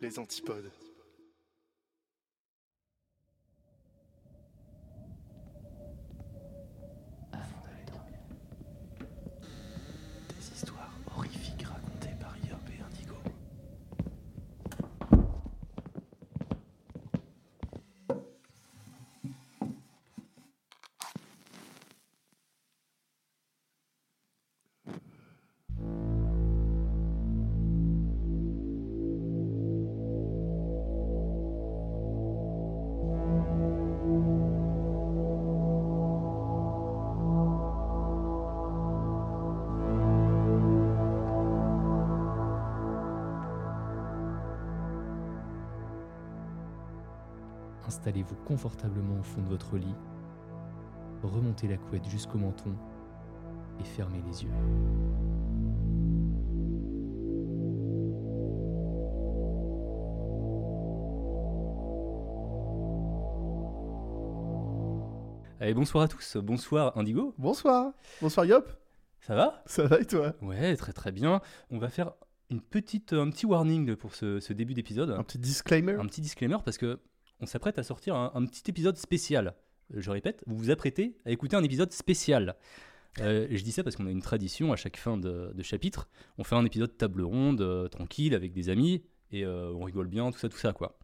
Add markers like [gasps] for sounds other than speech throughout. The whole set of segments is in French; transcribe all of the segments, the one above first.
Les antipodes. Installez-vous confortablement au fond de votre lit, remontez la couette jusqu'au menton et fermez les yeux. Allez, bonsoir à tous, bonsoir Indigo, Bonsoir. Bonsoir Yop. ça va? Ça va et toi? Ouais, très très bien. On va faire une petite, un petit warning pour ce, ce début d'épisode. Un petit disclaimer. un petit disclaimer parce que on s'apprête à sortir un, un petit épisode spécial. Euh, Je répète, vous vous apprêtez à écouter un épisode spécial. Euh, je dis ça parce qu'on a une tradition à chaque fin de, de chapitre. On fait un épisode table ronde, euh, tranquille, avec des amis, et euh, on rigole bien, tout ça, tout ça, quoi.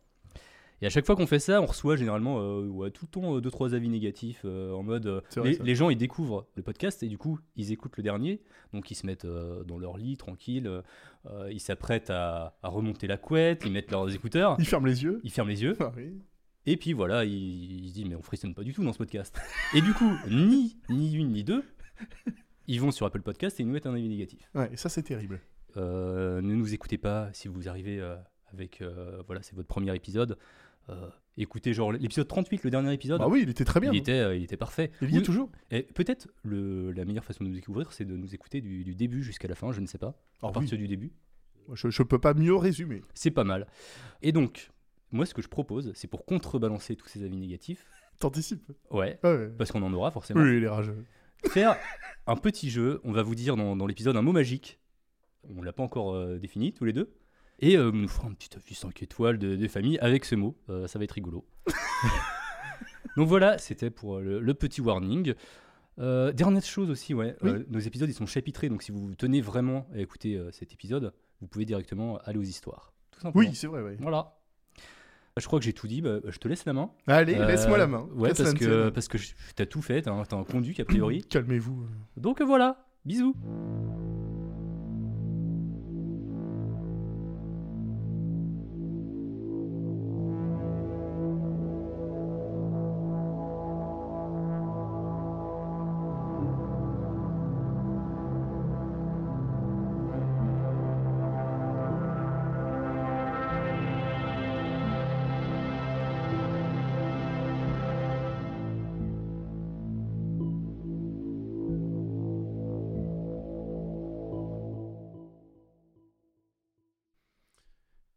Et à chaque fois qu'on fait ça, on reçoit généralement ouais, tout le temps 2-3 avis négatifs en mode vrai, les, gens ils découvrent le podcast et du coup ils écoutent le dernier, donc ils se mettent dans leur lit tranquille, ils s'apprêtent à, à remonter la couette, ils mettent leurs écouteurs, Il ferme les yeux. ils ferment les yeux Ah oui. Et puis voilà, il, il se dit mais on frissonne pas du tout dans ce podcast. Et du coup, ni ni une ni deux, ils vont sur Apple Podcast et ils nous mettent un avis négatif. Ouais, et ça c'est terrible. Euh, ne nous écoutez pas si vous arrivez euh, avec euh, voilà, c'est votre premier épisode. Écoutez genre l'épisode 38, le dernier épisode. Bah oui, il était très bien. Il était, euh, il était parfait. Il y est toujours. Et peut-être la meilleure façon de nous découvrir, c'est de nous écouter du, du début jusqu'à la fin. Je ne sais pas. Ah à oui. partir du début, Je, je peux pas mieux résumer. c'est pas mal. Et donc, moi, ce que je propose, c'est pour contrebalancer tous ces avis négatifs. [laughs] T'anticipes. Ouais, Ouais, ouais. parce qu'on en aura forcément. Oui, il est rageux. faire un petit jeu. On va vous dire dans, dans l'épisode un mot magique. On l'a pas encore euh, défini tous les deux. Et euh, nous ferons un petit avis 5 étoiles de, de famille avec ce mot. Euh, ça va être rigolo. [laughs] Donc voilà, c'était pour le, le petit warning. Euh, dernière chose aussi, ouais, Oui. euh, nos épisodes ils sont chapitrés, donc si vous tenez vraiment à écouter euh, cet épisode, vous pouvez directement aller aux histoires. Tout simplement. Oui, c'est vrai, ouais. Voilà. Je crois que j'ai tout dit, bah, je te laisse la main. Allez, Euh, laisse-moi la main. Ouais, parce que, parce que t'as tout fait, t'as un conduit a priori. [clears throat] Calmez-vous. Donc voilà, bisous.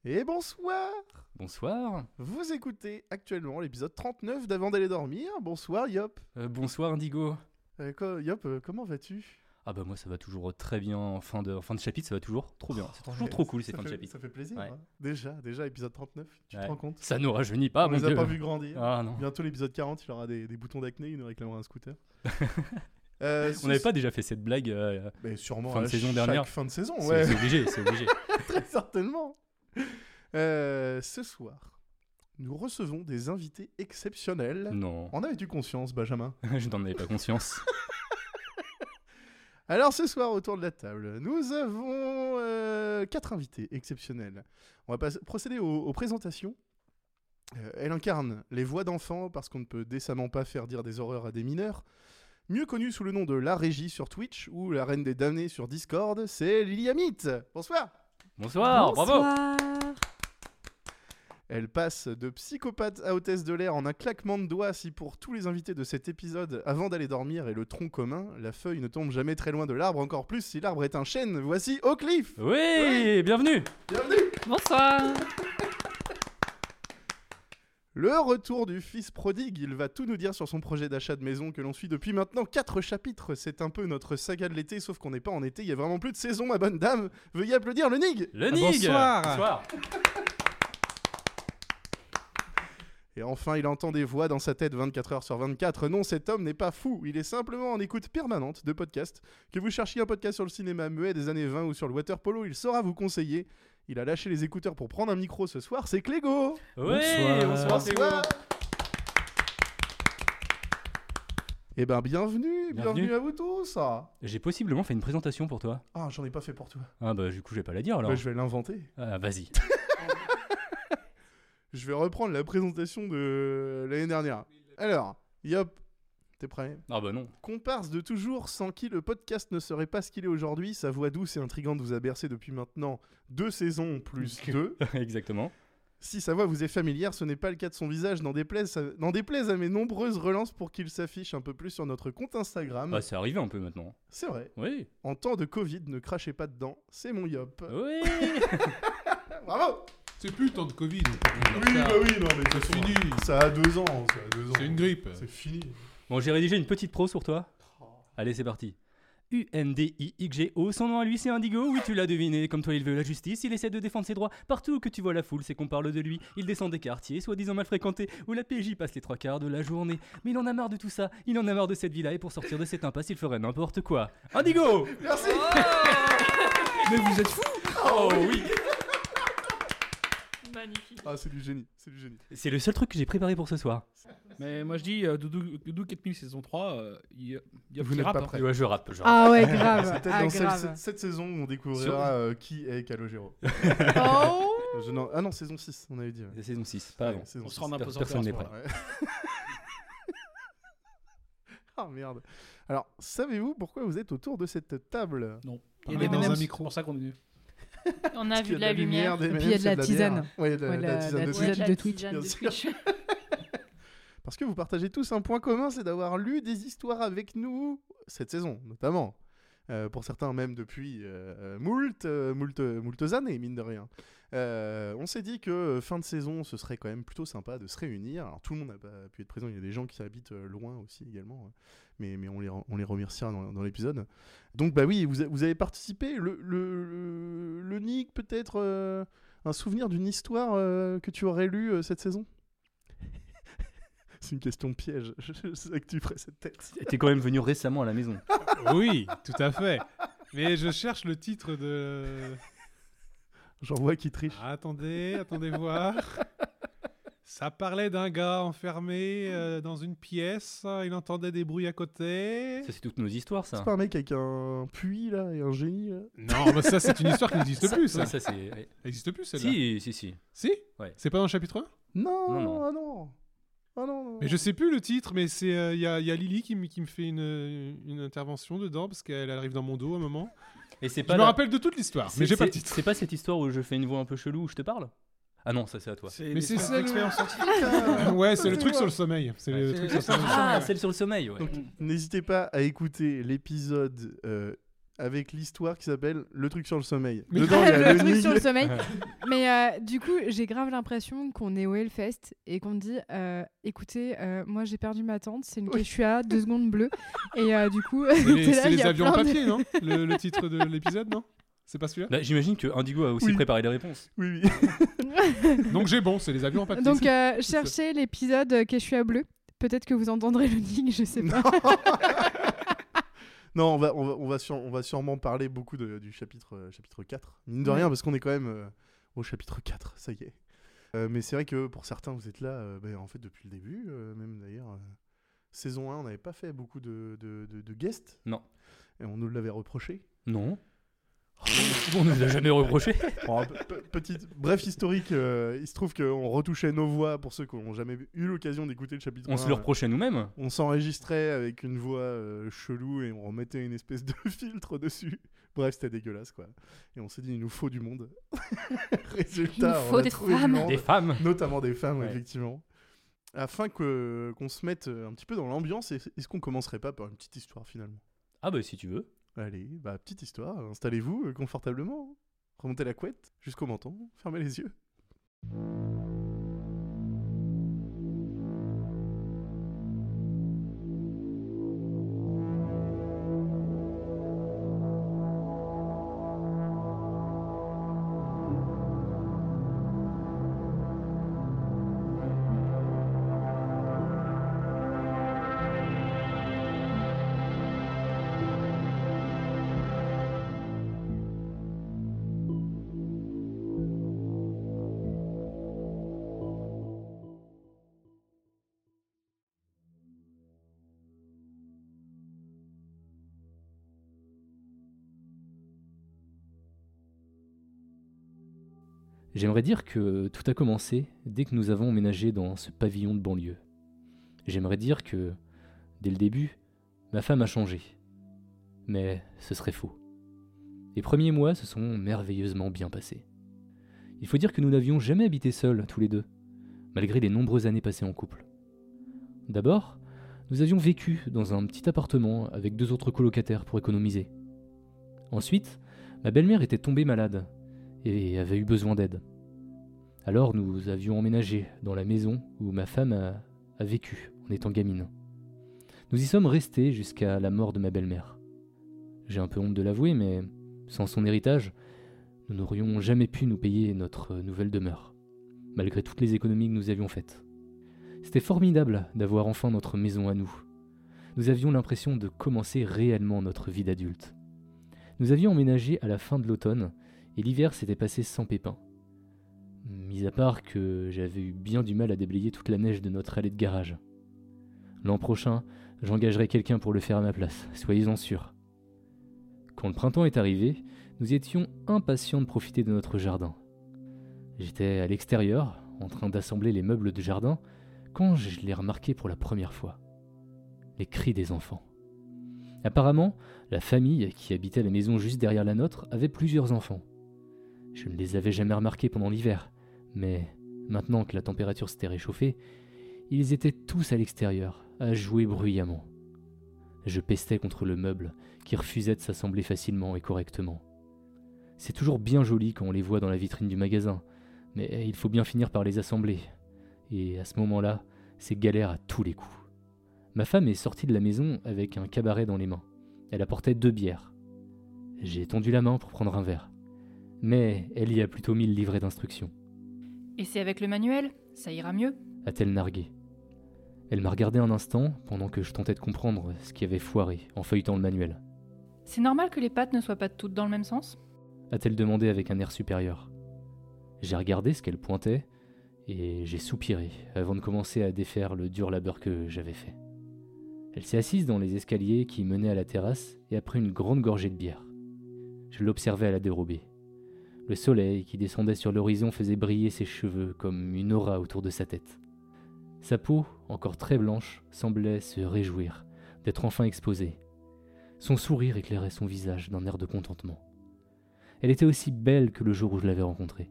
Et bonsoir. Bonsoir. Vous écoutez actuellement l'épisode 39 d'Avant d'aller dormir. Bonsoir Yop. Euh, bonsoir Indigo. Euh, quoi, Yop, euh, comment vas-tu? Ah bah moi ça va toujours très bien en fin de, en fin de chapitre, ça va toujours trop bien. C'est toujours Ouais, trop cool ces fins de chapitre. Ça fait plaisir. Ouais. hein. Déjà, déjà, épisode 39, tu Ouais. te rends compte? Ça nous rajeunit pas, On les a pas vus grandir. Ah non. Bientôt l'épisode 40, il aura des, des boutons d'acné, il nous réclamera un scooter. [laughs] Euh, On n'avait pas déjà fait cette blague euh, sûrement fin de saison dernière. fin de saison, ouais, c'est obligé, c'est obligé. [laughs] très certainement. [laughs] Euh, ce soir, nous recevons des invités exceptionnels. non, En avais-tu conscience, Benjamin [laughs] je n'en avais pas conscience. [laughs] Alors ce soir, autour de la table, nous avons euh, quatre invités exceptionnels. On va procéder aux, aux présentations. Euh, elle incarne les voix d'enfants parce qu'on ne peut décemment pas faire dire des horreurs à des mineurs. Mieux connue sous le nom de La Régie sur Twitch ou La Reine des Damnés sur Discord, c'est Lily Amit. Bonsoir. Bonsoir, bravo. Bonsoir. Elle passe de psychopathe à hôtesse de l'air en un claquement de doigts si pour tous les invités de cet épisode, avant d'aller dormir et le tronc commun, la feuille ne tombe jamais très loin de l'arbre, encore plus si l'arbre est un chêne. Voici Oakleaf. Oui, bienvenue. Bonsoir. Le retour du fils prodigue, il va tout nous dire sur son projet d'achat de maison que l'on suit depuis maintenant 4 chapitres. C'est un peu notre saga de l'été, sauf qu'on n'est pas en été, il y a vraiment plus de saison, ma bonne dame. Veuillez applaudir le Nig Le Nig. bonsoir. Bonsoir. [laughs] Et enfin, il entend des voix dans sa tête 24 heures sur 24. Non, cet homme n'est pas fou, il est simplement en écoute permanente de podcasts. Que vous cherchiez un podcast sur le cinéma muet des années 20 ou sur le water polo, il saura vous conseiller. Il a lâché les écouteurs pour prendre un micro ce soir, c'est Clégo Oui, Bonsoir. bonsoir. c'est Bonsoir. Eh ben, bienvenue, bienvenue, Bienvenue. à vous tous J'ai possiblement fait une présentation pour toi. Ah, j'en ai pas fait pour toi. Ah bah du coup je vais pas la dire alors. Bah, je vais l'inventer. Ah vas-y. [laughs] Je vais reprendre la présentation de l'année dernière. Alors, Yop, t'es prêt? Ah bah non. Comparse de toujours, sans qui le podcast ne serait pas ce qu'il est aujourd'hui, sa voix douce et intrigante vous a bercé depuis maintenant deux saisons plus deux. [laughs] Exactement. Si sa voix vous est familière, ce n'est pas le cas de son visage, n'en déplaise, à- n'en déplaise à mes nombreuses relances pour qu'il s'affiche un peu plus sur notre compte Instagram. Ah c'est arrivé un peu maintenant. C'est vrai, Oui. en temps de Covid, ne crachez pas dedans, c'est mon Yop. Oui. [laughs] Bravo C'est plus le temps de Covid. Oui, bah oui, non mais C'est fini. Ça a deux ans, ça a deux ans. C'est une grippe. C'est fini. Bon j'ai rédigé une petite pro sur toi. Allez c'est parti. U-N-D-I-X-G-O, son nom à lui c'est Indigo, oui tu l'as deviné, comme toi il veut la justice, il essaie de défendre ses droits, partout que tu vois la foule c'est qu'on parle de lui, il descend des quartiers, soi-disant mal fréquentés, où la PJ passe les trois quarts de la journée, mais il en a marre de tout ça, il en a marre de cette vie-là, et pour sortir de cette impasse il ferait n'importe quoi. Indigo! Merci! Mais vous êtes fous! Oh oui Magnifique. Ah, c'est du génie, c'est du génie. C'est le seul truc que j'ai préparé pour ce soir. Mais moi je dis, euh, Doudou, Doudou 4000 saison 3, euh, il y a, il y a Vous n'êtes pas hein. prêt. Ouais je rappe, je rappe. Ah ouais, [laughs] C'est grave. peut-être Ah, dans grave. cette, cette saison où on découvrira euh, qui est Calogero. [laughs] Oh Je ah non, saison 6, on avait dit. ouais. C'est saison 6, pas avant. Ouais, On 6. sera en Per- imposanteur. personne n'est. Ouais. Ah [laughs] merde. Alors, savez-vous pourquoi vous êtes autour de cette table? Non. Il y a des est dans un micro. C'est pour ça qu'on est venu. [laughs] On a vu de la lumière. des Et puis il y a de la tisane. Ouais, de la, tisane de. Twitch. bien de sûr. [laughs] Parce que vous partagez tous un point commun, c'est d'avoir lu des histoires avec nous cette saison, notamment. Euh, pour certains, même depuis euh, moult, euh, moult, moultes années, mine de rien. Euh, on s'est dit que fin de saison, ce serait quand même plutôt sympa de se réunir. Alors, tout le monde n'a pas pu être présent, il y a des gens qui habitent euh, loin aussi également. Mais, mais on, les, on les remerciera dans, dans l'épisode. Donc, bah oui, vous, a- vous avez participé. Le, le, le, le Nick, peut-être euh, un souvenir d'une histoire euh, que tu aurais lue euh, cette saison? [laughs] C'est une question piège. Je sais que tu ferais cette tête. T'es quand même venu récemment à la maison. [laughs] Oui, tout à fait. Mais je cherche le titre de. J'en vois qui triche. Ah, attendez, attendez voir. [laughs] Ça parlait d'un gars enfermé euh, dans une pièce. Il entendait des bruits à côté. Ça c'est toutes nos histoires ça. C'est pas un mec avec un puits là et un génie là Non, mais ça, c'est une histoire qui n'existe plus. Ça, ça c'est. Elle n'existe plus, celle-là. Si, si, si. Si Ouais. C'est pas dans le chapitre 1 Non, Non, non. ah non. Ah non, non. Mais je sais plus le titre, mais c'est il y, a, y a Lily qui, me- qui me fait une, une intervention dedans parce qu'elle arrive dans mon dos à un moment. Et c'est Je pas. me la- rappelle de toute l'histoire, c'est- mais j'ai pas le titre. C'est pas cette histoire où je fais une voix un peu chelou où je te parle? Ah non, ça c'est à toi. Mais c'est ça, le- l'expérience scientifique. [laughs] ouais, c'est le truc sur le sommeil. C'est le truc sur le sommeil. Ah, celle sur le sommeil, ouais. Donc, n'hésitez pas à écouter l'épisode euh, avec l'histoire qui s'appelle Le truc sur le sommeil. Mais- Dedans, il y a le le truc sur le sommeil. [laughs] Mais euh, du coup, j'ai grave l'impression qu'on est au Hellfest et qu'on dit euh, écoutez, euh, moi j'ai perdu ma tante, c'est une Oui. Quechua, deux secondes bleues. Et euh, du coup, [laughs] C'est les, t'es là, c'est il les y a avions en plein de- papier, non? Le, le titre de l'épisode, non? C'est pas celui-là Bah, J'imagine que Indigo a aussi Oui. préparé les réponses. Oui, oui. [laughs] Donc j'ai bon, c'est les avions en papier. Donc euh, [laughs] cherchez l'épisode euh, Quechua bleu. Peut-être que vous entendrez le Nig, je sais pas. [laughs] non, on va, on va, on va, sur- on va sûrement parler beaucoup de- du chapitre, euh, chapitre 4. Mine de rien, parce qu'on est quand même euh, au chapitre 4, ça y est. Euh, mais c'est vrai que pour certains, vous êtes là, euh, ben, en fait, depuis le début, euh, même d'ailleurs. euh, saison 1, on n'avait pas fait beaucoup de, de, de- de guests. Non. Et on nous l'avait reproché. Non. [laughs] On nous a jamais reproché. Bon, petite, bref historique, euh, il se trouve qu'on retouchait nos voix pour ceux qui n'ont jamais eu l'occasion d'écouter le chapitre. On se 1, le euh, reprochait nous-mêmes. On s'enregistrait avec une voix euh, chelou et on remettait une espèce de [laughs] filtre dessus. Bref, c'était dégueulasse quoi. Et on s'est dit, il nous faut du monde. [laughs] Résultat, Il nous on faut a des trouvé du femmes. monde, Des femmes. notamment des femmes, Ouais. effectivement. Afin que qu'on se mette euh, un petit peu dans l'ambiance, est- est-ce qu'on commencerait pas par une petite histoire finalement? Ah bah si tu veux. Allez, bah petite histoire, installez-vous euh, confortablement, remontez la couette jusqu'au menton, fermez les yeux. J'aimerais dire que tout a commencé dès que nous avons emménagé dans ce pavillon de banlieue. J'aimerais dire que, dès le début, ma femme a changé. Mais ce serait faux. Les premiers mois se sont merveilleusement bien passés. Il faut dire que nous n'avions jamais habité seuls, tous les deux, malgré les nombreuses années passées en couple. D'abord, nous avions vécu dans un petit appartement avec deux autres colocataires pour économiser. Ensuite, ma belle-mère était tombée malade et avait eu besoin d'aide. Alors nous avions emménagé dans la maison où ma femme a, vécu en étant gamine. Nous y sommes restés jusqu'à la mort de ma belle-mère. J'ai un peu honte de l'avouer, mais sans son héritage, nous n'aurions jamais pu nous payer notre nouvelle demeure, malgré toutes les économies que nous avions faites. C'était formidable d'avoir enfin notre maison à nous. Nous avions l'impression de commencer réellement notre vie d'adulte. Nous avions emménagé à la fin de l'automne et l'hiver s'était passé sans pépin. Mis à part que j'avais eu bien du mal à déblayer toute la neige de notre allée de garage. L'an prochain, j'engagerai quelqu'un pour le faire à ma place, soyez-en sûrs. Quand le printemps est arrivé, nous étions impatients de profiter de notre jardin. J'étais à l'extérieur, en train d'assembler les meubles de jardin, quand je l'ai remarqué pour la première fois. Les cris des enfants. Apparemment, la famille qui habitait la maison juste derrière la nôtre avait plusieurs enfants. Je ne les avais jamais remarqués pendant l'hiver, mais maintenant que la température s'était réchauffée, ils étaient tous à l'extérieur, à jouer bruyamment. Je pestais contre le meuble, qui refusait de s'assembler facilement et correctement. C'est toujours bien joli quand on les voit dans la vitrine du magasin, mais il faut bien finir par les assembler. Et à ce moment-là, c'est galère à tous les coups. Ma femme est sortie de la maison avec un cabaret dans les mains. Elle apportait deux bières. J'ai tendu la main pour prendre un verre. Mais elle y a plutôt mis le livret d'instructions, Et c'est avec le manuel Ça ira mieux? A-t-elle nargué. Elle m'a regardé un instant pendant que je tentais de comprendre ce qui avait foiré en feuilletant le manuel. C'est normal que les pattes ne soient pas toutes dans le même sens? A-t-elle demandé avec un air supérieur. J'ai regardé ce qu'elle pointait et j'ai soupiré avant de commencer à défaire le dur labeur que j'avais fait. Elle s'est assise dans les escaliers qui menaient à la terrasse et a pris une grande gorgée de bière. Je l'observais à la dérobée. Le soleil qui descendait sur l'horizon faisait briller ses cheveux comme une aura autour de sa tête. Sa peau, encore très blanche, semblait se réjouir d'être enfin exposée. Son sourire éclairait son visage d'un air de contentement. Elle était aussi belle que le jour où je l'avais rencontrée.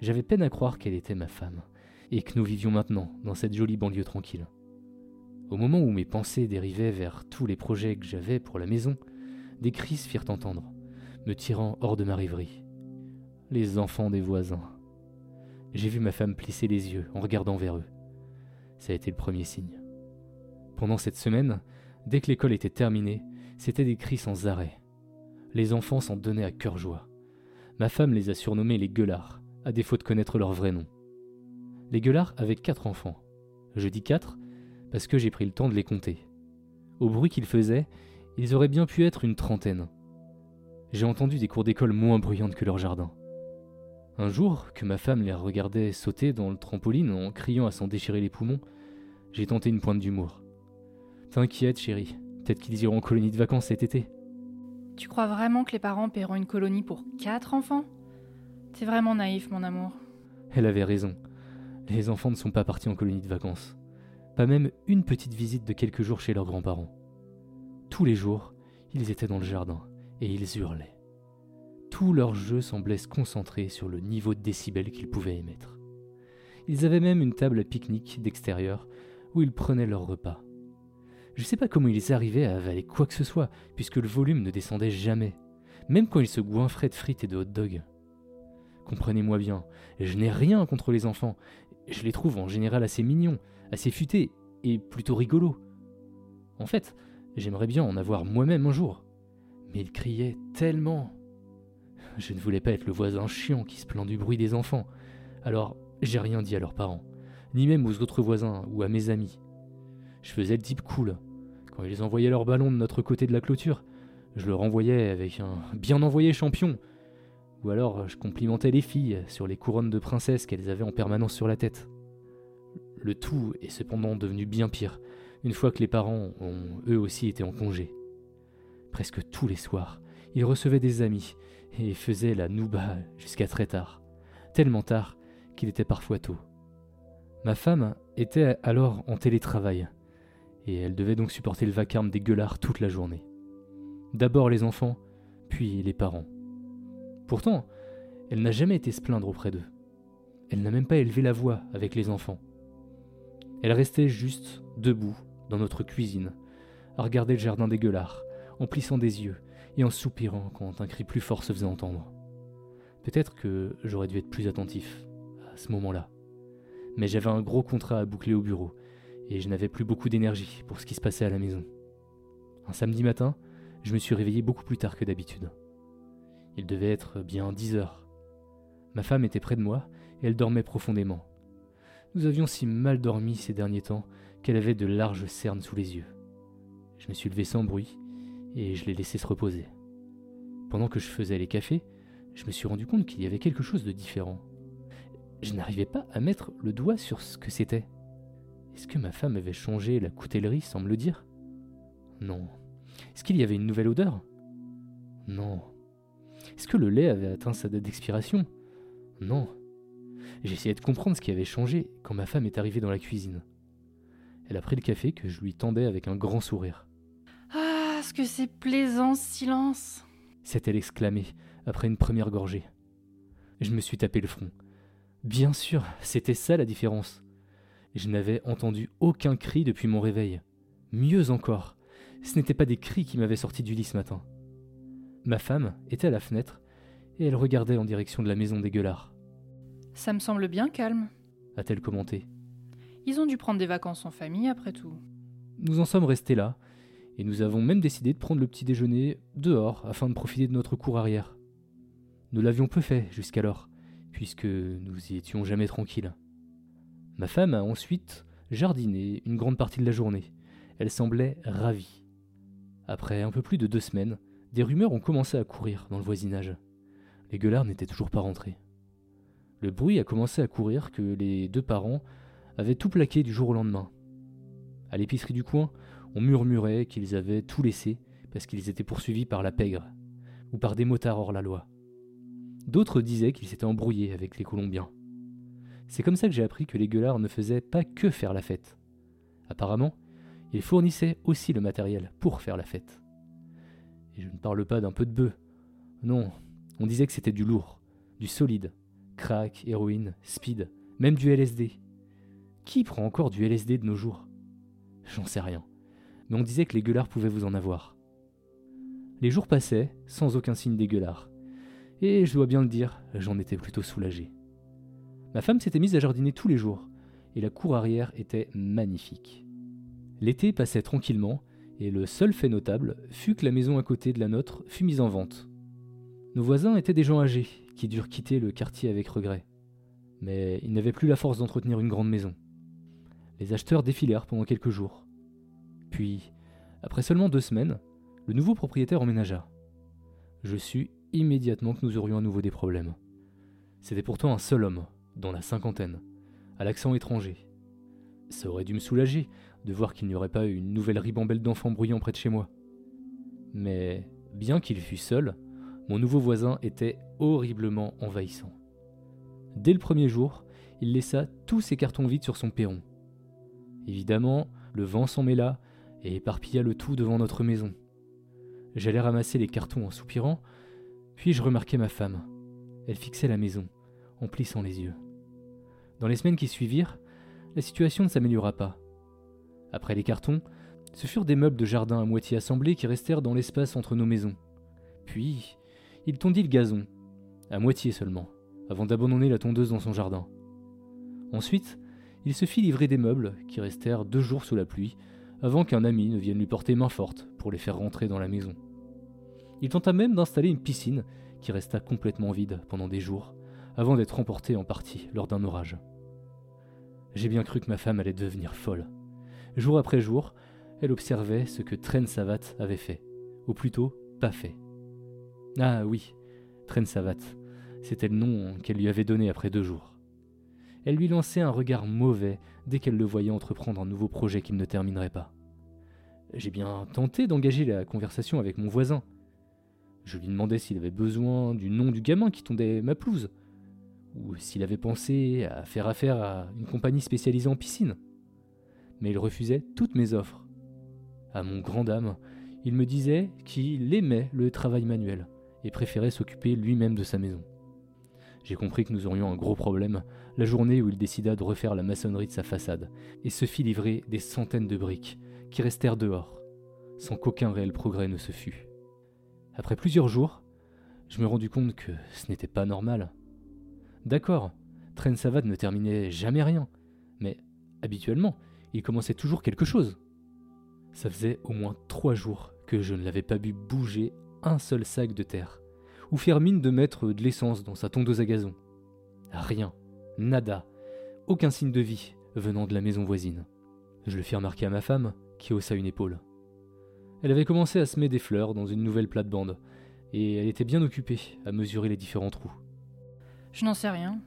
J'avais peine à croire qu'elle était ma femme, et que nous vivions maintenant dans cette jolie banlieue tranquille. Au moment où mes pensées dérivaient vers tous les projets que j'avais pour la maison, des cris se firent entendre, me tirant hors de ma rêverie. Les enfants des voisins. J'ai vu ma femme plisser les yeux en regardant vers eux. Ça a été le premier signe. Pendant cette semaine, dès que l'école était terminée, c'était des cris sans arrêt. Les enfants s'en donnaient à cœur joie. Ma femme les a surnommés les gueulards, à défaut de connaître leur vrai nom. Les gueulards avaient quatre enfants. Je dis quatre parce que j'ai pris le temps de les compter. Au bruit qu'ils faisaient, ils auraient bien pu être une trentaine. J'ai entendu des cours d'école moins bruyantes que leur jardin. Un jour, que ma femme les regardait sauter dans le trampoline en criant à s'en déchirer les poumons, j'ai tenté une pointe d'humour. T'inquiète, chérie, peut-être qu'ils iront en colonie de vacances cet été. Tu crois vraiment que les parents paieront une colonie pour quatre enfants? T'es vraiment naïf, mon amour. Elle avait raison. Les enfants ne sont pas partis en colonie de vacances. Pas même une petite visite de quelques jours chez leurs grands-parents. Tous les jours, ils étaient dans le jardin et ils hurlaient. Tout leur jeu semblait se concentrer sur le niveau de décibels qu'ils pouvaient émettre. Ils avaient même une table à pique-nique d'extérieur où ils prenaient leur repas. Je ne sais pas comment ils arrivaient à avaler quoi que ce soit, puisque le volume ne descendait jamais, même quand ils se goinfraient de frites et de hot dogs. Comprenez-moi bien, je n'ai rien contre les enfants, je les trouve en général assez mignons, assez futés et plutôt rigolos. En fait, j'aimerais bien en avoir moi-même un jour, mais ils criaient tellement. Je ne voulais pas être le voisin chiant qui se plaint du bruit des enfants, alors j'ai rien dit à leurs parents, ni même aux autres voisins ou à mes amis. Je faisais le type cool. Quand ils envoyaient leur ballon de notre côté de la clôture, je le renvoyais avec un bien envoyé champion. Ou alors je complimentais les filles sur les couronnes de princesse qu'elles avaient en permanence sur la tête. Le tout est cependant devenu bien pire, une fois que les parents ont eux aussi été en congé. Presque tous les soirs, ils recevaient des amis et faisaient la nouba jusqu'à très tard, tellement tard qu'il était parfois tôt. Ma femme était alors en télétravail, et elle devait donc supporter le vacarme des gueulards toute la journée. D'abord les enfants, puis les parents. Pourtant, elle n'a jamais été se plaindre auprès d'eux. Elle n'a même pas élevé la voix avec les enfants. Elle restait juste debout dans notre cuisine, à regarder le jardin des gueulards, en plissant des yeux et en soupirant quand un cri plus fort se faisait entendre. Peut-être que j'aurais dû être plus attentif à ce moment-là. Mais j'avais un gros contrat à boucler au bureau, et je n'avais plus beaucoup d'énergie pour ce qui se passait à la maison. Un samedi matin, je me suis réveillé beaucoup plus tard que d'habitude. Il devait être bien dix heures. Ma femme était près de moi, et elle dormait profondément. Nous avions si mal dormi ces derniers temps qu'elle avait de larges cernes sous les yeux. Je me suis levé sans bruit, et je l'ai laissée se reposer. Pendant que je faisais les cafés, je me suis rendu compte qu'il y avait quelque chose de différent. Je n'arrivais pas à mettre le doigt sur ce que c'était. Est-ce que ma femme avait changé la coutellerie sans me le dire? Non. Est-ce qu'il y avait une nouvelle odeur? Non. Est-ce que le lait avait atteint sa date d'expiration? Non. J'essayais de comprendre ce qui avait changé quand ma femme est arrivée dans la cuisine. Elle a pris le café que je lui tendais avec un grand sourire. Que c'est plaisant ce silence s'est-elle exclamée après une première gorgée. Je me suis tapé le front. Bien sûr, c'était ça la différence. Je n'avais entendu aucun cri depuis mon réveil. Mieux encore, ce n'étaient pas des cris qui m'avaient sorti du lit ce matin. Ma femme était à la fenêtre et elle regardait en direction de la maison des gueulards. Ça me semble bien calme, a-t-elle commenté. Ils ont dû prendre des vacances en famille après tout. Nous en sommes restés là, et nous avons même décidé de prendre le petit déjeuner dehors afin de profiter de notre cour arrière. Nous l'avions peu fait jusqu'alors, puisque nous y étions jamais tranquilles. Ma femme a ensuite jardiné une grande partie de la journée. Elle semblait ravie. Après un peu plus de deux semaines, des rumeurs ont commencé à courir dans le voisinage. Les gueulards n'étaient toujours pas rentrés. Le bruit a commencé à courir que les deux parents avaient tout plaqué du jour au lendemain. À l'épicerie du coin, on murmurait qu'ils avaient tout laissé parce qu'ils étaient poursuivis par la pègre ou par des motards hors la loi. D'autres disaient qu'ils s'étaient embrouillés avec les Colombiens. C'est comme ça que j'ai appris que les gueulards ne faisaient pas que faire la fête. Apparemment, ils fournissaient aussi le matériel pour faire la fête. Et je ne parle pas d'un peu de bœuf. Non, on disait que c'était du lourd, du solide. Crack, héroïne, speed, même du LSD. Qui prend encore du LSD de nos jours? J'en sais rien mais on disait que les gueulards pouvaient vous en avoir. Les jours passaient, sans aucun signe des gueulards. Et je dois bien le dire, j'en étais plutôt soulagé. Ma femme s'était mise à jardiner tous les jours, et la cour arrière était magnifique. L'été passait tranquillement, et le seul fait notable fut que la maison à côté de la nôtre fut mise en vente. Nos voisins étaient des gens âgés, qui durent quitter le quartier avec regret. Mais ils n'avaient plus la force d'entretenir une grande maison. Les acheteurs défilèrent pendant quelques jours. Puis, après seulement deux semaines, le nouveau propriétaire emménagea. Je sus immédiatement que nous aurions à nouveau des problèmes. C'était pourtant un seul homme, dans la cinquantaine, à l'accent étranger. Ça aurait dû me soulager de voir qu'il n'y aurait pas une nouvelle ribambelle d'enfants bruyants près de chez moi. Mais Bien qu'il fût seul, mon nouveau voisin était horriblement envahissant. Dès le premier jour, il laissa tous ses cartons vides sur son perron. Évidemment, le vent s'en mêla et éparpilla le tout devant notre maison. J'allais ramasser les cartons en soupirant, puis je remarquai ma femme. Elle fixait la maison, en plissant les yeux. Dans les semaines qui suivirent, la situation ne s'améliora pas. Après les cartons, ce furent des meubles de jardin à moitié assemblés qui restèrent dans l'espace entre nos maisons. Puis, il tondit le gazon, à moitié seulement, avant d'abandonner la tondeuse dans son jardin. Ensuite, il se fit livrer des meubles qui restèrent deux jours sous la pluie, avant qu'un ami ne vienne lui porter main forte pour les faire rentrer dans la maison. Il tenta même d'installer une piscine qui resta complètement vide pendant des jours, avant d'être emportée en partie lors d'un orage. J'ai bien cru que ma femme allait devenir folle. Jour après jour, elle observait ce que Tren Savat avait fait, ou plutôt pas fait. Ah oui, Tren Savat, c'était le nom qu'elle lui avait donné après deux jours. Elle lui lançait un regard mauvais dès qu'elle le voyait entreprendre un nouveau projet qu'il ne terminerait pas. J'ai bien tenté d'engager la conversation avec mon voisin. Je lui demandais s'il avait besoin du nom du gamin qui tondait ma pelouse, ou s'il avait pensé à faire affaire à une compagnie spécialisée en piscine. Mais il refusait toutes mes offres. À mon grand dame, il me disait qu'il aimait le travail manuel et préférait s'occuper lui-même de sa maison. J'ai compris que nous aurions un gros problème la journée où il décida de refaire la maçonnerie de sa façade et se fit livrer des centaines de briques qui restèrent dehors, sans qu'aucun réel progrès ne se fût. Après plusieurs jours, je me rendus compte que ce n'était pas normal. D'accord, Tren Savad ne terminait jamais rien, mais habituellement, il commençait toujours quelque chose. Ça faisait au moins trois jours que je ne l'avais pas vu bouger un seul sac de terre, ou faire mine de mettre de l'essence dans sa tondeuse à gazon. Rien, nada, aucun signe de vie venant de la maison voisine. Je le fis remarquer à ma femme, qui haussa une épaule. Elle avait commencé à semer des fleurs dans une nouvelle plate-bande, et elle était bien occupée à mesurer les différents trous. Je n'en sais rien.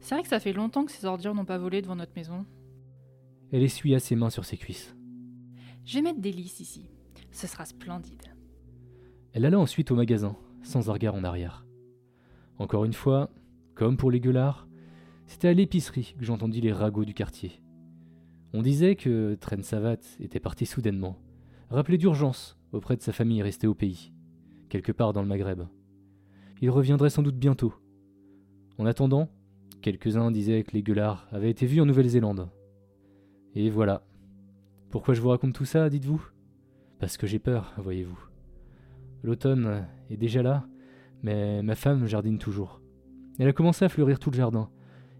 C'est vrai que ça fait longtemps que ces ordures n'ont pas volé devant notre maison. Elle essuya ses mains sur ses cuisses. Je vais mettre des lys ici. Ce sera splendide. Elle alla ensuite au magasin, sans un regard en arrière. Encore une fois, comme pour les gueulards, c'était à l'épicerie que j'entendis les ragots du quartier. On disait que Tren Savat était parti soudainement, rappelé d'urgence auprès de sa famille restée au pays, quelque part dans le Maghreb. Il reviendrait sans doute bientôt. En attendant, quelques-uns disaient que les gueulards avaient été vus en Nouvelle-Zélande. Et voilà. Pourquoi je vous raconte tout ça, dites-vous? Parce que j'ai peur, voyez-vous. L'automne est déjà là, mais ma femme jardine toujours. Elle a commencé à fleurir tout le jardin,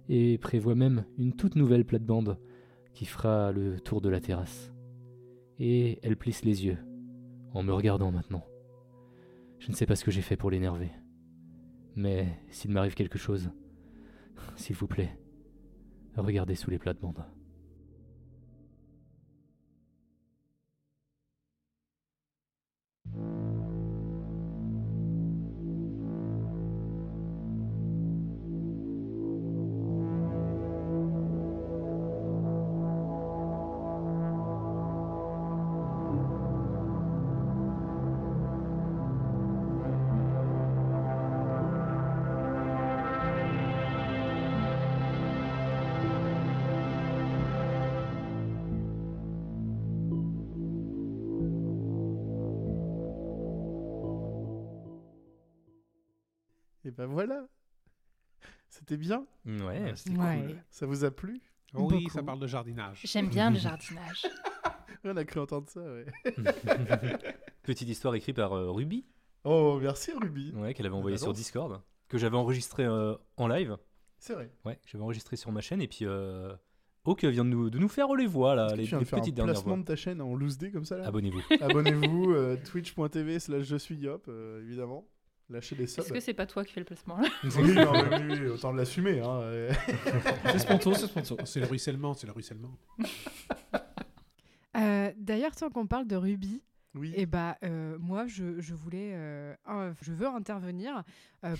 et prévoit même une toute nouvelle plate-bande qui fera le tour de la terrasse. Et elle plisse les yeux, en me regardant maintenant. Je ne sais pas ce que j'ai fait pour l'énerver. Mais s'il m'arrive quelque chose, s'il vous plaît, regardez sous les plates-bandes. C'était bien. Ouais. C'était Ouais. cool. Ça vous a plu? Oui, Beaucoup. ça parle de jardinage. J'aime bien le jardinage. [laughs] On a cru entendre ça, ouais. [laughs] Petite histoire écrite par euh, Ruby, Oh, merci Ruby. ouais, qu'elle avait envoyée sur. Discord, que j'avais enregistré euh, en live. C'est vrai. Ouais, j'avais enregistré sur ma chaîne et puis euh, Oak vient de nous, de nous faire les voix là, les, tu viens les de faire un petites dernières placement voix. de ta chaîne en loose day comme ça là? Abonnez-vous. Abonnez-vous, euh, [laughs] twitch.tv slash je suis Yop, euh, évidemment. Lâchez des subs. Est-ce que c'est pas toi qui fais le placement là? Oui, non, mais oui, autant l'assumer. Hein. [laughs] C'est sponsor, c'est sponsor. C'est le ruissellement, c'est le ruissellement. Euh, D'ailleurs, tant qu'on parle de Ruby, Oui. et bah euh, moi je, je voulais, euh, je veux intervenir euh,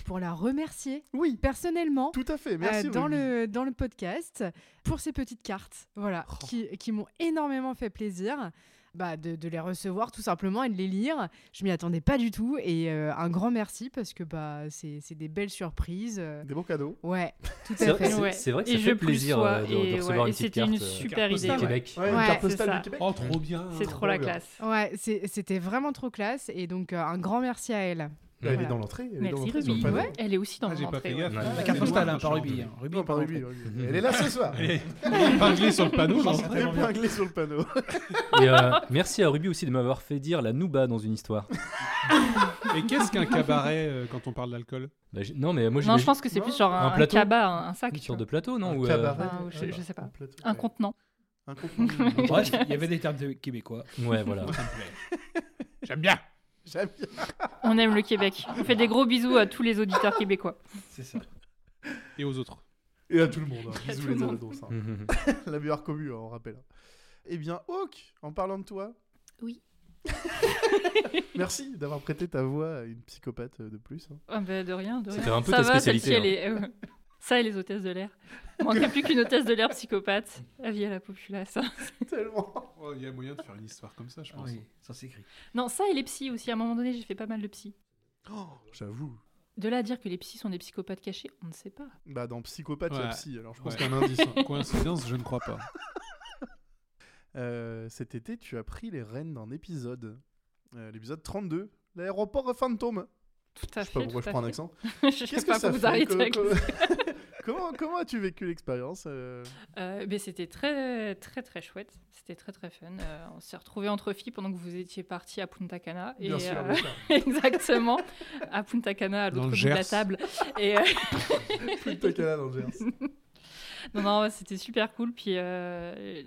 pour la remercier Oui, personnellement. tout à fait. Merci. euh, dans, Ruby. le, dans le podcast pour ces petites cartes voilà, Oh. qui, qui m'ont énormément fait plaisir. bah, de, de les recevoir tout simplement et de les lire. Je m'y attendais pas du tout et euh, un grand merci parce que bah, c'est c'est des belles surprises. euh. Des beaux cadeaux. Ouais, tout C'est à vrai, fait. c'est- Ouais. c'est vrai que Et ça je fait plus plaisir sois, euh, de, recevoir ouais, une et petite c'était carte. une euh, super idée. du Québec. Ouais, une Ouais, carte c'est postale ça. du Québec. Oh, trop bien. C'est trop la classe. Ouais, c'était vraiment trop classe et donc euh, un grand merci à elle. Elle est dans l'entrée. Elle est dans Merci le Ruby. Ouais, elle est aussi dans Ah, j'ai pas l'entrée. fait ouais. La Elle carte est postale, hein, pas Ruby. hein. Ruby, Non, pas Ruby. Ruby. Elle est là ce soir. Épinglé sur le panneau. Épinglée sur le panneau. Et euh, merci à Ruby aussi de m'avoir fait dire la Nouba dans une histoire. [laughs] Et qu'est-ce qu'un cabaret euh, quand on parle d'alcool? Bah, non, mais moi Non, je pense que c'est plus genre Un un, cabas, un, un sac. une sorte de plateau, non Un euh, cabaret. Ou je- sais pas. Un contenant. Un contenant. [laughs] Il y avait des termes québécois. Ouais, voilà. J'aime bien. J'aime bien. On aime le Québec. On fait des gros bisous à tous les auditeurs québécois. C'est ça. Et aux autres. Et à tout le monde. hein. Bisous les ados. hein. Mhm. [laughs] La meilleure commu, hein, on rappelle. Eh bien, Hawk, en parlant de toi. Oui. [laughs] Merci d'avoir prêté ta voix à une psychopathe de plus. hein. Ah bah, de rien, de rien. C'était un peu Ça ta va, celle-ci, spécialité, elle est- Ça et les hôtesses de l'air. Il manquerait plus qu'une hôtesse de l'air psychopathe. Avis à la populace. Tellement. Oh, Il y a moyen de faire une histoire comme ça, je Ah pense. oui, ça s'écrit. Non, ça et les psys aussi. À un moment donné, j'ai fait pas mal de psys. Oh, J'avoue. De là à dire que les psys sont des psychopathes cachés, on ne sait pas. Bah, dans psychopathe, il y a psy. Alors, je pense Ouais. qu'il y a un [laughs] indice. hein. Coïncidence, je ne crois pas. [laughs] Euh, cet été, tu as pris les rênes d'un épisode. Euh, L'épisode 32. L'aéroport fantôme. Tout à Je sais pas pourquoi je prends un accent. [laughs] je sais Qu'est-ce pas que ça vous fait avec ça. Comment, comment as-tu vécu l'expérience euh Euh, mais c'était très très très chouette, c'était très très fun. Euh, on s'est retrouvés entre filles pendant que vous étiez partis à Punta Cana. Et, Bien sûr, euh, [laughs] exactement, à Punta Cana, à l'autre bout de la table. Et, euh, [laughs] Punta Cana dans le Gers. [laughs] non, non, c'était super cool. Puis euh,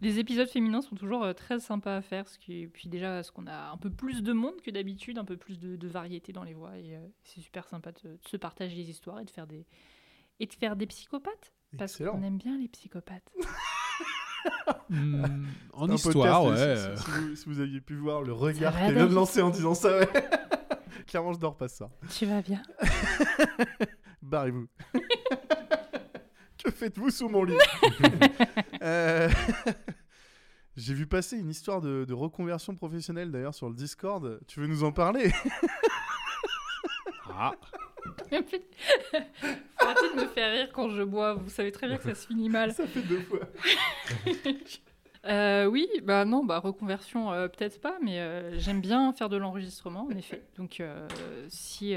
les épisodes féminins sont toujours très sympas à faire. Ce qui, puis déjà, parce qu'on a un peu plus de monde que d'habitude, un peu plus de, de variété dans les voix. Et euh, c'est super sympa de, de se partager les histoires et de faire des, et de faire des psychopathes. Parce qu'on aime bien les psychopathes. [laughs] Hmm, en histoire, ouais. podcast, si- Si, si vous, si vous aviez pu voir le regard qu'elle vient de lancer en disant ça, ouais. [laughs] Clairement, je dors pas soir. tu vas bien? [laughs] Barrez-vous. que faites-vous sous mon lit? Euh, J'ai vu passer une histoire de, de reconversion professionnelle d'ailleurs sur le Discord. Tu veux nous en parler? Ah, Faut arrêter de me faire rire quand je bois. Vous savez très bien que ça se finit mal. Ça fait deux fois. [laughs] Euh, oui, bah non, bah reconversion euh, peut-être pas, mais euh, j'aime bien faire de l'enregistrement en effet. Donc si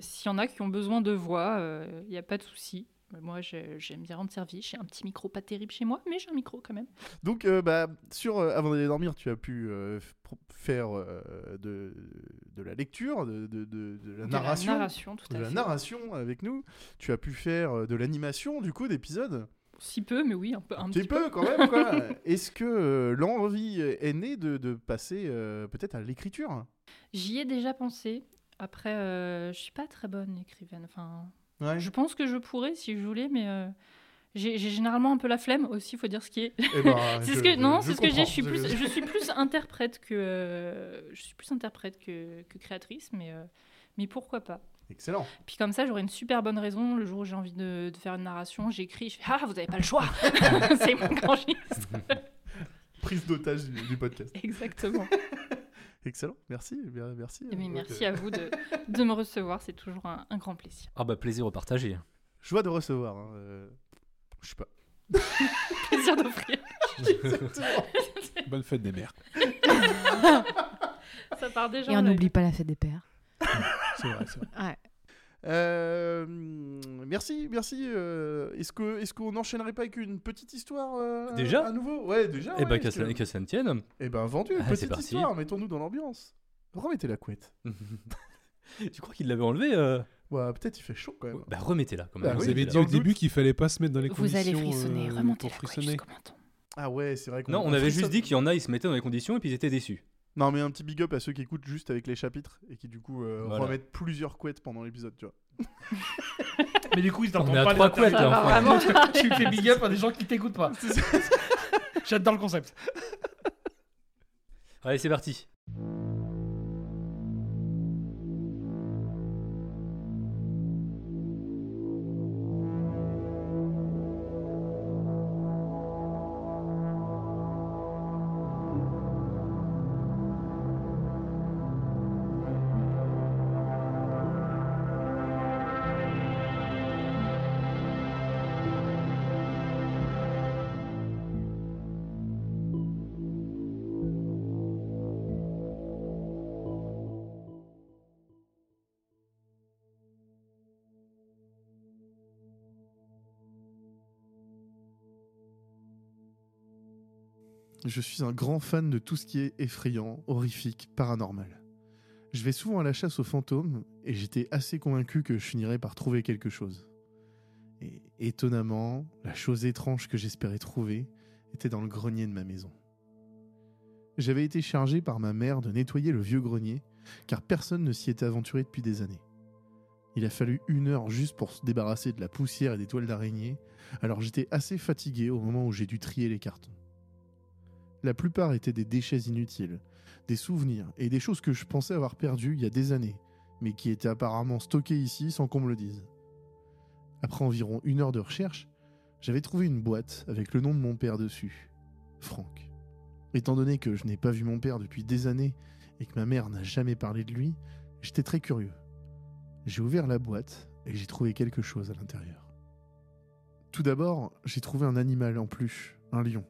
s'il y en a qui ont besoin de voix, il n'y a pas de souci. Moi, j'ai- j'aime bien rendre service. J'ai un petit micro pas terrible chez moi, mais j'ai un micro quand même. Donc, euh, bah, sur, euh, avant d'aller dormir, tu as pu euh, faire de, de la lecture, de, de- de- de la De narration. La narration, tout de à la fait. narration avec nous. Tu as pu faire de l'animation, du coup, d'épisodes. Si peu, mais oui, un peu. Un, petit peu, quand même, quoi. [laughs] Est-ce que l'envie est née de, de passer peut-être à l'écriture? J'y ai déjà pensé. Après, je suis pas très bonne écrivaine. Enfin, Ouais. je pense que je pourrais si je voulais, mais euh, j'ai généralement un peu la flemme aussi. Il faut dire ce qui est. Eh ben, [laughs] C'est je- ce que je- non, c'est ce que j'ai. Je suis plus, Je- je suis plus interprète que euh, je suis plus interprète que, que créatrice, mais euh, mais pourquoi pas. Excellent. Puis comme ça, j'aurai une super bonne raison le jour où j'ai envie de, de faire une narration. J'écris, je fais ah vous avez pas le choix. [laughs] c'est mon grand geste. [laughs] Prise d'otage du, du podcast. Exactement. Excellent. Merci. bien- Merci. Eh bien, euh, merci à vous de, [laughs] de me recevoir, c'est toujours un, un grand plaisir. Ah bah plaisir au partager. Joie de recevoir. hein, euh, Je sais pas. [laughs] Plaisir d'offrir. bonne fête des mères. Ça part déjà. Et on n'oublie pas la fête des pères. C'est vrai, c'est vrai. Ouais. Euh, merci, merci. euh, est-ce que, est-ce qu'on n'enchaînerait pas avec une petite histoire euh, Déjà à nouveau? Ouais, déjà. Eh ouais, bah que ça, que- que ça ne tienne. Eh ben vendu. Ah, petite parti. histoire. Mettons-nous dans l'ambiance. Remettez la couette. [laughs] tu crois qu'il l'avait enlevé euh Ouais, peut-être il fait chaud quand même. Bah remettez-la quand Bah même. oui, Vous avez dit au début qu'il fallait pas se mettre dans les Vous conditions. allez frissonner, euh, remontez la couette frissonner. jusqu'au menton. Ah ouais, c'est vrai qu'on Non, on avait juste dit qu'il y en a, ils se mettaient dans les conditions et puis ils étaient déçus. Non, mais un petit big up à ceux qui écoutent juste avec les chapitres et qui du coup euh, Voilà. remettent plusieurs couettes pendant l'épisode, tu vois. [laughs] Mais du coup, ils On t'entendent est à pas. trois les couettes, là, va enfin. vraiment. Tu fais big up à des gens qui t'écoutent pas. [laughs] J'adore le concept. Allez, c'est parti. Je suis un grand fan de tout ce qui est effrayant, horrifique, paranormal. Je vais souvent à la chasse aux fantômes et j'étais assez convaincu que je finirais par trouver quelque chose. Et étonnamment, la chose étrange que j'espérais trouver était dans le grenier de ma maison. J'avais été chargé par ma mère de nettoyer le vieux grenier, car personne ne s'y était aventuré depuis des années. Il a fallu une heure juste pour se débarrasser de la poussière et des toiles d'araignée, alors j'étais assez fatigué au moment où j'ai dû trier les cartons. La plupart étaient des déchets inutiles, des souvenirs et des choses que je pensais avoir perdues il y a des années, mais qui étaient apparemment stockées ici sans qu'on me le dise. Après environ une heure de recherche, j'avais trouvé une boîte avec le nom de mon père dessus, Franck. Étant donné que je n'ai pas vu mon père depuis des années et que ma mère n'a jamais parlé de lui, j'étais très curieux. J'ai ouvert la boîte et j'ai trouvé quelque chose à l'intérieur. Tout d'abord, j'ai trouvé un animal en plus, un lion.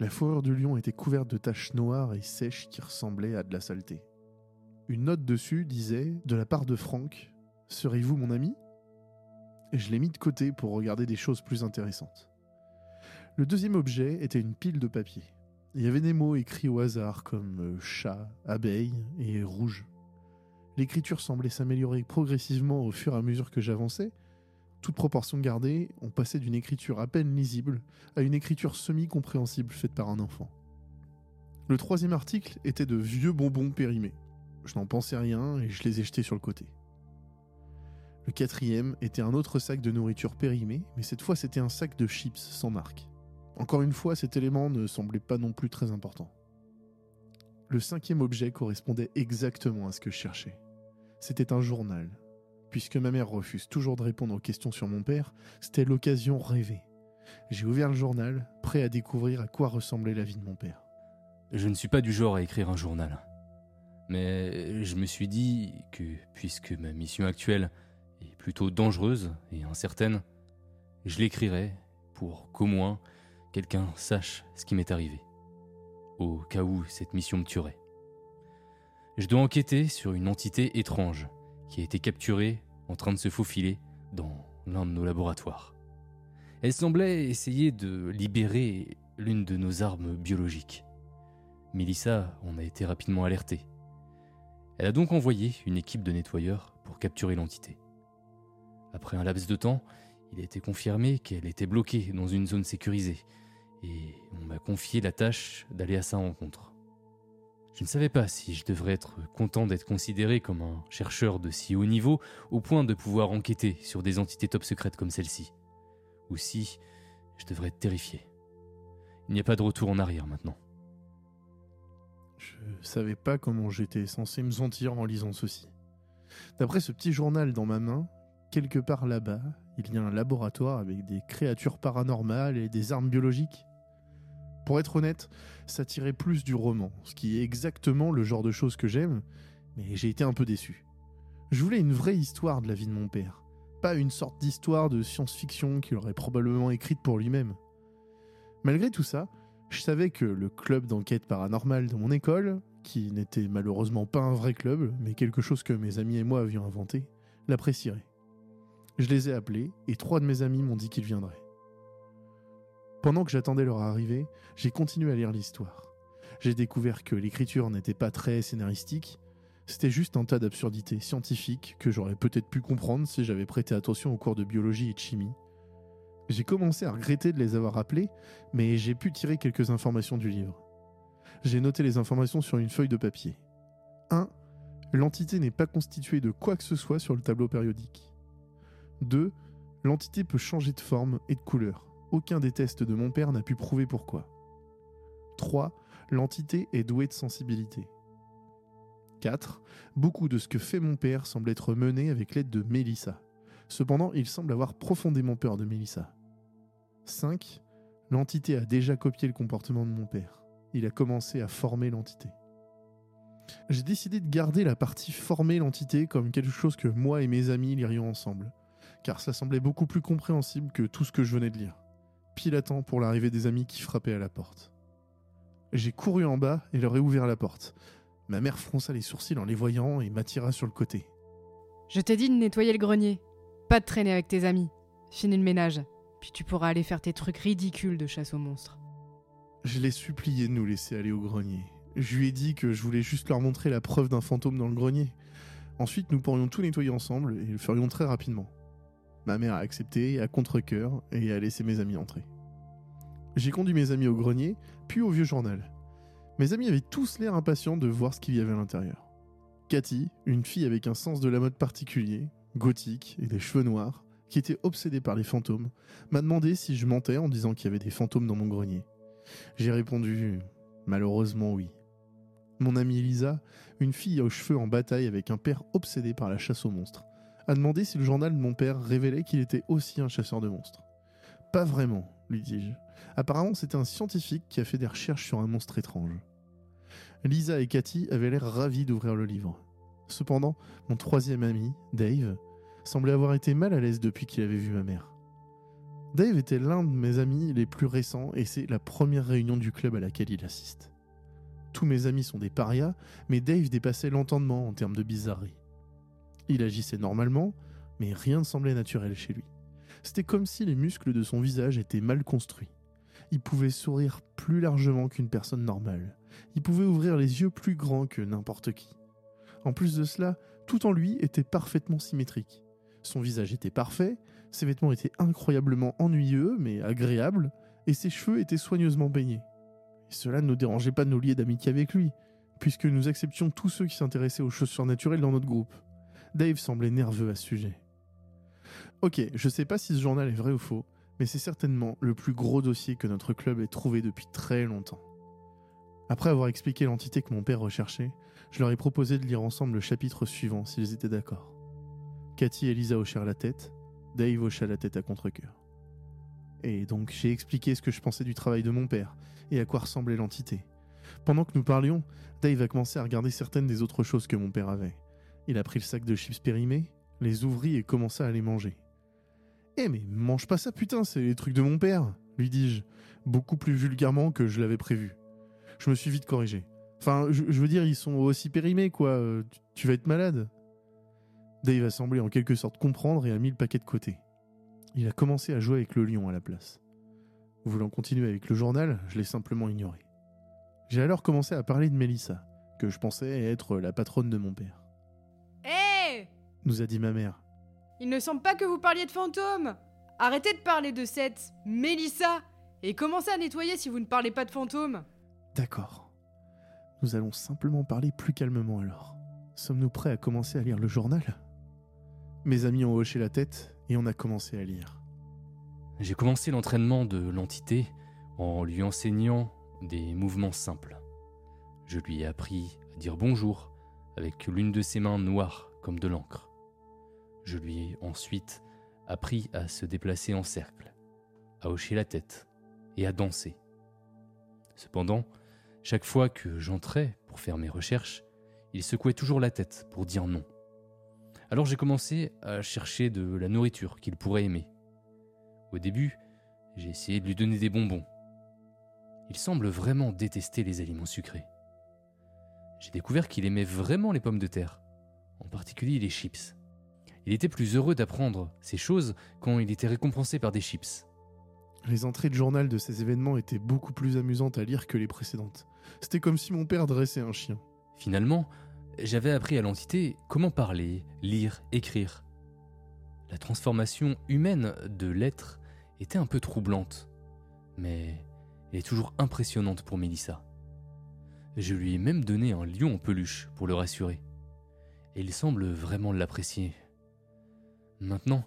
La fourrure du lion était couverte de taches noires et sèches qui ressemblaient à de la saleté. Une note dessus disait, de la part de Franck, Serez-vous mon ami? Je l'ai mis de côté pour regarder des choses plus intéressantes. Le deuxième objet était une pile de papier. Il y avait des mots écrits au hasard comme euh, chat, abeille et rouge. L'écriture semblait s'améliorer progressivement au fur et à mesure que j'avançais. Toute proportion gardée, on passait d'une écriture à peine lisible à une écriture semi-compréhensible faite par un enfant. Le troisième article était de vieux bonbons périmés. Je n'en pensais rien et je les ai jetés sur le côté. Le quatrième était un autre sac de nourriture périmé, mais cette fois c'était un sac de chips sans marque. Encore une fois, cet élément ne semblait pas non plus très important. Le cinquième objet correspondait exactement à ce que je cherchais. C'était un journal. Puisque ma mère refuse toujours de répondre aux questions sur mon père, c'était l'occasion rêvée. J'ai ouvert le journal, prêt à découvrir à quoi ressemblait la vie de mon père. Je ne suis pas du genre à écrire un journal. Mais je me suis dit que, puisque ma mission actuelle est plutôt dangereuse et incertaine, je l'écrirai pour qu'au moins quelqu'un sache ce qui m'est arrivé, au cas où cette mission me tuerait. Je dois enquêter sur une entité étrange qui a été capturée en train de se faufiler dans l'un de nos laboratoires. Elle semblait essayer de libérer l'une de nos armes biologiques. Melissa en a été rapidement alertée. Elle a donc envoyé une équipe de nettoyeurs pour capturer l'entité. Après un laps de temps, il a été confirmé qu'elle était bloquée dans une zone sécurisée et on m'a confié la tâche d'aller à sa rencontre. Je ne savais pas si je devrais être content d'être considéré comme un chercheur de si haut niveau au point de pouvoir enquêter sur des entités top secrètes comme celle-ci, ou si je devrais être terrifié. Il n'y a pas de retour en arrière maintenant. Je savais pas comment j'étais censé me sentir en lisant ceci. D'après ce petit journal dans ma main, quelque part là-bas, il y a un laboratoire avec des créatures paranormales et des armes biologiques. Pour être honnête, ça tirait plus du roman, ce qui est exactement le genre de choses que j'aime, mais j'ai été un peu déçu. Je voulais une vraie histoire de la vie de mon père, pas une sorte d'histoire de science-fiction qu'il aurait probablement écrite pour lui-même. Malgré tout ça, je savais que le club d'enquête paranormale de mon école, qui n'était malheureusement pas un vrai club, mais quelque chose que mes amis et moi avions inventé, l'apprécierait. Je les ai appelés et trois de mes amis m'ont dit qu'ils viendraient. Pendant que j'attendais leur arrivée, j'ai continué à lire l'histoire. J'ai découvert que l'écriture n'était pas très scénaristique, c'était juste un tas d'absurdités scientifiques que j'aurais peut-être pu comprendre si j'avais prêté attention aux cours de biologie et de chimie. J'ai commencé à regretter de les avoir appelés, mais j'ai pu tirer quelques informations du livre. J'ai noté les informations sur une feuille de papier. 1. L'entité n'est pas constituée de quoi que ce soit sur le tableau périodique. 2. L'entité peut changer de forme et de couleur. Aucun des tests de mon père n'a pu prouver pourquoi. 3. L'entité est douée de sensibilité. 4. Beaucoup de ce que fait mon père semble être mené avec l'aide de Mélissa. Cependant, il semble avoir profondément peur de Mélissa. 5. L'entité a déjà copié le comportement de mon père. Il a commencé à former l'entité. J'ai décidé de garder la partie former l'entité comme quelque chose que moi et mes amis lirions ensemble, car ça semblait beaucoup plus compréhensible que tout ce que je venais de lire. Pile à temps pour l'arrivée des amis qui frappaient à la porte. J'ai couru en bas et leur ai ouvert la porte. Ma mère fronça les sourcils en les voyant et m'attira sur le côté. Je t'ai dit de nettoyer le grenier. Pas de traîner avec tes amis. Finis le ménage. Puis tu pourras aller faire tes trucs ridicules de chasse aux monstres. Je l'ai supplié de nous laisser aller au grenier. Je lui ai dit que je voulais juste leur montrer la preuve d'un fantôme dans le grenier. Ensuite, nous pourrions tout nettoyer ensemble et le ferions très rapidement. Ma mère a accepté à contre-coeur et a laissé mes amis entrer. J'ai conduit mes amis au grenier, puis au vieux journal. Mes amis avaient tous l'air impatients de voir ce qu'il y avait à l'intérieur. Cathy, une fille avec un sens de la mode particulier, gothique et des cheveux noirs, qui était obsédée par les fantômes, m'a demandé si je mentais en disant qu'il y avait des fantômes dans mon grenier. J'ai répondu malheureusement oui. Mon amie Elisa, une fille aux cheveux en bataille avec un père obsédé par la chasse aux monstres, a demandé si le journal de mon père révélait qu'il était aussi un chasseur de monstres. Pas vraiment, lui dis-je. Apparemment, c'était un scientifique qui a fait des recherches sur un monstre étrange. Lisa et Cathy avaient l'air ravis d'ouvrir le livre. Cependant, mon troisième ami, Dave, semblait avoir été mal à l'aise depuis qu'il avait vu ma mère. Dave était l'un de mes amis les plus récents et c'est la première réunion du club à laquelle il assiste. Tous mes amis sont des parias, mais Dave dépassait l'entendement en termes de bizarrerie. Il agissait normalement, mais rien ne semblait naturel chez lui. C'était comme si les muscles de son visage étaient mal construits. Il pouvait sourire plus largement qu'une personne normale. Il pouvait ouvrir les yeux plus grands que n'importe qui. En plus de cela, tout en lui était parfaitement symétrique. Son visage était parfait, ses vêtements étaient incroyablement ennuyeux mais agréables, et ses cheveux étaient soigneusement peignés. Et cela ne dérangeait pas de nous lier d'amitié avec lui, puisque nous acceptions tous ceux qui s'intéressaient aux choses surnaturelles dans notre groupe. Dave semblait nerveux à ce sujet. Ok, je sais pas si ce journal est vrai ou faux, mais c'est certainement le plus gros dossier que notre club ait trouvé depuis très longtemps. Après avoir expliqué l'entité que mon père recherchait, je leur ai proposé de lire ensemble le chapitre suivant s'ils étaient d'accord. Cathy et Lisa hochèrent la tête, Dave hocha la tête à contre-coeur. Et donc j'ai expliqué ce que je pensais du travail de mon père et à quoi ressemblait l'entité. Pendant que nous parlions, Dave a commencé à regarder certaines des autres choses que mon père avait. Il a pris le sac de chips périmés, les ouvrit et commença à les manger. Eh mais mange pas ça putain, c'est les trucs de mon père, lui dis-je, beaucoup plus vulgairement que je l'avais prévu. Je me suis vite corrigé. Enfin, je, veux dire, ils sont aussi périmés, quoi. euh, tu vas être malade. Dave a semblé en quelque sorte comprendre et a mis le paquet de côté. Il a commencé à jouer avec le lion à la place. Voulant continuer avec le journal, je l'ai simplement ignoré. J'ai alors commencé à parler de Mélissa, que je pensais être la patronne de mon père. Nous a dit ma mère. Il ne semble pas que vous parliez de fantômes Arrêtez de parler de cette Mélissa et commencez à nettoyer si vous ne parlez pas de fantômes D'accord. Nous allons simplement parler plus calmement alors. Sommes-nous prêts à commencer à lire le journal? Mes amis ont hoché la tête et on a commencé à lire. J'ai commencé l'entraînement de l'entité en lui enseignant des mouvements simples. Je lui ai appris à dire bonjour avec l'une de ses mains noires comme de l'encre. Je lui ai ensuite appris à se déplacer en cercle, à hocher la tête et à danser. Cependant, chaque fois que j'entrais pour faire mes recherches, il secouait toujours la tête pour dire non. Alors j'ai commencé à chercher de la nourriture qu'il pourrait aimer. Au début, j'ai essayé de lui donner des bonbons. Il semble vraiment détester les aliments sucrés. J'ai découvert qu'il aimait vraiment les pommes de terre, en particulier les chips. Il était plus heureux d'apprendre ces choses quand il était récompensé par des chips. Les entrées de journal de ces événements étaient beaucoup plus amusantes à lire que les précédentes. C'était comme si mon père dressait un chien. Finalement, j'avais appris à l'entité comment parler, lire, écrire. La transformation humaine de l'être était un peu troublante, mais elle est toujours impressionnante pour Mélissa. Je lui ai même donné un lion en peluche pour le rassurer. Et il semble vraiment l'apprécier. Maintenant,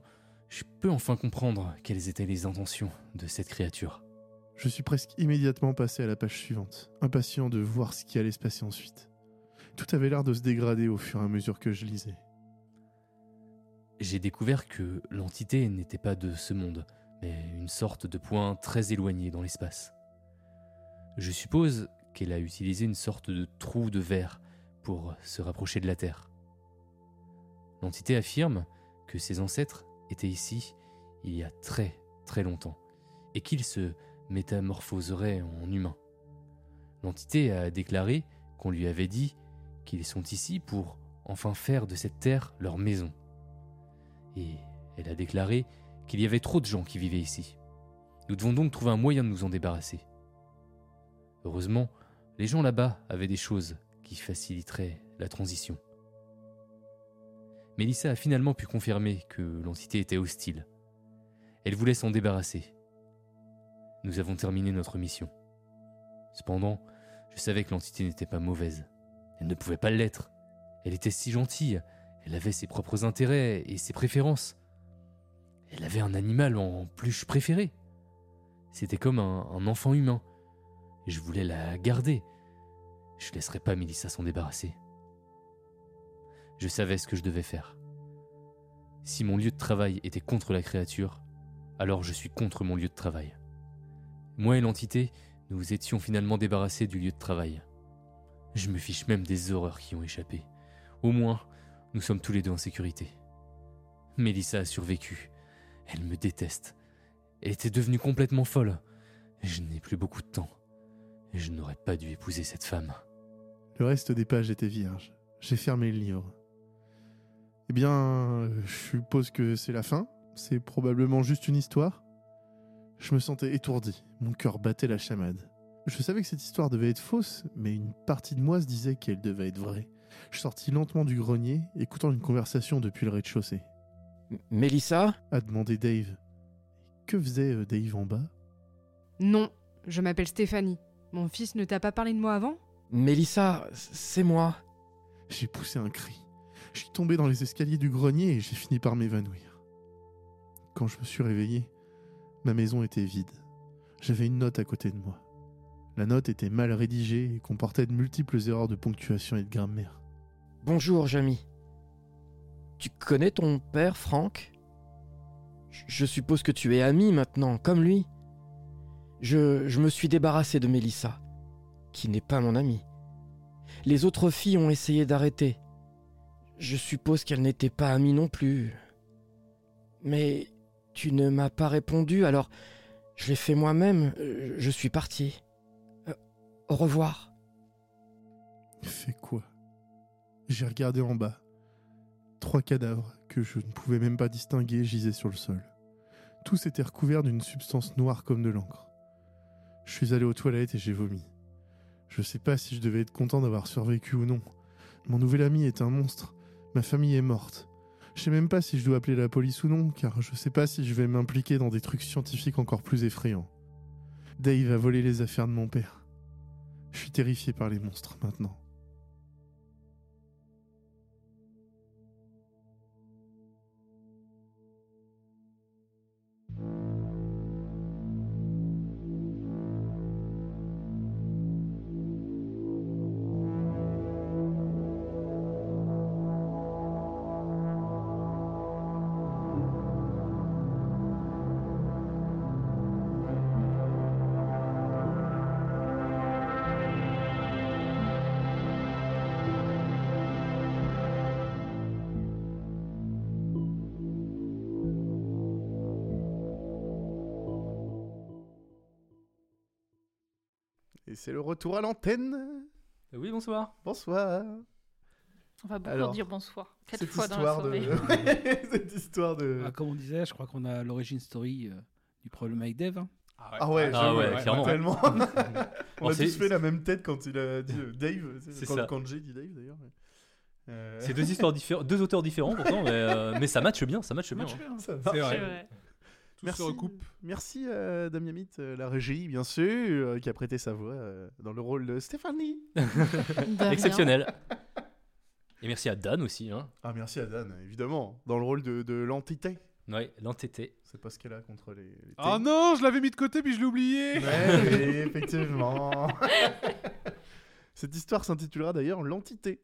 je peux enfin comprendre quelles étaient les intentions de cette créature. Je suis presque immédiatement passé à la page suivante, impatient de voir ce qui allait se passer ensuite. Tout avait l'air de se dégrader au fur et à mesure que je lisais. J'ai découvert que l'entité n'était pas de ce monde, mais une sorte de point très éloigné dans l'espace. Je suppose qu'elle a utilisé une sorte de trou de verre pour se rapprocher de la Terre. L'entité affirme que ses ancêtres étaient ici il y a très très longtemps et qu'ils se métamorphoseraient en humains. L'entité a déclaré qu'on lui avait dit qu'ils sont ici pour enfin faire de cette terre leur maison. Et elle a déclaré qu'il y avait trop de gens qui vivaient ici. Nous devons donc trouver un moyen de nous en débarrasser. Heureusement, les gens là-bas avaient des choses qui faciliteraient la transition. Mélissa a finalement pu confirmer que l'entité était hostile. Elle voulait s'en débarrasser. Nous avons terminé notre mission. Cependant, je savais que l'entité n'était pas mauvaise. Elle ne pouvait pas l'être. Elle était si gentille. Elle avait ses propres intérêts et ses préférences. Elle avait un animal en pluche préféré. C'était comme un, enfant humain. Je voulais la garder. Je ne laisserais pas Mélissa s'en débarrasser. Je savais ce que je devais faire. Si mon lieu de travail était contre la créature, alors je suis contre mon lieu de travail. Moi et l'entité, nous étions finalement débarrassés du lieu de travail. Je me fiche même des horreurs qui ont échappé. Au moins, nous sommes tous les deux en sécurité. Mélissa a survécu. Elle me déteste. Elle était devenue complètement folle. Je n'ai plus beaucoup de temps. Je n'aurais pas dû épouser cette femme. Le reste des pages était vierge. J'ai fermé le livre. Eh bien, euh, je suppose que c'est la fin. C'est probablement juste une histoire. Je me sentais étourdi. Mon cœur battait la chamade. Je savais que cette histoire devait être fausse, mais une partie de moi se disait qu'elle devait être vraie. Je sortis lentement du grenier, écoutant une conversation depuis le rez-de-chaussée. Mélissa? A demandé Dave. Que faisait euh, Dave en bas? Non, je m'appelle Stéphanie. Mon fils ne t'a pas parlé de moi avant? Mélissa, c'est moi. J'ai poussé un cri. Je suis tombé dans les escaliers du grenier et j'ai fini par m'évanouir. Quand je me suis réveillé, ma maison était vide. J'avais une note à côté de moi. La note était mal rédigée et comportait de multiples erreurs de ponctuation et de grammaire. Bonjour, Jamie. Tu connais ton père, Franck? Je suppose que tu es ami maintenant, comme lui. Je, je me suis débarrassé de Mélissa, qui n'est pas mon amie. Les autres filles ont essayé d'arrêter. Je suppose qu'elle n'était pas amie non plus. Mais tu ne m'as pas répondu, alors je l'ai fait moi-même. Je suis parti. Euh, au revoir. Fait quoi? J'ai regardé en bas. Trois cadavres que je ne pouvais même pas distinguer gisaient sur le sol. Tous étaient recouverts d'une substance noire comme de l'encre. Je suis allé aux toilettes et j'ai vomi. Je sais pas si je devais être content d'avoir survécu ou non. Mon nouvel ami est un monstre. Ma famille est morte. Je sais même pas si je dois appeler la police ou non, car je sais pas si je vais m'impliquer dans des trucs scientifiques encore plus effrayants. Dave a volé les affaires de mon père. Je suis terrifié par les monstres maintenant. Retour à l'antenne. Oui, bonsoir. Bonsoir. On va beaucoup Alors, dire bonsoir. Quatre cette fois dans la soirée. [laughs] de... cette histoire de... Ah, comme on disait, je crois qu'on a l'origine story euh, du problème avec Dave. hein. Ah ouais, Ah ouais, clairement. tellement. [laughs] On [laughs] Bon, a tous fait la même tête quand il a dit euh, Dave. C'est quand, ça. quand Jay dit Dave d'ailleurs. mais- Euh, C'est deux histoires différentes, deux auteurs différents pourtant, mais, euh, mais ça matche bien, ça matche bien. matche hein. bien. ça C'est marche. vrai. Tout Merci, se recoupe. merci euh, Damien Mitt, euh, la régie, bien sûr, euh, qui a prêté sa voix dans le rôle de Stéphanie. [laughs] Exceptionnel. Et merci à Dan aussi. Hein. Ah, merci à Dan, évidemment, dans le rôle de, de l'entité. Ouais, l'entêté. C'est pas ce qu'elle a contre les. les Oh non, je l'avais mis de côté puis je l'ai oublié. Ouais, [laughs] oui, effectivement. [laughs] Cette histoire s'intitulera d'ailleurs L'entité.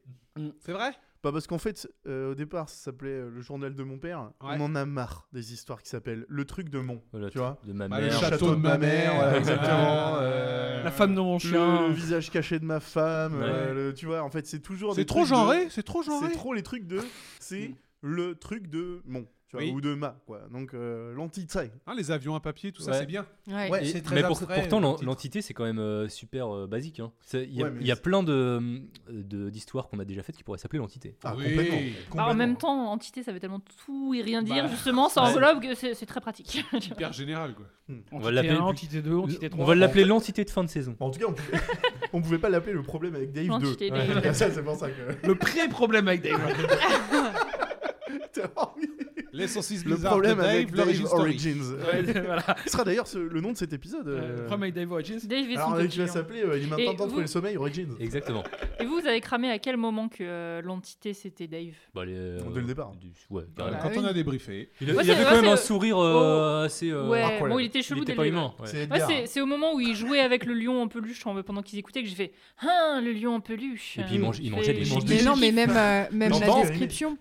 C'est vrai? Pas parce qu'en fait, euh, au départ, ça s'appelait euh, le journal de mon père. Ouais. On en a marre des histoires qui s'appellent le truc de mon. Voilà, tu vois de ma Bah, le château de ma mère, voilà, exactement. euh, La femme de mon chien. le visage caché de ma femme. Ouais. euh, le- tu vois, en fait, c'est toujours. C'est trop de- genré, c'est trop genré. C'est trop les trucs de. C'est le truc de mon. Tu vois, Oui. ou de mât, quoi. Donc euh, l'entité. Hein, les avions à papier, tout ça, Ouais. c'est bien. Ouais. Ouais, Et- c'est très mais pour- pourtant, l'entité, c'est quand même euh, super euh, basique. hein. Il y a, Ouais, y a plein de- de- d'histoires qu'on a déjà faites qui pourraient s'appeler l'entité. Ah, Oui. complètement. Bah, Bah, en complètement. même temps, entité, ça veut tellement tout et rien dire. Bah, Justement, ça englobe que c'est c'est très pratique. Hyper général, quoi. On va Entité l'appeler 1, plus- entité 2, entité 3. On va l'appeler l'entité de fin de saison. En tout cas, on pouvait, [laughs] on pouvait pas l'appeler le problème avec Dave 2. L'entité Dave. Ouais, [laughs] ça, c'est pour ça que. Le pré-problème avec Dave. [laughs] Les saucisses le bizarres problème de Dave, avec Dave story. Origins. Ouais, [laughs] voilà. Ce sera d'ailleurs ce- le nom de cet épisode. Euh, euh, Le problème avec Dave Origins. Dave et son Alors, petit tu vas s'appeler euh, Il est maintenant Et temps de vous- trouver le sommeil Origins. Exactement. Et vous, vous avez cramé à quel moment que euh, l'entité c'était Dave? Bah, les, euh, Dès le départ. du- ouais, Euh, carrément. Bah Quand oui. on a débriefé. Il, a- Ouais, il c'est- avait ouais, quand même c'est- un sourire euh, assez. euh, Ouais, bon, il était chelou dès pas le début. humain. ouais. C'est Ouais, Edgar. c'est c'est au moment où il jouait avec le lion en peluche en- pendant qu'ils écoutaient que j'ai fait Ah, le lion en peluche. Et puis il mange- il Je mangeait des- mange kiffé. Mais non, mais même, euh, même Non, la non. description.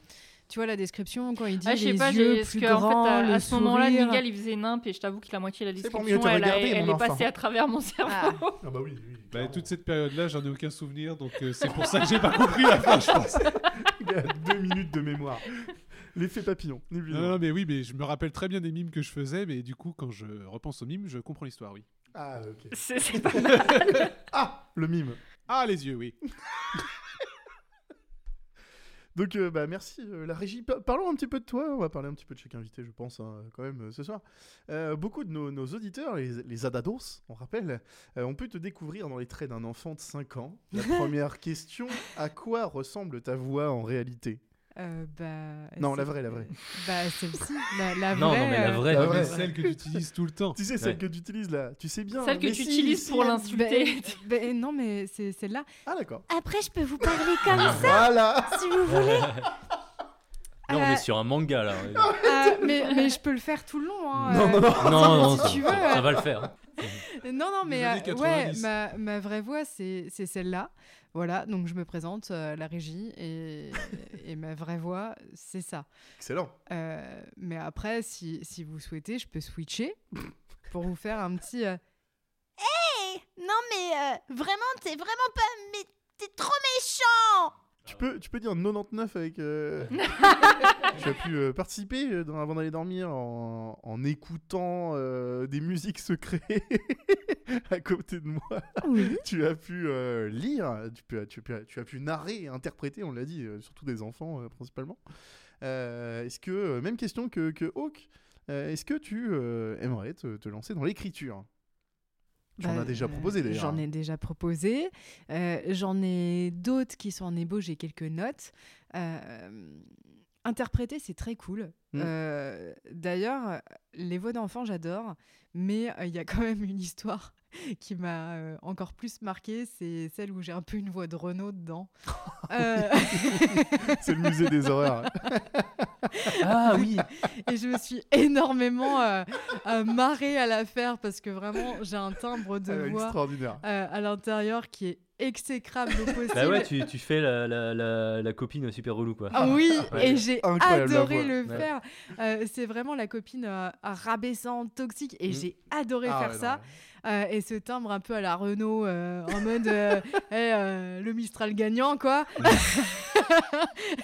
Tu vois la description quand il dit Ah, je sais les pas, yeux plus qu'en grands, fait, à, le à ce moment-là. Miguel il faisait nimp et je t'avoue que la moitié de la C'est pour mieux description, te elle, a- regarder, elle mon est passée à travers mon cerveau. Ah [laughs] bah oui, oui. Bah, toute cette période-là, j'en ai aucun souvenir, donc euh, c'est pour ça que j'ai pas compris la fin, je pense. [laughs] Il a deux minutes de mémoire. L'effet papillon. Non, non, mais oui, mais je me rappelle très bien des mimes que je faisais, mais du coup, quand je repense aux mimes, je comprends l'histoire, oui. Ah, ok. C'est c'est pas mal. [laughs] Ah, le mime. Ah, les yeux, oui. Donc, euh, bah, merci euh, la régie. Pa- parlons un petit peu de toi. On va parler un petit peu de chaque invité, je pense, hein, quand même, euh, ce soir. Beaucoup de nos, nos auditeurs, les, les Adados, on rappelle, ont pu te découvrir dans les traits d'un enfant de 5 ans. La [laughs] première question à quoi ressemble ta voix en réalité? Euh, bah, Non, la vraie, la vraie. [laughs] Bah, celle-ci. La, la Non, vraie. non, mais la euh, vraie. La vraie. celle que tu utilises tout le temps. Tu sais, celle Ouais. que tu utilises là, tu sais bien. Celle que tu si, utilises si, pour elle- l'insulter. bah, [laughs] bah, non, mais c'est celle-là. Ah, d'accord. Après, je peux vous parler [laughs] comme ça, Voilà si vous voulez. Là, on Euh, est sur un manga là. Ah, mais, mais je peux le faire tout le long. Hein, Non, euh, non, non. non, non, si ça, tu veux, ça euh, va le faire. Non, non, mais euh, ouais, 90. ma, ma vraie voix, c'est c'est celle-là. Voilà, donc je me présente euh, la régie et, et ma vraie voix, c'est ça. Excellent. Euh, mais après, si, si vous souhaitez, je peux switcher pour vous faire un petit. euh, Hé Non, mais euh, vraiment, t'es vraiment pas. Mais t'es trop méchant Tu peux, tu peux dire 99 avec. euh, [laughs] tu as pu euh, participer euh, dans- avant d'aller dormir en, en écoutant euh, des musiques secrètes [laughs] à côté de moi. Oui. Tu as pu lire, tu, peux, tu, peux- tu as pu narrer interpréter, on l'a dit, surtout des enfants principalement. Est-ce que, même question que, que Hawk, est-ce que tu aimerais te, te lancer dans l'écriture? Tu en Bah, as déjà euh, proposé d'ailleurs. J'en ai déjà proposé. Euh, J'en ai d'autres qui sont en ébauche, j'ai quelques notes. Euh, interpréter, c'est très cool. Mm. Euh, D'ailleurs, les voix d'enfants, j'adore. Mais euh, il y a quand même une histoire [laughs] qui m'a euh, encore plus marquée. C'est celle où j'ai un peu une voix de Renault dedans. [laughs] Euh, [laughs] C'est le musée des horreurs. Ah oui. Et je me suis énormément euh, euh, marrée à la faire parce que vraiment, j'ai un timbre de Ah, voix extraordinaire. euh, à l'intérieur qui est exécrable au possible. Bah ouais, tu, tu fais la, la, la, la copine super relou quoi. Ah oui, Ouais. et j'ai adoré le Ouais. faire. Euh, c'est vraiment la copine euh, rabaissante, toxique, et Mm. j'ai adoré Ah faire ouais, ça. Euh, et ce timbre un peu à la Renault, euh, en mode euh, [laughs] le Mistral gagnant, quoi. [laughs]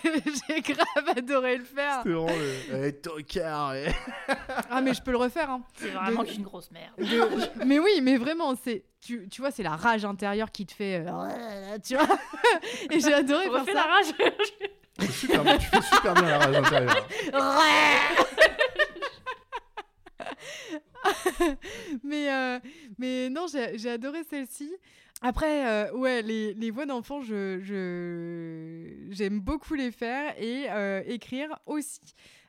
j'ai grave adoré le faire. C'était vraiment le. Tocard. [laughs] Ah, mais je peux le refaire. Hein. C'est vraiment De- qu'une grosse merde. De- mais oui, mais vraiment, c'est tu, tu vois, c'est la rage intérieure qui te fait, euh, tu vois. et j'ai adoré faire Refais ça. la rage. Tu fais super bien- tu fais super bien la rage intérieure. [laughs] mais, euh, mais non, j'ai adoré celle-ci. Après, euh, ouais, les, les voix d'enfants, je- j'aime beaucoup les faire et euh, écrire aussi.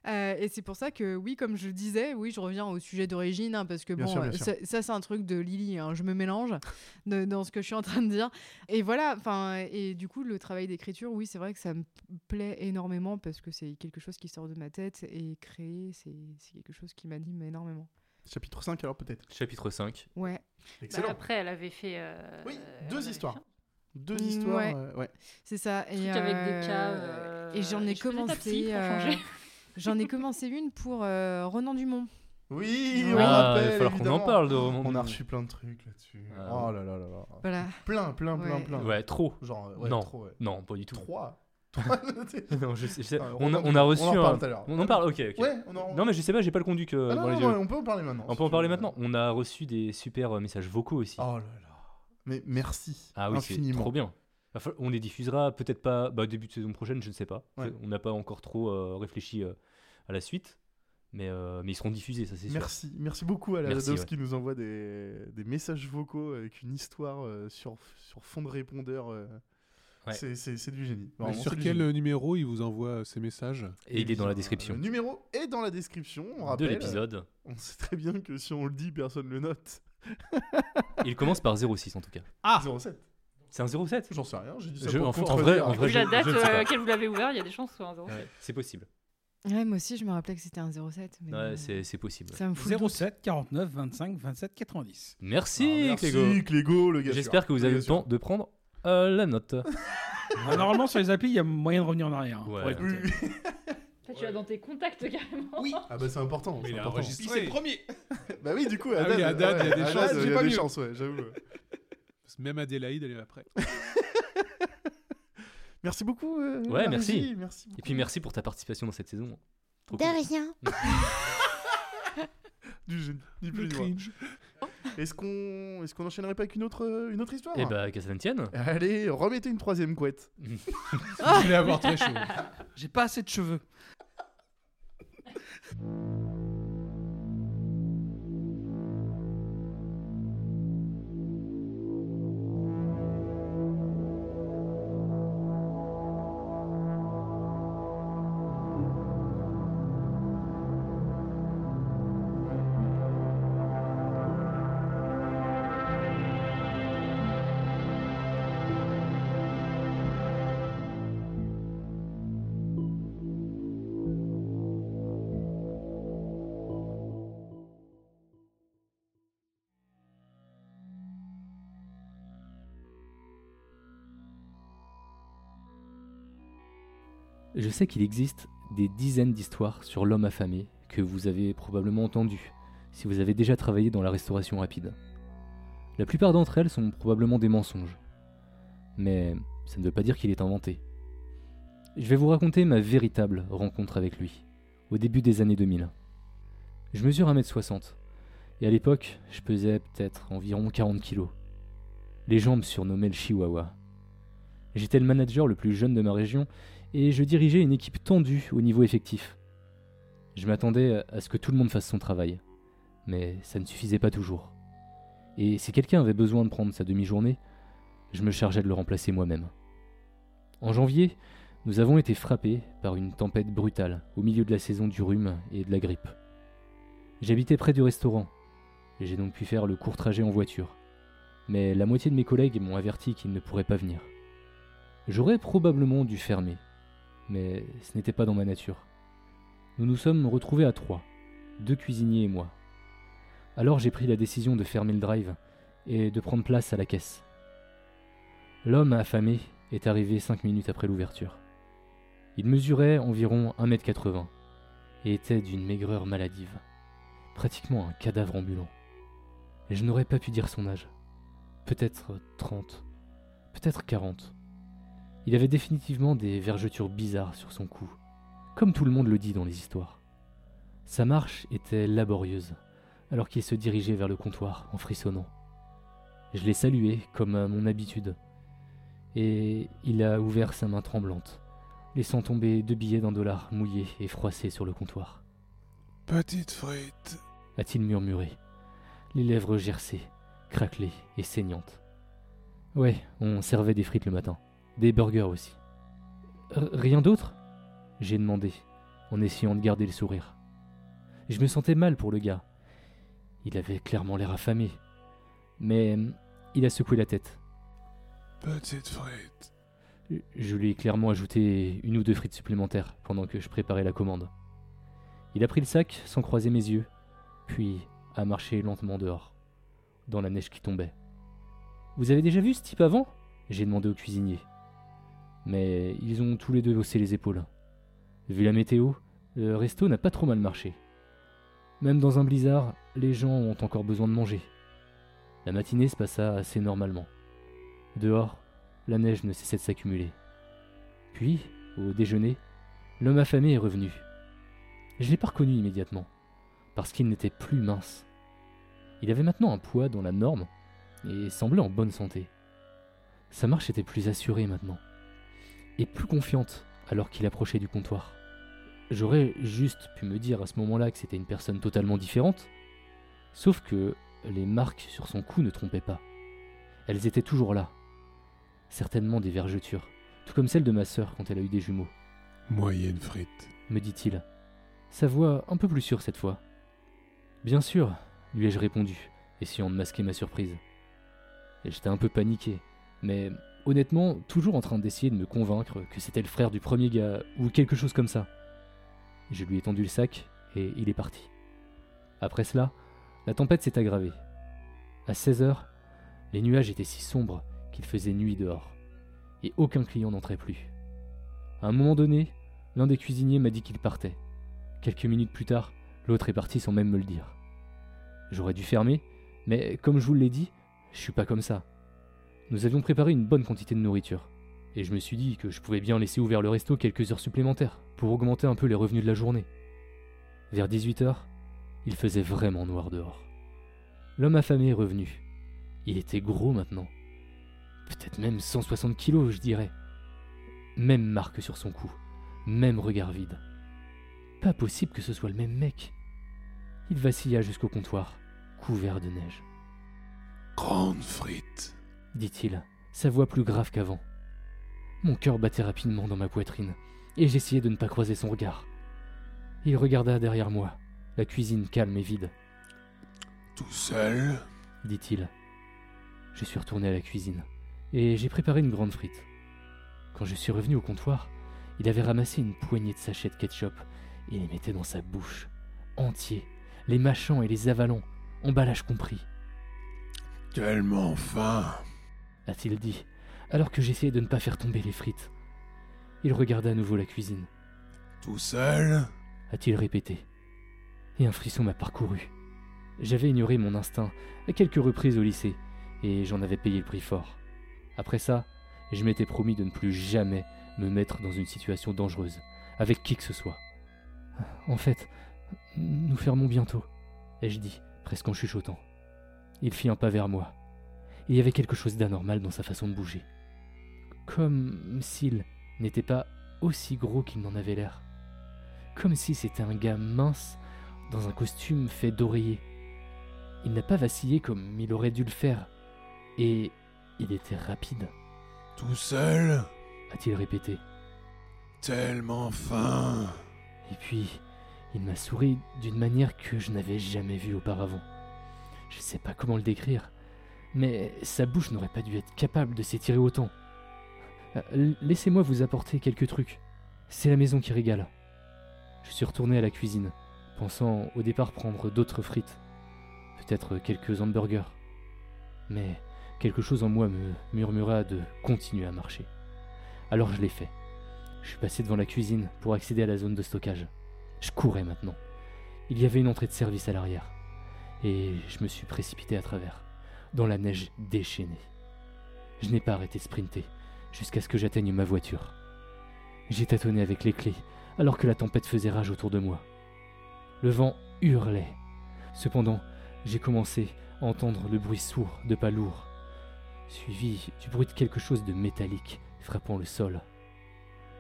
Euh, et c'est pour ça que, oui, comme je le disais, oui, je reviens au sujet d'origine, hein, parce que Bien bon, sûr, ça, ça, c'est un truc de Lily, hein, je me mélange [laughs] de- dans ce que je suis en train de dire. Et voilà, enfin, et du coup, le travail d'écriture, oui, c'est vrai que ça me plaît énormément parce que c'est quelque chose qui sort de ma tête et créer, c'est quelque chose qui m'anime énormément. Chapitre 5 alors peut-être. Chapitre 5. Ouais. Excellent. Bah, après, elle avait fait. euh, Oui, deux histoires. fait Deux histoires. ouais. euh, ouais. C'est ça. Et, Truc avec des euh, cas, euh, et j'en ai je commencé. euh, j'en ai commencé une pour euh, Renan Dumont. Oui, on Ah, rappelle, il va falloir qu'on en parle de Roman On a reçu plein de trucs là-dessus. Ah, oh là là là là. Voilà. Plein, plein, plein, Ouais. plein. Ouais, trop. Genre, ouais, non. trop, ouais. Non, pas du tout. Trois. [laughs] non, je sais- je sais- on, a, en- on a reçu on en reparle un- tout à l'heure. On en parle, ok. ok. Ouais, on en- Non, mais je sais pas, j'ai pas le conduit que Ah dans non, les non, on peut en parler maintenant. On si peut en parler veux. maintenant. On a reçu des super euh, messages vocaux aussi. Oh là là. Mais merci. Ah oui, c'est infiniment. trop bien. On les diffusera peut-être pas bah, début de saison prochaine, je ne sais pas. Ouais. On n'a pas encore trop euh, réfléchi euh, à la suite, mais, euh, mais ils seront diffusés, ça c'est sûr. Merci, merci beaucoup à la Merci, ouais. qui nous envoie des, des messages vocaux avec une histoire sur, sur fond de répondeur. Euh, Ouais. c'est- du génie. Vraiment, sur quel génie. euh, numéro il vous envoie ces messages? Et il est dans la description. Le numéro est dans la description, on De rappelle. l'épisode. On sait très bien que si on le dit, personne le note. [laughs] Il commence par 06 en tout cas. Ah 07. C'est un 07 J'en sais rien, j'ai dit ça Je- pour en, en vrai, en Vu vrai, je- la date ne sais pas. euh, laquelle vous l'avez ouvert, il y a des chances que ce soit un 07. Ouais, c'est possible. Ouais, moi aussi, je me rappelais que c'était un 07. Mais Ouais, euh, c'est possible. ça me fout le doute. 07 49 25 27 90. Merci, Ah, Clégo. merci, Clégo, le gars J'espère que vous avez le temps de prendre euh, la note. [laughs] Ah, Normalement, sur les applis, il y a moyen de revenir en arrière. hein, Ouais. pour. Oui. Tu as dans tes contacts carrément. Oui. Ah bah c'est important. Mais c'est il a important. enregistré. c'est le premier. [laughs] Bah oui, du coup, Ah à oui, à date, il y a des chances, c'est Il y pas a des mieux. chances, ouais, j'avoue. Parce que Même Adélaïde, elle est après. [laughs] Merci beaucoup. euh, Ouais, la merci. régie, merci Et puis merci pour ta participation dans cette saison. Trop De cool. rien. Du génie, ni plus Le ni moins. Est-ce qu'on est qu'on enchaînerait pas avec une autre, euh, une autre histoire? Eh bah, qu'à ça ne tienne. Allez, remettez une troisième couette. [laughs] Je voulais avoir très chaud. J'ai pas assez de cheveux. [laughs] Je sais qu'il existe des dizaines d'histoires sur l'homme affamé que vous avez probablement entendues si vous avez déjà travaillé dans la restauration rapide. La plupart d'entre elles sont probablement des mensonges. Mais ça ne veut pas dire qu'il est inventé. Je vais vous raconter ma véritable rencontre avec lui, au début des années 2000. Je mesure 1m60, et à l'époque, je pesais peut-être environ 40 kilos. Les gens me surnommaient le Chihuahua. J'étais le manager le plus jeune de ma région et je dirigeais une équipe tendue au niveau effectif. Je m'attendais à ce que tout le monde fasse son travail, mais ça ne suffisait pas toujours. Et si quelqu'un avait besoin de prendre sa demi-journée, je me chargeais de le remplacer moi-même. En janvier, nous avons été frappés par une tempête brutale au milieu de la saison du rhume et de la grippe. J'habitais près du restaurant, et j'ai donc pu faire le court trajet en voiture. Mais la moitié de mes collègues m'ont averti qu'ils ne pourraient pas venir. J'aurais probablement dû fermer, mais ce n'était pas dans ma nature. Nous nous sommes retrouvés à trois, deux cuisiniers et moi. Alors j'ai pris la décision de fermer le drive et de prendre place à la caisse. L'homme affamé est arrivé cinq minutes après l'ouverture. Il mesurait environ 1m80 et était d'une maigreur maladive, pratiquement un cadavre ambulant. Et je n'aurais pas pu dire son âge. Peut-être 30, peut-être 40. Il avait définitivement des vergetures bizarres sur son cou, comme tout le monde le dit dans les histoires. Sa marche était laborieuse, alors qu'il se dirigeait vers le comptoir en frissonnant. Je l'ai salué comme à mon habitude, et il a ouvert sa main tremblante, laissant tomber deux billets d'un dollar mouillés et froissés sur le comptoir. Petite frite. A-t-il murmuré, les lèvres gercées, craquelées et saignantes. Ouais, on servait des frites le matin. Des burgers aussi. R- rien d'autre? J'ai demandé, en essayant de garder le sourire. Je me sentais mal pour le gars. Il avait clairement l'air affamé. Mais il a secoué la tête. Petite frite. Je lui ai clairement ajouté une ou deux frites supplémentaires pendant que je préparais la commande. Il a pris le sac sans croiser mes yeux, puis a marché lentement dehors, dans la neige qui tombait. Vous avez déjà vu ce type avant? J'ai demandé au cuisinier. Mais ils ont tous les deux haussé les épaules. Vu la météo, le resto n'a pas trop mal marché. Même dans un blizzard, les gens ont encore besoin de manger. La matinée se passa assez normalement. Dehors, la neige ne cessait de s'accumuler. Puis, au déjeuner, l'homme affamé est revenu. Je l'ai pas reconnu immédiatement, parce qu'il n'était plus mince. Il avait maintenant un poids dans la norme et semblait en bonne santé. Sa marche était plus assurée maintenant, et plus confiante alors qu'il approchait du comptoir. J'aurais juste pu me dire à ce moment-là que c'était une personne totalement différente, sauf que les marques sur son cou ne trompaient pas. Elles étaient toujours là. Certainement des vergetures, tout comme celle de ma sœur quand elle a eu des jumeaux, Moyenne frite. me dit-il. Sa voix un peu plus sûre cette fois. Bien sûr, lui ai-je répondu, essayant de masquer ma surprise. J'étais un peu paniqué, mais honnêtement, toujours en train d'essayer de me convaincre que c'était le frère du premier gars, ou quelque chose comme ça. Je lui ai tendu le sac, et il est parti. Après cela, la tempête s'est aggravée. À 16 heures, les nuages étaient si sombres qu'il faisait nuit dehors, et aucun client n'entrait plus. À un moment donné, l'un des cuisiniers m'a dit qu'il partait. Quelques minutes plus tard, l'autre est parti sans même me le dire. J'aurais dû fermer, mais comme je vous l'ai dit, je suis pas comme ça. Nous avions préparé une bonne quantité de nourriture, et je me suis dit que je pouvais bien laisser ouvert le resto quelques heures supplémentaires pour augmenter un peu les revenus de la journée. Vers 18h, il faisait vraiment noir dehors. L'homme affamé est revenu. Il était gros maintenant. Peut-être même 160 kilos, je dirais. Même marque sur son cou, même regard vide. Pas possible que ce soit le même mec. Il vacilla jusqu'au comptoir, couvert de neige. Grande frite. Dit-il, sa voix plus grave qu'avant. Mon cœur battait rapidement dans ma poitrine, et j'essayais de ne pas croiser son regard. Il regarda derrière moi, la cuisine calme et vide. Tout seul? dit-il. Je suis retourné à la cuisine, et j'ai préparé une grande frite. Quand je suis revenu au comptoir, il avait ramassé une poignée de sachets de ketchup et les mettait dans sa bouche, entiers, les mâchant et les avalant, emballage compris. Tellement faim. A-t-il dit, alors que j'essayais de ne pas faire tomber les frites. Il regarda à nouveau la cuisine. Tout seul? A-t-il répété. Et un frisson m'a parcouru. J'avais ignoré mon instinct à quelques reprises au lycée, et j'en avais payé le prix fort. Après ça, je m'étais promis de ne plus jamais me mettre dans une situation dangereuse, avec qui que ce soit. En fait, nous fermons bientôt, ai-je dit, presque en chuchotant. Il fit un pas vers moi. Il y avait quelque chose d'anormal dans sa façon de bouger. Comme s'il n'était pas aussi gros qu'il n'en avait l'air. Comme si c'était un gars mince dans un costume fait d'oreiller. Il n'a pas vacillé comme il aurait dû le faire. Et il était rapide, Tout seul? A-t-il répété. Tellement faim. Et puis, il m'a souri d'une manière que je n'avais jamais vue auparavant. Je ne sais pas comment le décrire, mais sa bouche n'aurait pas dû être capable de s'étirer autant. Euh, Laissez-moi vous apporter quelques trucs. C'est la maison qui régale. Je suis retourné à la cuisine, pensant au départ prendre d'autres frites, peut-être quelques hamburgers. Mais quelque chose en moi me murmura de continuer à marcher. Alors je l'ai fait. Je suis passé devant la cuisine pour accéder à la zone de stockage. Je courais maintenant. Il y avait une entrée de service à l'arrière. Et je me suis précipité à travers, dans la neige déchaînée. Je n'ai pas arrêté de sprinter jusqu'à ce que j'atteigne ma voiture. J'ai tâtonné avec les clés alors que la tempête faisait rage autour de moi. Le vent hurlait. Cependant, j'ai commencé à entendre le bruit sourd de pas lourds, suivi du bruit de quelque chose de métallique frappant le sol.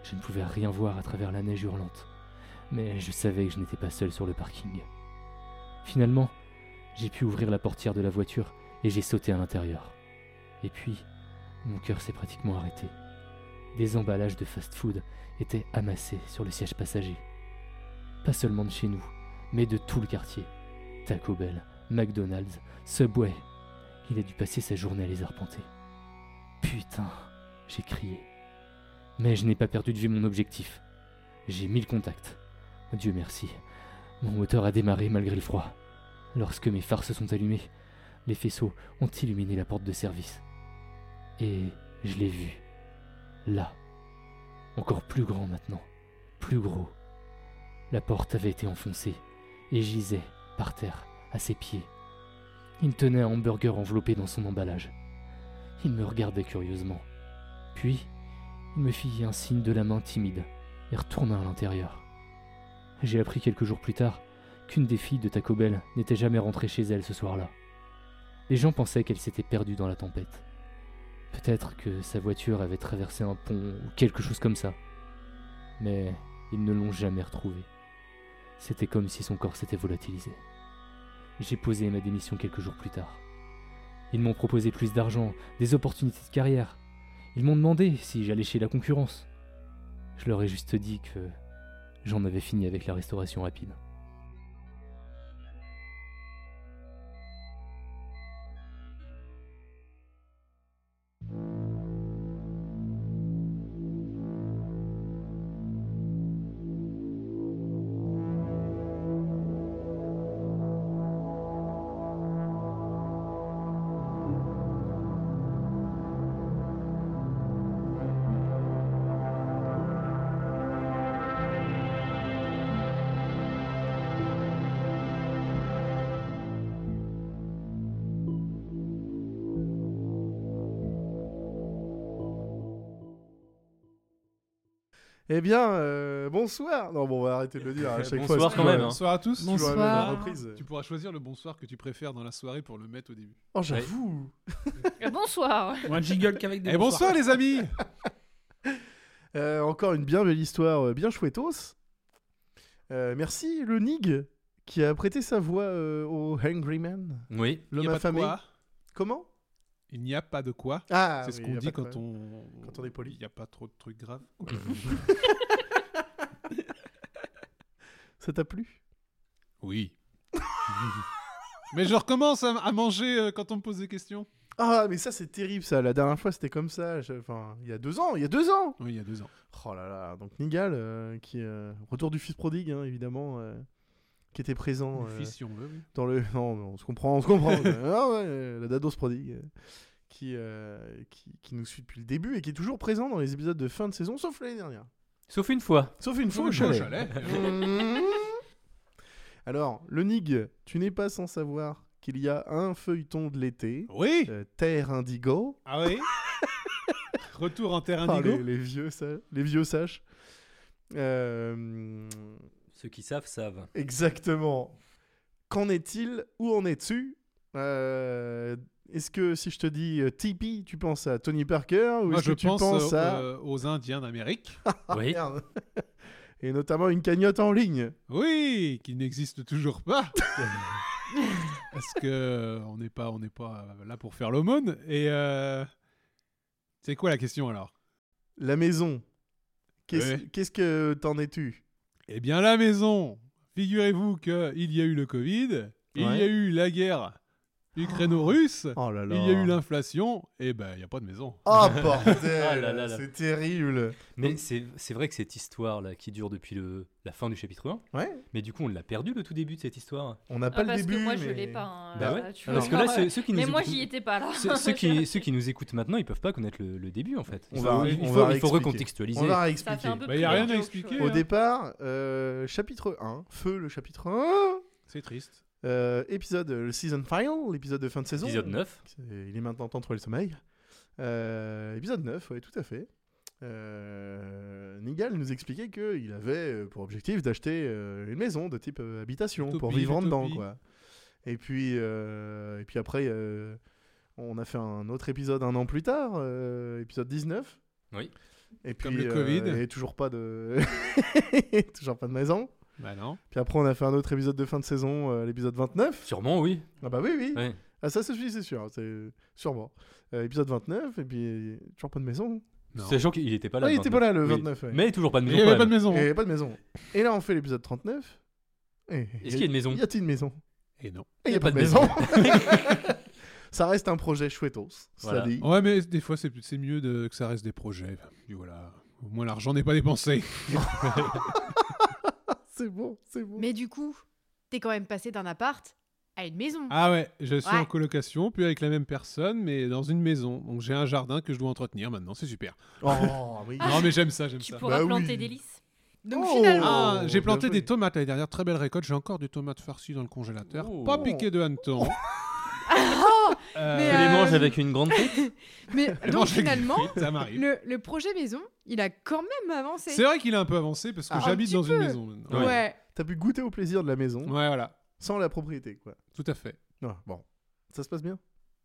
Je ne pouvais rien voir à travers la neige hurlante, mais je savais que je n'étais pas seul sur le parking. Finalement, j'ai pu ouvrir la portière de la voiture et j'ai sauté à l'intérieur. Et puis, mon cœur s'est pratiquement arrêté. Des emballages de fast-food étaient amassés sur le siège passager. Pas seulement de chez nous, mais de tout le quartier. Taco Bell, McDonald's, Subway. Il a dû passer sa journée à les arpenter. Putain, j'ai crié. Mais je n'ai pas perdu de vue mon objectif. J'ai mis le contact. Dieu merci. Mon moteur a démarré malgré le froid. Lorsque mes phares se sont allumés, les faisceaux ont illuminé la porte de service. Et je l'ai vu. Là. Encore plus grand maintenant. Plus gros. La porte avait été enfoncée et gisait, par terre, à ses pieds. Il tenait un hamburger enveloppé dans son emballage. Il me regardait curieusement. Puis, Il me fit un signe de la main timide et retourna à l'intérieur. J'ai appris quelques jours plus tard qu'une des filles de Taco Bell n'était jamais rentrée chez elle ce soir-là. Les gens pensaient qu'elle s'était perdue dans la tempête. Peut-être que sa voiture avait traversé un pont ou quelque chose comme ça. Mais ils ne l'ont jamais retrouvée. C'était comme si son corps s'était volatilisé. J'ai posé ma démission quelques jours plus tard. Ils m'ont proposé plus d'argent, des opportunités de carrière. Ils m'ont demandé si j'allais chez la concurrence. Je leur ai juste dit que j'en avais fini avec la restauration rapide. Eh bien, euh, bonsoir. Non, bon, on va arrêter de le dire à chaque fois. Bonsoir quand même, hein. Bonsoir à tous. la Bonsoir. reprise. Tu pourras choisir le bonsoir que tu préfères dans la soirée pour le mettre au début. Oh, j'avoue. [laughs] Euh, Bonsoir. Ou un jingle qu'avec des Et bonsoir les amis [laughs] Euh, encore une bien belle histoire, euh, bien chouettos. Euh, merci le Nig qui a prêté sa voix euh, au Hungry Man, Oui. L'homme affamé. Comment? Il n'y a pas de quoi. Ah, C'est ce qu'on dit quand on... Quand on est poli. Il n'y a pas trop de trucs graves. [laughs] [laughs] Ça t'a plu? Oui. [laughs] Mais je recommence à, à manger euh, quand on me pose des questions. Ah, mais ça c'est terrible ça. La dernière fois c'était comme ça. Je- Enfin, il y a deux ans, il y a deux ans. Oui, il y a deux ans. Oh là là. Donc Nigal, euh, qui euh, retour du fils prodigue, hein, évidemment, euh, qui était présent. Le euh, fils, si on veut, oui. dans le non, mais on se comprend on se comprend. [laughs] Ah ouais, euh, la dados prodigue euh, qui, qui qui nous suit depuis le début et qui est toujours présent dans les épisodes de fin de saison sauf l'année dernière. Sauf une fois. sauf une fois au chalet, [laughs] alors le nig tu n'es pas sans savoir qu'il y a un feuilleton de l'été. Oui. Euh, Terre Indigo. Ah oui. [laughs] Retour en terre Ah, indigo. les, les vieux ça, les vieux Euh, Ceux qui savent, savent. Exactement. Qu'en est-il? Où en es-tu? Euh, Est-ce que si je te dis euh, Tipeee, tu penses à Tony Parker ou Moi, est-ce je que tu pense penses euh, à euh, aux Indiens d'Amérique. [laughs] Ah, Oui. merde. et notamment une cagnotte en ligne Oui, qui n'existe toujours pas. [laughs] Parce que euh, on n'est pas, on n'est pas là pour faire l'aumône. Et euh, c'est quoi la question alors? La maison. Qu'est-ce Ouais. qu'est-ce que t'en es-tu? Eh bien, la maison. Figurez-vous qu'il y a eu le Covid, il y a eu la guerre ukraino-russe, Oh là là. il y a eu l'inflation, et ben il n'y a pas de maison. Oh bordel [laughs] Ah là là là. C'est terrible Mais c'est c'est vrai que cette histoire-là, qui dure depuis le, la fin du chapitre 1, Ouais mais du coup, on l'a perdu le tout début de cette histoire. On n'a Ah, pas le parce début que moi, mais... je l'ai pas. hein, Bah là, ouais. tu Parce vois. que là, ceux, ceux qui nous Mais moi, écoutent- j'y étais pas là. Ceux, ceux qui, [laughs] ceux qui nous écoutent maintenant, ils peuvent pas connaître le, le début en fait. Il On faut, va- il on faut- va il faut recontextualiser. On va réexpliquer. un peu Bah, y a plus rien à expliquer. Au hein. départ, euh, chapitre 1, feu le chapitre 1, C'est triste. Euh, épisode, le season final, l'épisode de fin de saison. Épisode 9. C'est- Il est maintenant temps de trouver le sommeil. Euh, épisode 9, oui, tout à fait. Euh, Nigal nous expliquait qu'il avait euh, pour objectif d'acheter euh, une maison de type euh, habitation pour Utopie, vivre en dedans. utopie. Quoi. Et, puis, euh, et puis après, euh, on a fait un autre épisode un an plus tard, euh, épisode 19. Oui. Et puis, Comme le euh, Covid. et toujours pas de, [laughs] toujours pas de maison. Bah non. Puis après, on a fait un autre épisode de fin de saison, euh, l'épisode 29. Sûrement, oui. Ah bah oui, oui. Ouais. Ah ça, ça suffit, c'est sûr. C'est sûrement. Euh, épisode 29, et puis toujours pas de maison. Non. Sachant qu'il était pas là. Ah, il était pas là, le 29. 29, ouais. Mais toujours pas de Il maison. n'y avait pas de même. maison. Et il y avait pas de maison. Et là, on fait l'épisode 39. Et- Est-ce qu'il y a une maison Y a-t-il une maison? Et non. Et il y a pas de maison. [laughs] ça reste un projet chouettos, ça Voilà. dit. Ouais, mais des fois, c'est c'est mieux de, que ça reste des projets. Puis voilà. Au moins, l'argent n'est pas dépensé. [laughs] [laughs] C'est bon, c'est bon. Mais du coup, t'es quand même passé d'un appart à une maison. Ah ouais, je suis Ouais. en colocation, puis avec la même personne, mais dans une maison. Donc j'ai un jardin que je dois entretenir maintenant, c'est super. Oh, [laughs] oui. Non, mais j'aime ça, j'aime Tu ça. pourras Bah planter oui. des lys. Donc Oh. finalement, Ah, j'ai bien planté des tomates l'année dernière, très belle récolte. J'ai encore des tomates farcies dans le congélateur. Oh. Pas piqué de hanneton. [laughs] Oh Euh, Mais, Tu les euh, manges avec une grande tête [laughs] Mais donc finalement, frites, ça m'arrive. le, le projet maison, il a quand même avancé. C'est vrai qu'il a un peu avancé parce que Ah, un j'habite petit dans une peu. maison maintenant. Ouais. T'as pu goûter au plaisir de la maison Ouais, voilà. sans la propriété, quoi. Tout à fait. Ouais, bon, ça se passe bien?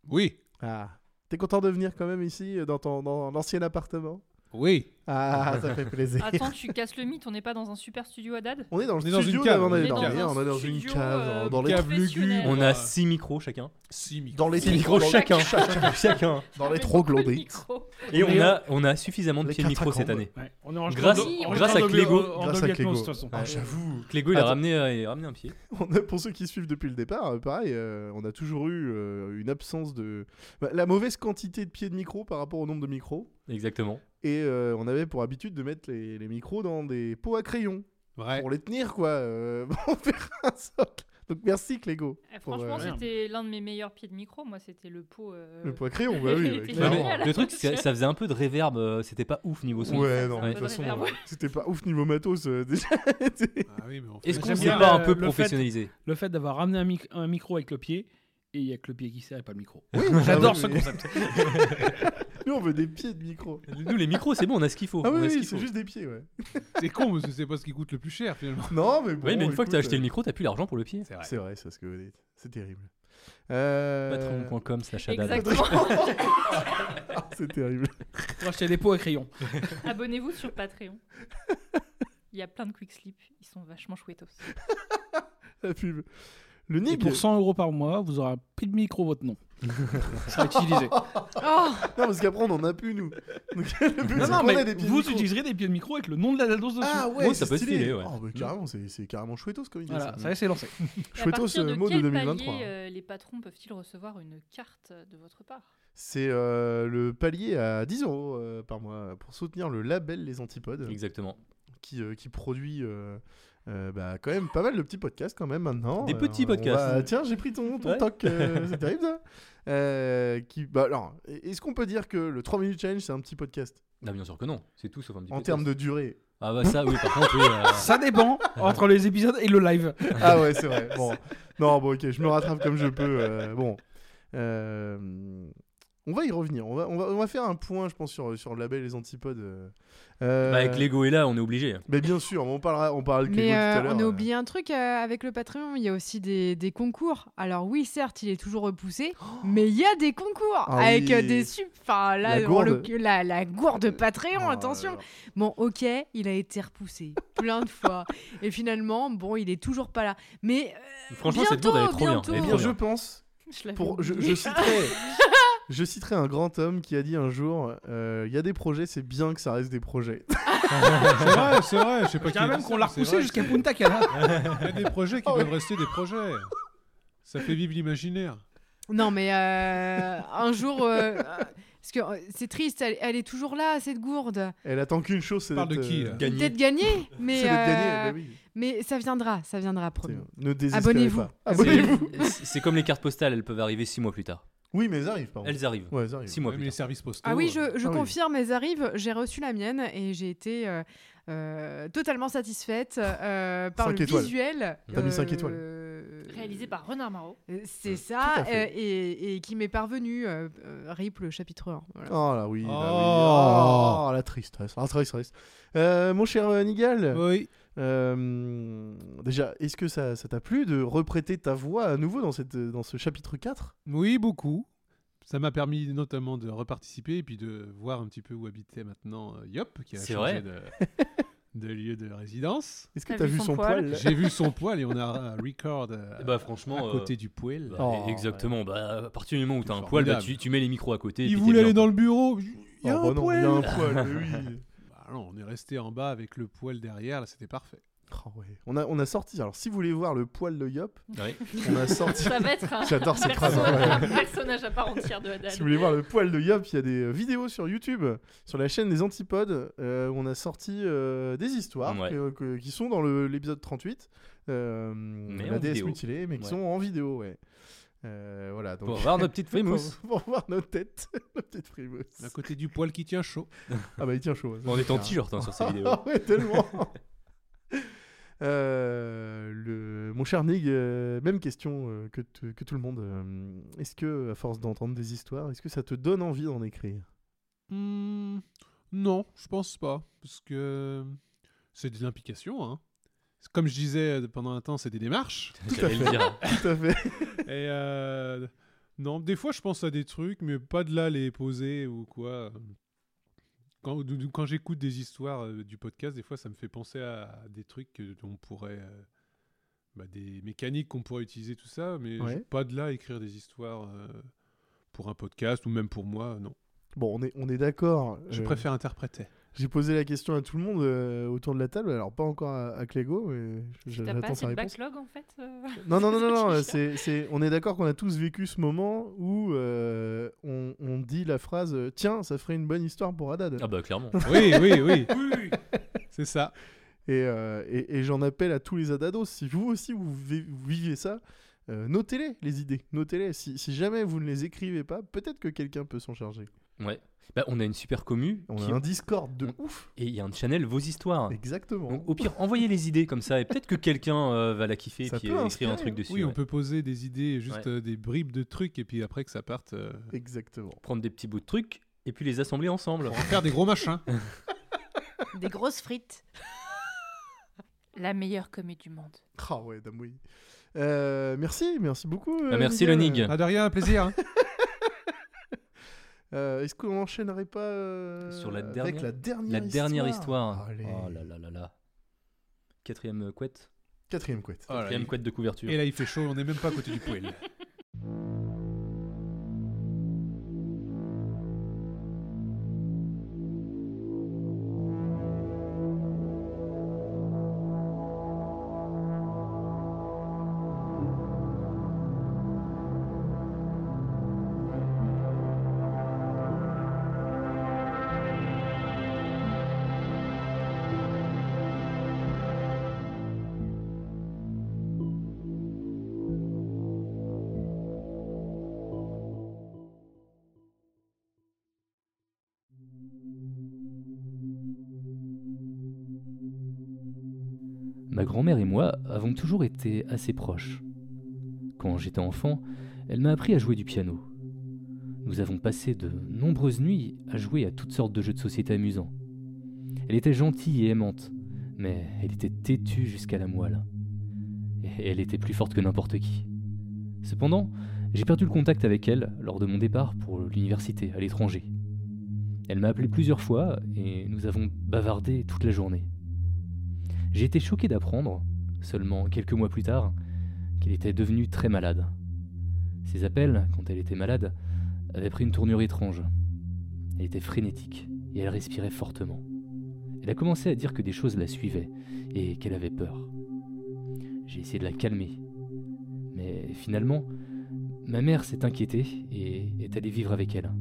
Oui. Ah, t'es content de venir quand même ici, euh, dans ton dans l'ancien appartement? Oui. Ah, ça fait plaisir. Attends, tu casses le mythe, on n'est pas dans un super studio à dad On est dans le On est dans studio une cave. On est dans dormir, un on est dans une cave, euh, dans les. On a six micros chacun. Si, micro. dans les Six micros chacun. chacun, chacun. dans les de micros. Et on a, on a suffisamment de pieds de micro cette année. Ouais, on est en Grâce- en- grâce à Clégo. Grâce à Clégo. Atmos, de toute façon. Ah, j'avoue. Clégo, il a ramené, euh, ramené un pied. [laughs] On a- pour ceux qui suivent depuis le départ, euh, pareil, euh, on a toujours eu une absence de. bah, la mauvaise quantité de pieds de micro par rapport au nombre de micros. Exactement. Et euh, on avait pour habitude de mettre les, les micros dans des pots à crayon. Ouais. Pour les tenir, quoi. euh, [laughs] pour faire un socle. Donc merci, Clégo. Eh, Franchement, euh, c'était l'un de mes meilleurs pieds de micro. Moi, c'était le pot. euh, Le pot à crayon, bah [laughs] oui, ouais, clairement. Le truc, c'est que ça faisait un peu de réverb, c'était pas ouf niveau son. Ouais, non, faisait de toute façon, ouais. c'était pas ouf niveau matos euh, [laughs] déjà. Ah oui, mais on fait- Est-ce qu'on s'est pas un peu le fait- professionnalisé Le fait d'avoir ramené un, mic- un micro avec le pied et il y a que le pied qui sert et pas le micro. Oui, [laughs] J'adore ah ce concept. [laughs] Nous, on veut des pieds de micro. Nous, les micros, c'est bon, on a ce qu'il faut. Ah oui, oui, c'est juste des pieds, ouais. C'est con parce que c'est pas ce qui coûte le plus cher finalement. Non, mais bon. Oui, mais une fois que t'as acheté euh, le micro, t'as plus l'argent pour le pied. C'est vrai. C'est vrai, c'est ce que vous dites. C'est terrible. Euh... Patreon.com slash. Exactement. [laughs] c'est terrible. Pour acheter des pots à crayon. Abonnez-vous sur Patreon. Il y a plein de quick slip. Ils sont vachement chouettos. La pub. Le Et pour 100 euros par mois, vous aurez un prix de micro votre nom. [laughs] sera utilisé. Oh Non, parce qu'après, on en a plus, nous. Donc, [laughs] le but, Non, c'est non, qu'on mais ait des pieds de vous micro. utiliserez des pieds de micro avec le nom de la dados dessus. Ah ouais, ça peut stylé. stylé, ouais. Oh, bah, carrément, c'est c'est carrément chouettos comme idée. Voilà, ça. ça y est, c'est lancé. [laughs] Chouettos, partir de euh, mot de quel 2023. palier euh, les patrons peuvent-ils recevoir une carte de votre part? C'est euh, le palier à 10 euros par mois pour soutenir le label Les Antipodes. Exactement. qui, euh, qui produit euh, euh, bah, quand même pas mal de petits podcasts quand même maintenant. Des Euh, petits on podcasts. va- Tiens, j'ai pris ton, ton Ouais. toc, euh, [laughs] c'est terrible ça. Euh, qui, bah, alors, est-ce qu'on peut dire que le 3 minutes challenge c'est un petit podcast? Ah, bien sûr que non, c'est tout sauf un petit en podcast. termes de durée Ah, bah ça, oui, par contre, oui. euh, [laughs] Ça dépend entre les épisodes et le live. Ah ouais, c'est vrai. Bon, non, bon, ok, je me rattrape comme je peux. euh, bon, Euh, on va y revenir. On va, on va, on va faire un point, je pense, sur, sur le label Les Antipodes. euh. Bah, avec Lego est là, on est obligé. Mais bien sûr, on parlera, on parlera de Mais tout à euh, l'heure. on a euh. oublié un truc euh, avec le Patreon, il y a aussi des, des concours. Alors oui, certes, il est toujours repoussé, [gasps] mais il y a des concours Ah avec oui. des. Enfin là, La gourde. la, la gourde Patreon, Oh attention. Bon, ok, il a été repoussé [laughs] plein de fois, et finalement, bon, il est toujours pas là. Mais euh, Franchement, bientôt, cette gourde, elle est trop bien. bientôt. Elle est trop bien, je pense Je Pour, je, je citerai, [laughs] je citerai un grand homme qui a dit un jour euh, il y a des projets, c'est bien que ça reste des projets. [laughs] C'est vrai, c'est vrai. Je sais pas a même qu'on l'a repoussé jusqu'à Punta Cana. [laughs] Il y a des projets qui Oh, doivent rester des projets. Ça fait vivre l'imaginaire. Non, mais euh, un jour, euh, parce que c'est triste, elle, elle est toujours là, cette gourde. Elle attend qu'une chose, c'est Parle de d'être, qui, euh, là Gagné. Peut-être gagner, [laughs] mais d'être bah oui. mais ça viendra, ça viendra, promis. Ne désespérez Abonnez-vous. pas. Abonnez-vous. C'est comme les cartes postales, elles peuvent arriver six mois plus tard. Oui, mais elles arrivent, pardon. Elles arrivent. Ouais, elles arrivent. Six mois Même plus les tard. services postaux. Ah oui, je, euh, je Ah oui. confirme, elles arrivent. J'ai reçu la mienne et j'ai été euh, euh, totalement satisfaite euh, [laughs] par Cinq le étoiles. visuel. T'as mis cinq étoiles. euh, Réalisé par Renard Marot. C'est ça, euh, et, et qui m'est parvenu. euh, euh, RIP le chapitre 1. voilà. Oh là oui, là, oui. Oh. Oh, la tristesse. La tristesse. Euh, mon cher Nigal, Oui. Euh, déjà, est-ce que ça ça t'a plu de reprêter ta voix à nouveau dans, cette, dans ce chapitre 4 Oui, beaucoup. Ça m'a permis notamment de reparticiper et puis de voir un petit peu où habitait maintenant euh, Yop, qui a changé vrai. de, de lieu de résidence. Est-ce que T'as vu vu son poil? poil? J'ai vu son poil et on a un record euh, Eh bah, franchement, à côté euh, du poil. Bah, Oh, exactement. Bah, à partir du moment où t'as un poil, bah, tu, tu mets les micros à côté. et Il puis voulait aller dans le bureau. Il y a Oh, un bah non, poil. il y a un poil, oui. [laughs] Non, on est resté en bas avec le poil derrière, là c'était parfait. Oh, ouais. on, a, on a sorti, alors si vous voulez voir le poil de Yop, on a sorti. Ça va être un, [laughs] J'adore cette phrase, personnage, ouais. un personnage à part entière de Haddad. Si vous voulez voir le poil de Yop, il y a des euh, vidéos sur YouTube, sur la chaîne des Antipodes, euh, où on a sorti euh, des histoires Ouais. que- que- qui sont dans le- l'épisode 38, euh, la vidéo. mutilée, mais qui Ouais. sont en vidéo, ouais. Euh, voilà, donc... Pour voir notre petite frimousse. [laughs] pour, pour voir nos têtes, [laughs] nos petites frimousse. À côté du poil qui tient chaud. [laughs] Ah bah il tient chaud. On est en t-shirt hein, sur ces vidéos. Ah ouais, tellement. Euh, le... Mon cher Nig, euh, même question euh, que, que tout le monde. Euh, est-ce que, à force d'entendre des histoires, est-ce que ça te donne envie d'en écrire? Hmm, non, je pense pas. Parce que c'est des implications. Hein. Comme je disais euh, pendant un temps, c'est des démarches. [laughs] [laughs] Tout à fait. dire. Tout à fait. Et euh, non, des fois, je pense à des trucs, mais pas de là les poser ou quoi. Quand, j'écoute des histoires euh, du podcast, des fois, ça me fait penser à des trucs que- dont on pourrait. euh, bah, des mécaniques qu'on pourrait utiliser, tout ça, mais Ouais. pas de là à écrire des histoires euh, pour un podcast ou même pour moi, non. Bon, on est, on est d'accord. Je euh, préfère interpréter. J'ai posé la question à tout le monde euh, autour de la table, alors pas encore à, à Clégo, mais j'attends pas sa assez de réponse. backlog en fait euh, [laughs] Non, non, non, non, non, [laughs] je c'est, c'est- on est d'accord qu'on a tous vécu ce moment où euh, on, on dit la phrase euh, Tiens, ça ferait une bonne histoire pour Haddad. Ah bah, clairement. [laughs] Oui, oui, oui. C'est ça. Et, euh, et, et j'en appelle à tous les Adados. Si vous aussi vous, vi- vous vivez ça, euh, notez-les, les idées. Notez-les. Si, si jamais vous ne les écrivez pas, peut-être que quelqu'un peut s'en charger. Ouais. Bah, on a une super commu. On qui- a un Discord de ouf. Et il y a un channel Vos Histoires. Exactement. Donc, au pire, envoyez les idées comme ça, et peut-être que quelqu'un euh, va la kiffer Ça et puis peut euh, écrire un truc dessus. Oui, on peut poser des idées, juste Ouais. euh, des bribes de trucs, et puis après que ça parte. euh, Exactement. Prendre des petits bouts de trucs et puis les assembler ensemble. Pour en faire des gros machins. [laughs] Des grosses frites. La meilleure commu du monde. Ah ouais, dame oui. Euh, merci, merci beaucoup. Bah, merci, le Nig. Ah, de rien, un plaisir. hein. [laughs] Euh, Est-ce qu'on n'enchaînerait pas euh, Sur la avec dernière, la dernière la histoire dernière histoire. Allez. Oh là là là là. Quatrième euh, couette. Quatrième couette. Oh là, Quatrième il- couette de couverture. Et là, il fait chaud, on n'est même pas à côté du poêle. [laughs] grand-mère et moi avons toujours été assez proches. Quand j'étais enfant, elle m'a appris à jouer du piano. Nous avons passé de nombreuses nuits à jouer à toutes sortes de jeux de société amusants. Elle était gentille et aimante, mais elle était têtue jusqu'à la moelle. Elle était plus forte que n'importe qui. Cependant, j'ai perdu le contact avec elle lors de mon départ pour l'université à l'étranger. Elle m'a appelé plusieurs fois et nous avons bavardé toute la journée. J'ai été choqué d'apprendre, seulement quelques mois plus tard, qu'elle était devenue très malade. Ses appels, quand elle était malade, avaient pris une tournure étrange. Elle était frénétique et elle respirait fortement. Elle a commencé à dire que des choses la suivaient et qu'elle avait peur. J'ai essayé de la calmer. Mais finalement, ma mère s'est inquiétée et est allée vivre avec elle.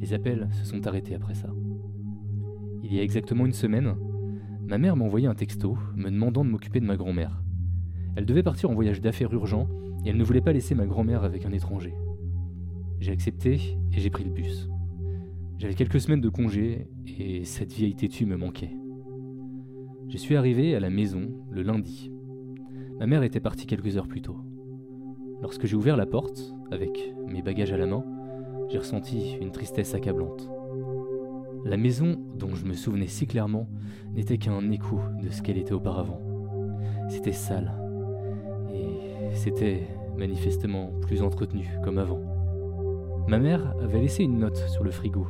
Les appels se sont arrêtés après ça. Il y a exactement une semaine, ma mère m'a envoyé un texto me demandant de m'occuper de ma grand-mère. Elle devait partir en voyage d'affaires urgent et elle ne voulait pas laisser ma grand-mère avec un étranger. J'ai accepté et j'ai pris le bus. J'avais quelques semaines de congé et cette vieille têtue me manquait. Je suis arrivé à la maison le lundi. Ma mère était partie quelques heures plus tôt. Lorsque j'ai ouvert la porte, avec mes bagages à la main, j'ai ressenti une tristesse accablante. La maison, dont je me souvenais si clairement, n'était qu'un écho de ce qu'elle était auparavant. C'était sale. Et c'était manifestement plus entretenu comme avant. Ma mère avait laissé une note sur le frigo,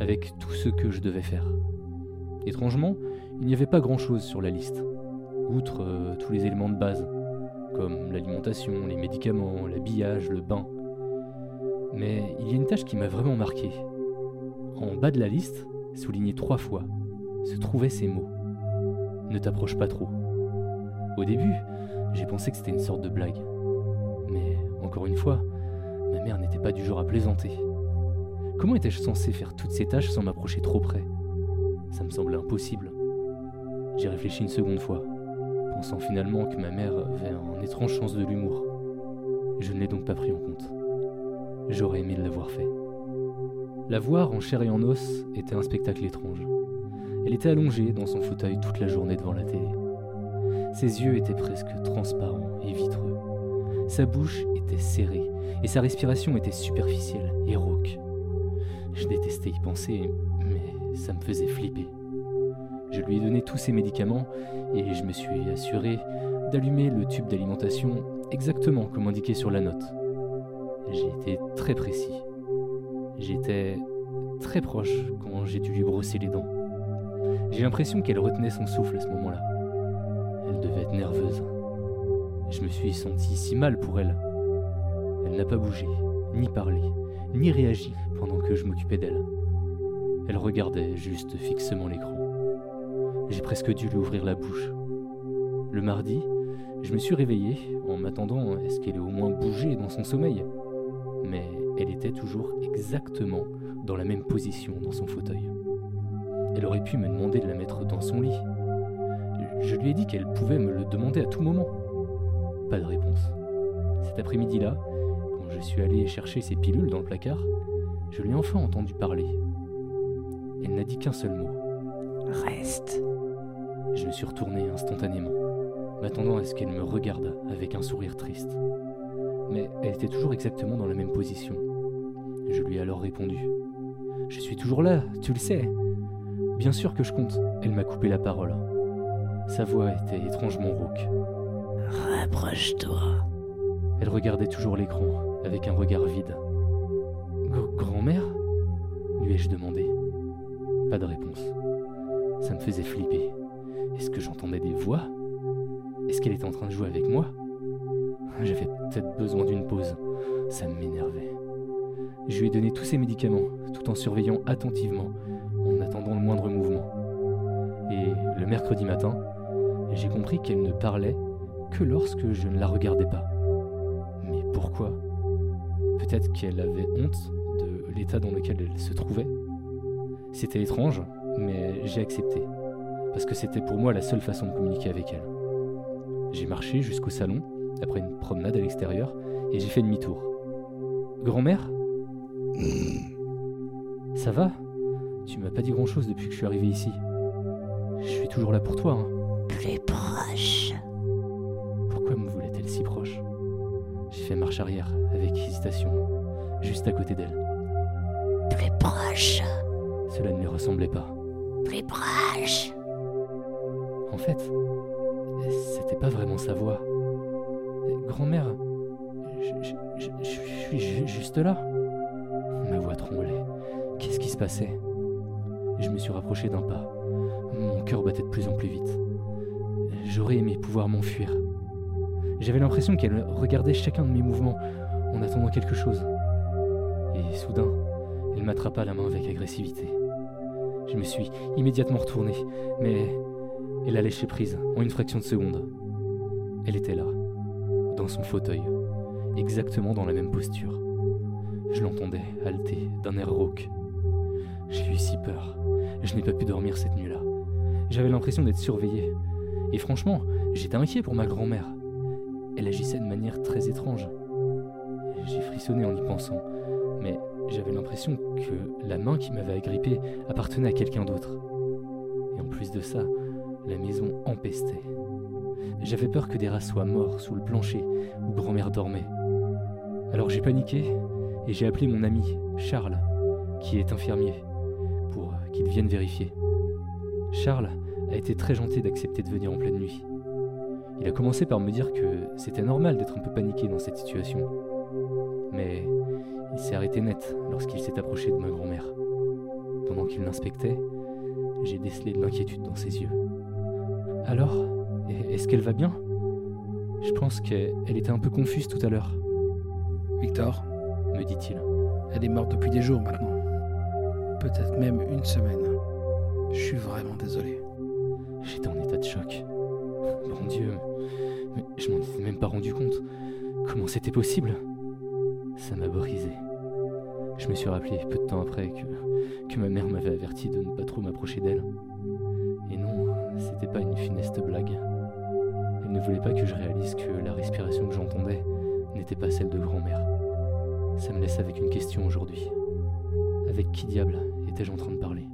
avec tout ce que je devais faire. Étrangement, il n'y avait pas grand-chose sur la liste, outre euh, tous les éléments de base, comme l'alimentation, les médicaments, l'habillage, le bain. Mais il y a une tâche qui m'a vraiment marqué. En bas de la liste, souligné trois fois, se trouvaient ces mots. Ne t'approche pas trop. Au début, j'ai pensé que c'était une sorte de blague. Mais encore une fois, ma mère n'était pas du genre à plaisanter. Comment étais-je censé faire toutes ces tâches sans m'approcher trop près? Ça me semblait impossible. J'ai réfléchi une seconde fois, pensant finalement que ma mère avait un étrange sens de l'humour. Je ne l'ai donc pas pris en compte. J'aurais aimé l'avoir fait. La voir en chair et en os était un spectacle étrange. Elle était allongée dans son fauteuil toute la journée devant la télé. Ses yeux étaient presque transparents et vitreux. Sa bouche était serrée et sa respiration était superficielle et rauque. Je détestais y penser, mais ça me faisait flipper. Je lui ai donné tous ses médicaments et je me suis assuré d'allumer le tube d'alimentation exactement comme indiqué sur la note. J'ai été très précis. J'étais très proche quand j'ai dû lui brosser les dents. J'ai l'impression qu'elle retenait son souffle à ce moment-là. Elle devait être nerveuse. Je me suis senti si mal pour elle. Elle n'a pas bougé, ni parlé, ni réagi pendant que je m'occupais d'elle. Elle regardait juste fixement l'écran. J'ai presque dû lui ouvrir la bouche. Le mardi, je me suis réveillé en m'attendant à ce qu'elle ait au moins bougé dans son sommeil. Mais elle était toujours exactement dans la même position dans son fauteuil. Elle aurait pu me demander de la mettre dans son lit. Je lui ai dit qu'elle pouvait me le demander à tout moment. Pas de réponse. Cet après-midi-là, quand je suis allé chercher ses pilules dans le placard, je l'ai enfin entendu parler. Elle n'a dit qu'un seul mot. Reste. Je me suis retourné instantanément, m'attendant à ce qu'elle me regarde avec un sourire triste. Mais elle était toujours exactement dans la même position. Je lui ai alors répondu. Je suis toujours là, tu le sais. Bien sûr que je compte. Elle m'a coupé la parole. Sa voix était étrangement rauque. Rapproche-toi. Elle regardait toujours l'écran, avec un regard vide. Gr- Grand-mère? lui ai-je demandé. Pas de réponse. Ça me faisait flipper. Est-ce que j'entendais des voix? Est-ce qu'elle était en train de jouer avec moi? J'avais peut-être besoin d'une pause. Ça m'énervait. Je lui ai donné tous ses médicaments, tout en surveillant attentivement, en attendant le moindre mouvement. Et le mercredi matin, j'ai compris qu'elle ne parlait que lorsque je ne la regardais pas. Mais pourquoi? Peut-être qu'elle avait honte de l'état dans lequel elle se trouvait? C'était étrange, mais j'ai accepté, parce que c'était pour moi la seule façon de communiquer avec elle. J'ai marché jusqu'au salon, après une promenade à l'extérieur, et j'ai fait demi-tour. Grand-mère? Ça va? Tu m'as pas dit grand-chose depuis que je suis arrivé ici. Je suis toujours là pour toi, hein. Plus proche. Pourquoi me voulait-elle si proche? J'ai fait marche arrière, avec hésitation, juste à côté d'elle. Plus proche. Cela ne lui ressemblait pas. Plus proche. En fait, c'était pas vraiment sa voix. Grand-mère, je, suis ju- juste là. Ma voix tremblait. Qu'est-ce qui se passait? Je me suis rapproché d'un pas. Mon cœur battait de plus en plus vite. J'aurais aimé pouvoir m'enfuir. J'avais l'impression qu'elle regardait chacun de mes mouvements en attendant quelque chose. Et soudain, elle m'attrapa la main avec agressivité. Je me suis immédiatement retourné, mais elle a lâché prise en une fraction de seconde. Elle était là, dans son fauteuil, exactement dans la même posture. Je l'entendais halter d'un air rauque. J'ai eu si peur. Je n'ai pas pu dormir cette nuit-là. J'avais l'impression d'être surveillé. Et franchement, j'étais inquiet pour ma grand-mère. Elle agissait de manière très étrange. J'ai frissonné en y pensant, mais j'avais l'impression que la main qui m'avait agrippé appartenait à quelqu'un d'autre. Et en plus de ça, la maison empestait. J'avais peur que des rats soient morts sous le plancher où grand-mère dormait. Alors j'ai paniqué et j'ai appelé mon ami, Charles, qui est infirmier, pour qu'il vienne vérifier. Charles a été très gentil d'accepter de venir en pleine nuit. Il a commencé par me dire que c'était normal d'être un peu paniqué dans cette situation. Mais il s'est arrêté net lorsqu'il s'est approché de ma grand-mère. Pendant qu'il l'inspectait, j'ai décelé de l'inquiétude dans ses yeux. Alors, est-ce qu'elle va bien? Je pense qu'elle était un peu confuse tout à l'heure. Victor, me dit-il. Elle est morte depuis des jours maintenant. Peut-être même une semaine. Je suis vraiment désolé. J'étais en état de choc. Mon Dieu, mais je m'en étais même pas rendu compte. Comment c'était possible? Ça m'a brisé. Je me suis rappelé peu de temps après que, que ma mère m'avait averti de ne pas trop m'approcher d'elle. Et non, c'était pas une funeste blague. Ne voulait pas que je réalise que la respiration que j'entendais n'était pas celle de grand-mère. Ça me laisse avec une question aujourd'hui. Avec qui diable étais-je en train de parler?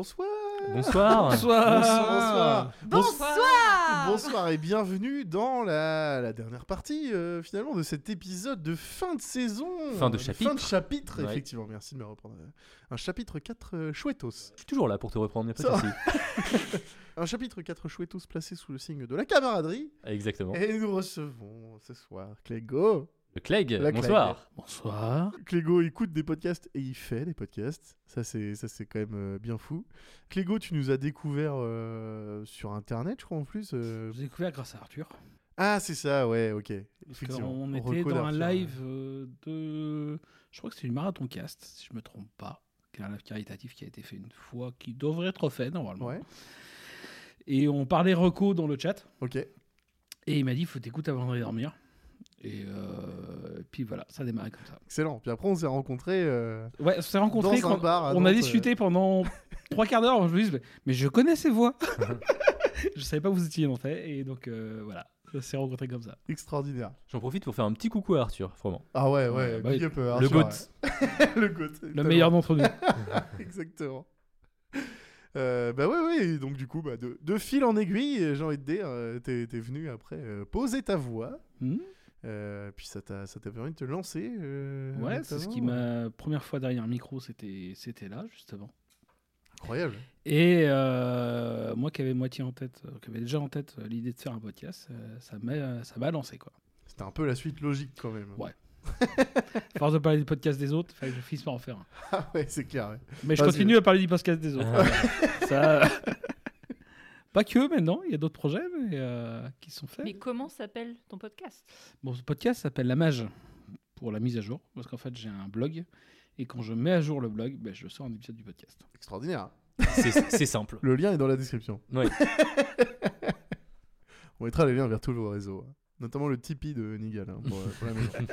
Bonsoir Bonsoir. Bonsoir Bonsoir Bonsoir Bonsoir et bienvenue dans la, la dernière partie, euh, finalement, de cet épisode de fin de saison. Fin de Euh, chapitre. Fin de chapitre, Ouais. effectivement. Merci de me reprendre. Un chapitre 4 euh, chouettos. Je suis toujours là pour te reprendre, pas va. de souci. [laughs] Un chapitre 4 chouettos placé sous le signe de la camaraderie. Exactement. Et nous recevons ce soir Clégo. Le Clegg, La bonsoir. Bonsoir. Clégo écoute des podcasts et il fait des podcasts. Ça, c'est, ça, c'est quand même euh, bien fou. Clégo, tu nous as découvert euh, sur Internet, je crois, en plus. euh. J'ai découvert grâce à Arthur. Ah, c'est ça, ouais, ok. Parce Effectivement. qu'on On était reconnaît dans un Arthur, live euh, de. Je crois que c'est du Marathon Cast, si je me trompe pas. qui est un live caritatif qui a été fait une fois, qui devrait être fait normalement. Ouais. Et on parlait reco dans le chat. Ok. Et il m'a dit faut t'écouter avant d'aller dormir. Et euh, puis voilà, ça a démarré comme ça. Excellent. Puis après, on s'est rencontrés. euh, Ouais, on s'est rencontrés. Dans un quand- bar on a discuté pendant [laughs] trois quarts d'heure. Je me dis, mais, mais je connais ces voix. [laughs] je savais pas que vous étiez nantais. Et donc euh, voilà, on s'est rencontrés comme ça. Extraordinaire. J'en profite pour faire un petit coucou à Arthur, vraiment. Ah ouais, ouais. Bah up, euh, Le Arthur, GOAT. ouais. [laughs] le GOAT. Le meilleur d'entre nous. Exactement. Euh, bah ouais, ouais. Donc, du coup, bah, de, de fil en aiguille, j'ai envie de dire, euh, t'es, venu après euh, poser ta voix. Hmm. Euh, puis ça t'a, ça t'a permis de te lancer. euh, Ouais, c'est ce qui m'a. Première fois derrière un micro, c'était c'était là, justement. Incroyable. Et euh, moi qui avais moitié en tête, euh, qui avait déjà en tête l'idée de faire un podcast, ça m'a ça m'a lancé quoi. C'était un peu la suite logique quand même. Ouais. À [laughs] force de parler du podcast des autres, il fallait que je finisse par en faire un. Ah ouais, c'est clair. ouais. Mais je continue à parler du podcast des autres. [laughs] ça... [laughs] Pas que maintenant, il y a d'autres projets mais, euh, qui sont faits. Mais comment s'appelle ton podcast? Bon, ce podcast s'appelle La Mage pour la mise à jour, parce qu'en fait j'ai un blog et quand je mets à jour le blog, ben, je sors un épisode du podcast. Extraordinaire. C'est simple. Le lien est dans la description. Ouais. [laughs] On mettra les liens vers tous vos réseaux. Notamment le Tipeee de Nigal hein, pour, pour la maison. [laughs]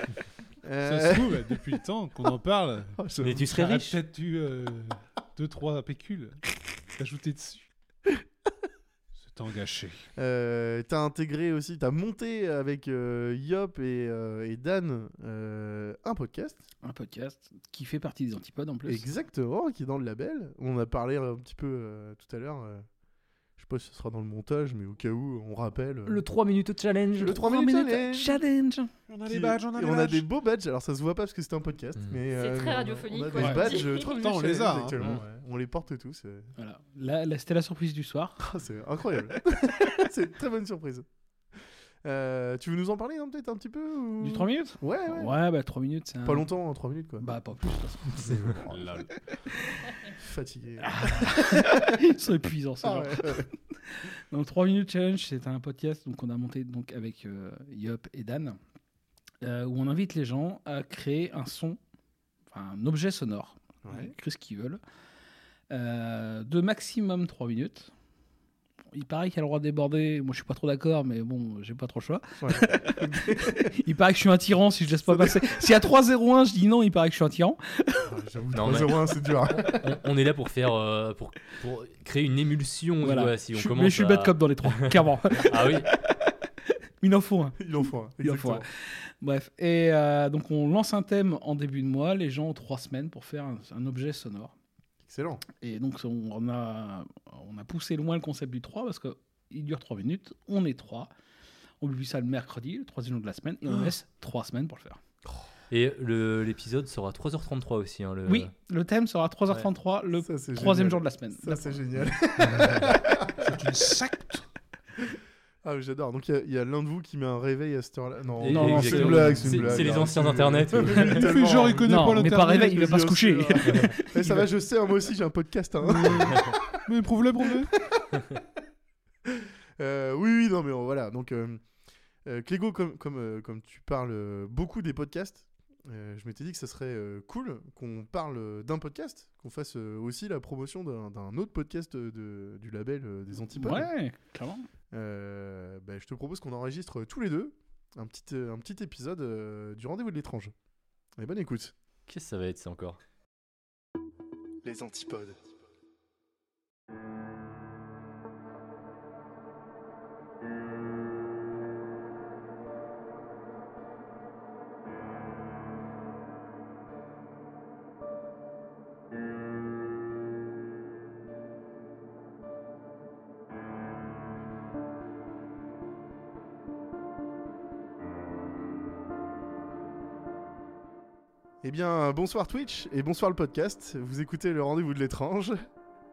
Ça Euh, se trouve, depuis le temps qu'on en parle, [laughs] oh, je- Mais tu serais riche. peut-être eu 2-3 pécules ajoutés dessus. C'est engagé. Euh, t'as intégré aussi, t'as monté avec euh, Yop et, euh, et Dan euh, un podcast. Un podcast qui fait partie des antipodes en plus. Exactement, qui est dans le label. On a parlé un petit peu euh, tout à l'heure. Euh, sais pas si ce sera dans le montage, mais au cas où, on rappelle. euh, 3 minutes challenge. le 3 minutes challenge. challenge. On a des badges, on a et des on a badges. des beaux badges. Alors ça se voit pas parce que c'était un podcast, Mm. mais C'est euh, très radiophonique, On a quoi. des Ouais. badges. Pourtant, Trop on les a, hein. Actuellement, Mm. ouais. On les porte tous. euh. Voilà. Là, là, c'était la surprise du soir. [laughs] Ah, c'est incroyable. [laughs] c'est une très bonne surprise. Euh, tu veux nous en parler hein, peut-être un petit peu ou- Du 3 minutes? Ouais, ouais. Ouais, bah 3 minutes, c'est un... Pas longtemps, 3 minutes quoi. Bah, pas plus. de toute façon. [laughs] Lol. [laughs] Fatigué. [laughs] Ils sont épuisants, ces Ah gens. ouais, ouais. Donc 3 minutes challenge, c'est un podcast donc on a monté donc avec euh, Yop et Dan, euh, où on invite les gens à créer un son, enfin un objet sonore, Ouais. écrire ce qu'ils veulent, euh, de maximum 3 minutes. Il paraît qu'il y a le droit de déborder. Moi, je suis pas trop d'accord, mais bon, j'ai pas trop le choix. Ouais. [laughs] il paraît que je suis un tyran si je laisse pas passer. S'il y a 3-0-1, je dis non, il paraît que je suis un tyran. J'avoue, Non, mais- 3-0-1, c'est dur. On, on est là pour faire, euh, pour, pour créer une émulsion. Voilà. si on Je commence mais je suis à- bad cop dans les trois, [laughs] clairement. Ah oui. [laughs] Il en faut un. Il en faut un. Il en faut exactement. un. Bref, et euh, donc on lance un thème en début de mois. Les gens ont trois semaines pour faire un, un objet sonore. Excellent. Et donc on, a, on a poussé loin le concept du 3 parce qu'il dure 3 minutes. On est 3. On publie ça le mercredi, le troisième jour de la semaine, et on Oh. laisse 3 semaines pour le faire. Et l'épisode sera 3h33 aussi. hein, le... Oui, le thème sera 3h33 le Ça, troisième génial. jour de la semaine. Ça, c'est génial. [laughs] C'est une secte. Ah, oui, j'adore. Donc, il y a- l'un de vous qui met un réveil à cette heure-là. Non, Et- Non, non, c'est une blague. C'est les anciens c'est- Internet. Oui, [laughs] Il fait tellement. genre, il connaît Non, pas mais l'internet. par réveil, il va pas se coucher. Eh, [laughs] ça va, je sais, moi aussi j'ai un podcast. hein. [laughs] Mais prouve-le, prouve-le. Euh, oui, oui, non, mais voilà. Donc, euh, euh, Clégo, comme, comme, euh, comme tu parles beaucoup des podcasts, je m'étais dit que ça serait euh, cool qu'on parle euh, d'un podcast, qu'on fasse euh, aussi la promotion d'un autre podcast euh, de, du label euh, des Antipodes. Ouais, clairement. Euh, bah, je te propose qu'on enregistre tous les deux un petit, euh, un petit épisode euh, du Rendez-vous de l'étrange. Et bonne écoute. Qu'est-ce que ça va être ça encore? Les Antipodes. Eh bien, bonsoir Twitch et bonsoir le podcast. Vous écoutez le rendez-vous de l'étrange.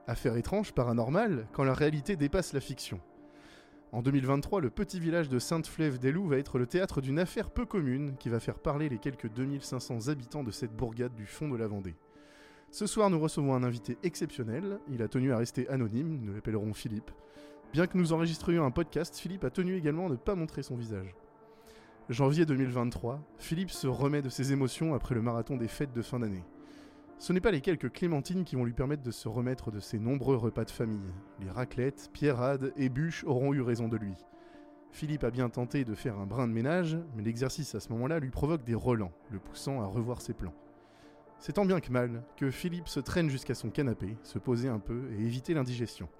Affaire étrange, paranormale, quand la réalité dépasse la fiction. En 2023, le petit village de Sainte-Flève-des-Loups va être le théâtre d'une affaire peu commune qui va faire parler les quelques 2500 habitants de cette bourgade du fond de la Vendée. Ce soir, nous recevons un invité exceptionnel. Il a tenu à rester anonyme, nous l'appellerons Philippe. Bien que nous enregistrions un podcast, Philippe a tenu également à ne pas montrer son visage. Janvier 2023, Philippe se remet de ses émotions après le marathon des fêtes de fin d'année. Ce n'est pas les quelques clémentines qui vont lui permettre de se remettre de ses nombreux repas de famille. Les raclettes, pierrades et bûches auront eu raison de lui. Philippe a bien tenté de faire un brin de ménage, mais l'exercice à ce moment-là lui provoque des relents, le poussant à revoir ses plans. C'est tant bien que mal que Philippe se traîne jusqu'à son canapé, se poser un peu et éviter l'indigestion.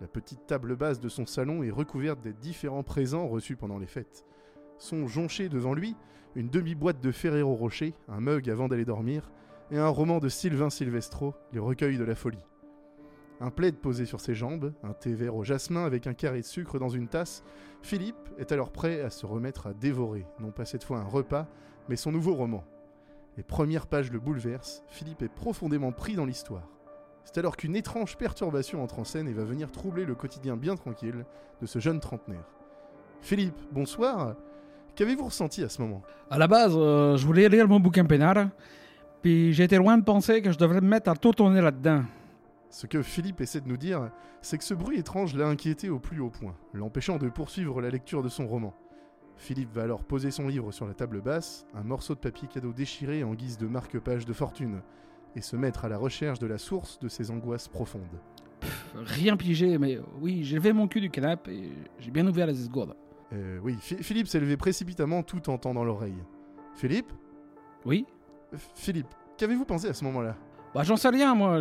La petite table basse de son salon est recouverte des différents présents reçus pendant les fêtes. Sont jonchés devant lui une demi-boîte de Ferrero Rocher, un mug avant d'aller dormir, et un roman de Sylvain Silvestro, Les recueils de la folie. Un plaid posé sur ses jambes, un thé vert au jasmin avec un carré de sucre dans une tasse, Philippe est alors prêt à se remettre à dévorer, non pas cette fois un repas, mais son nouveau roman. Les premières pages le bouleversent, Philippe est profondément pris dans l'histoire. C'est alors qu'une étrange perturbation entre en scène et va venir troubler le quotidien bien tranquille de ce jeune trentenaire. Philippe, bonsoir. Qu'avez-vous ressenti à ce moment? À la base, euh, je voulais lire mon bouquin peinard, puis j'étais loin de penser que je devrais me mettre à tout tourner là-dedans. Ce que Philippe essaie de nous dire, c'est que ce bruit étrange l'a inquiété au plus haut point, l'empêchant de poursuivre la lecture de son roman. Philippe va alors poser son livre sur la table basse, un morceau de papier cadeau déchiré en guise de marque-page de fortune, et se mettre à la recherche de la source de ses angoisses profondes. Rien pigé, mais oui, j'ai levé mon cul du canapé et j'ai bien ouvert les esgourdes. Euh, oui, Phi- Philippe s'est levé précipitamment tout en tendant l'oreille. Philippe Oui Philippe, qu'avez-vous pensé à ce moment-là? Bah j'en sais rien, moi.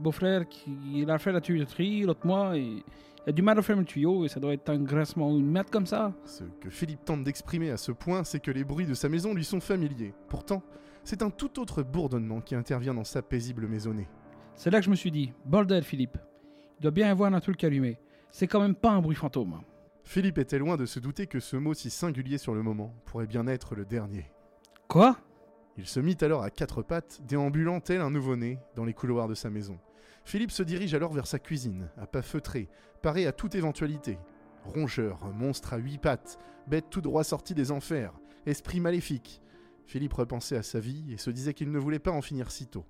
Beau-frère qui il a fait la tuyauterie, l'autre mois, et il a du mal à faire le tuyau, et ça doit être un grincement ou une merde comme ça. Ce que Philippe tente d'exprimer à ce point, c'est que les bruits de sa maison lui sont familiers. Pourtant, c'est un tout autre bourdonnement qui intervient dans sa paisible maisonnée. C'est là que je me suis dit, bordel Philippe, il doit bien y avoir un truc allumé. C'est quand même pas un bruit fantôme. Philippe était loin de se douter que ce mot si singulier sur le moment pourrait bien être le dernier. Quoi? Il se mit alors à quatre pattes, déambulant tel un nouveau-né dans les couloirs de sa maison. Philippe se dirige alors vers sa cuisine, à pas feutré, paré à toute éventualité. Rongeur, monstre à huit pattes, bête tout droit sorti des enfers, esprit maléfique. Philippe repensait à sa vie et se disait qu'il ne voulait pas en finir si tôt.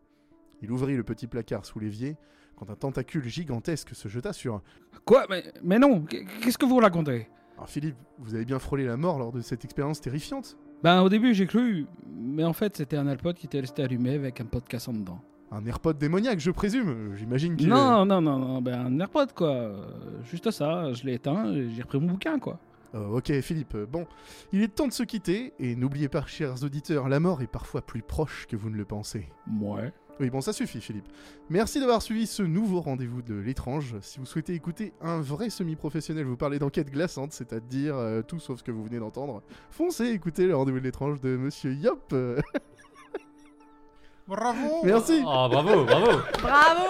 Il ouvrit le petit placard sous l'évier quand un tentacule gigantesque se jeta sur un. Quoi mais, mais non, qu'est-ce que vous racontez? Alors Philippe, vous avez bien frôlé la mort lors de cette expérience terrifiante Ben au début j'ai cru, mais en fait c'était un iPod qui était resté allumé avec un podcast en dedans. Un AirPod démoniaque, je présume. J'imagine qu'il. Non, non, non, non, ben un AirPod quoi. Euh, Juste ça, je l'ai éteint, j'ai repris mon bouquin quoi. Euh, ok Philippe, euh, bon, il est temps de se quitter, et n'oubliez pas, chers auditeurs, la mort est parfois plus proche que vous ne le pensez. Ouais. Oui, bon, ça suffit Philippe. Merci d'avoir suivi ce nouveau rendez-vous de l'étrange. Si vous souhaitez écouter un vrai semi-professionnel vous parler d'enquête glaçante, c'est-à-dire euh, tout sauf ce que vous venez d'entendre, foncez écouter le rendez-vous de l'étrange de Monsieur Yop. [laughs] Bravo Merci Oh, bravo, bravo Bravo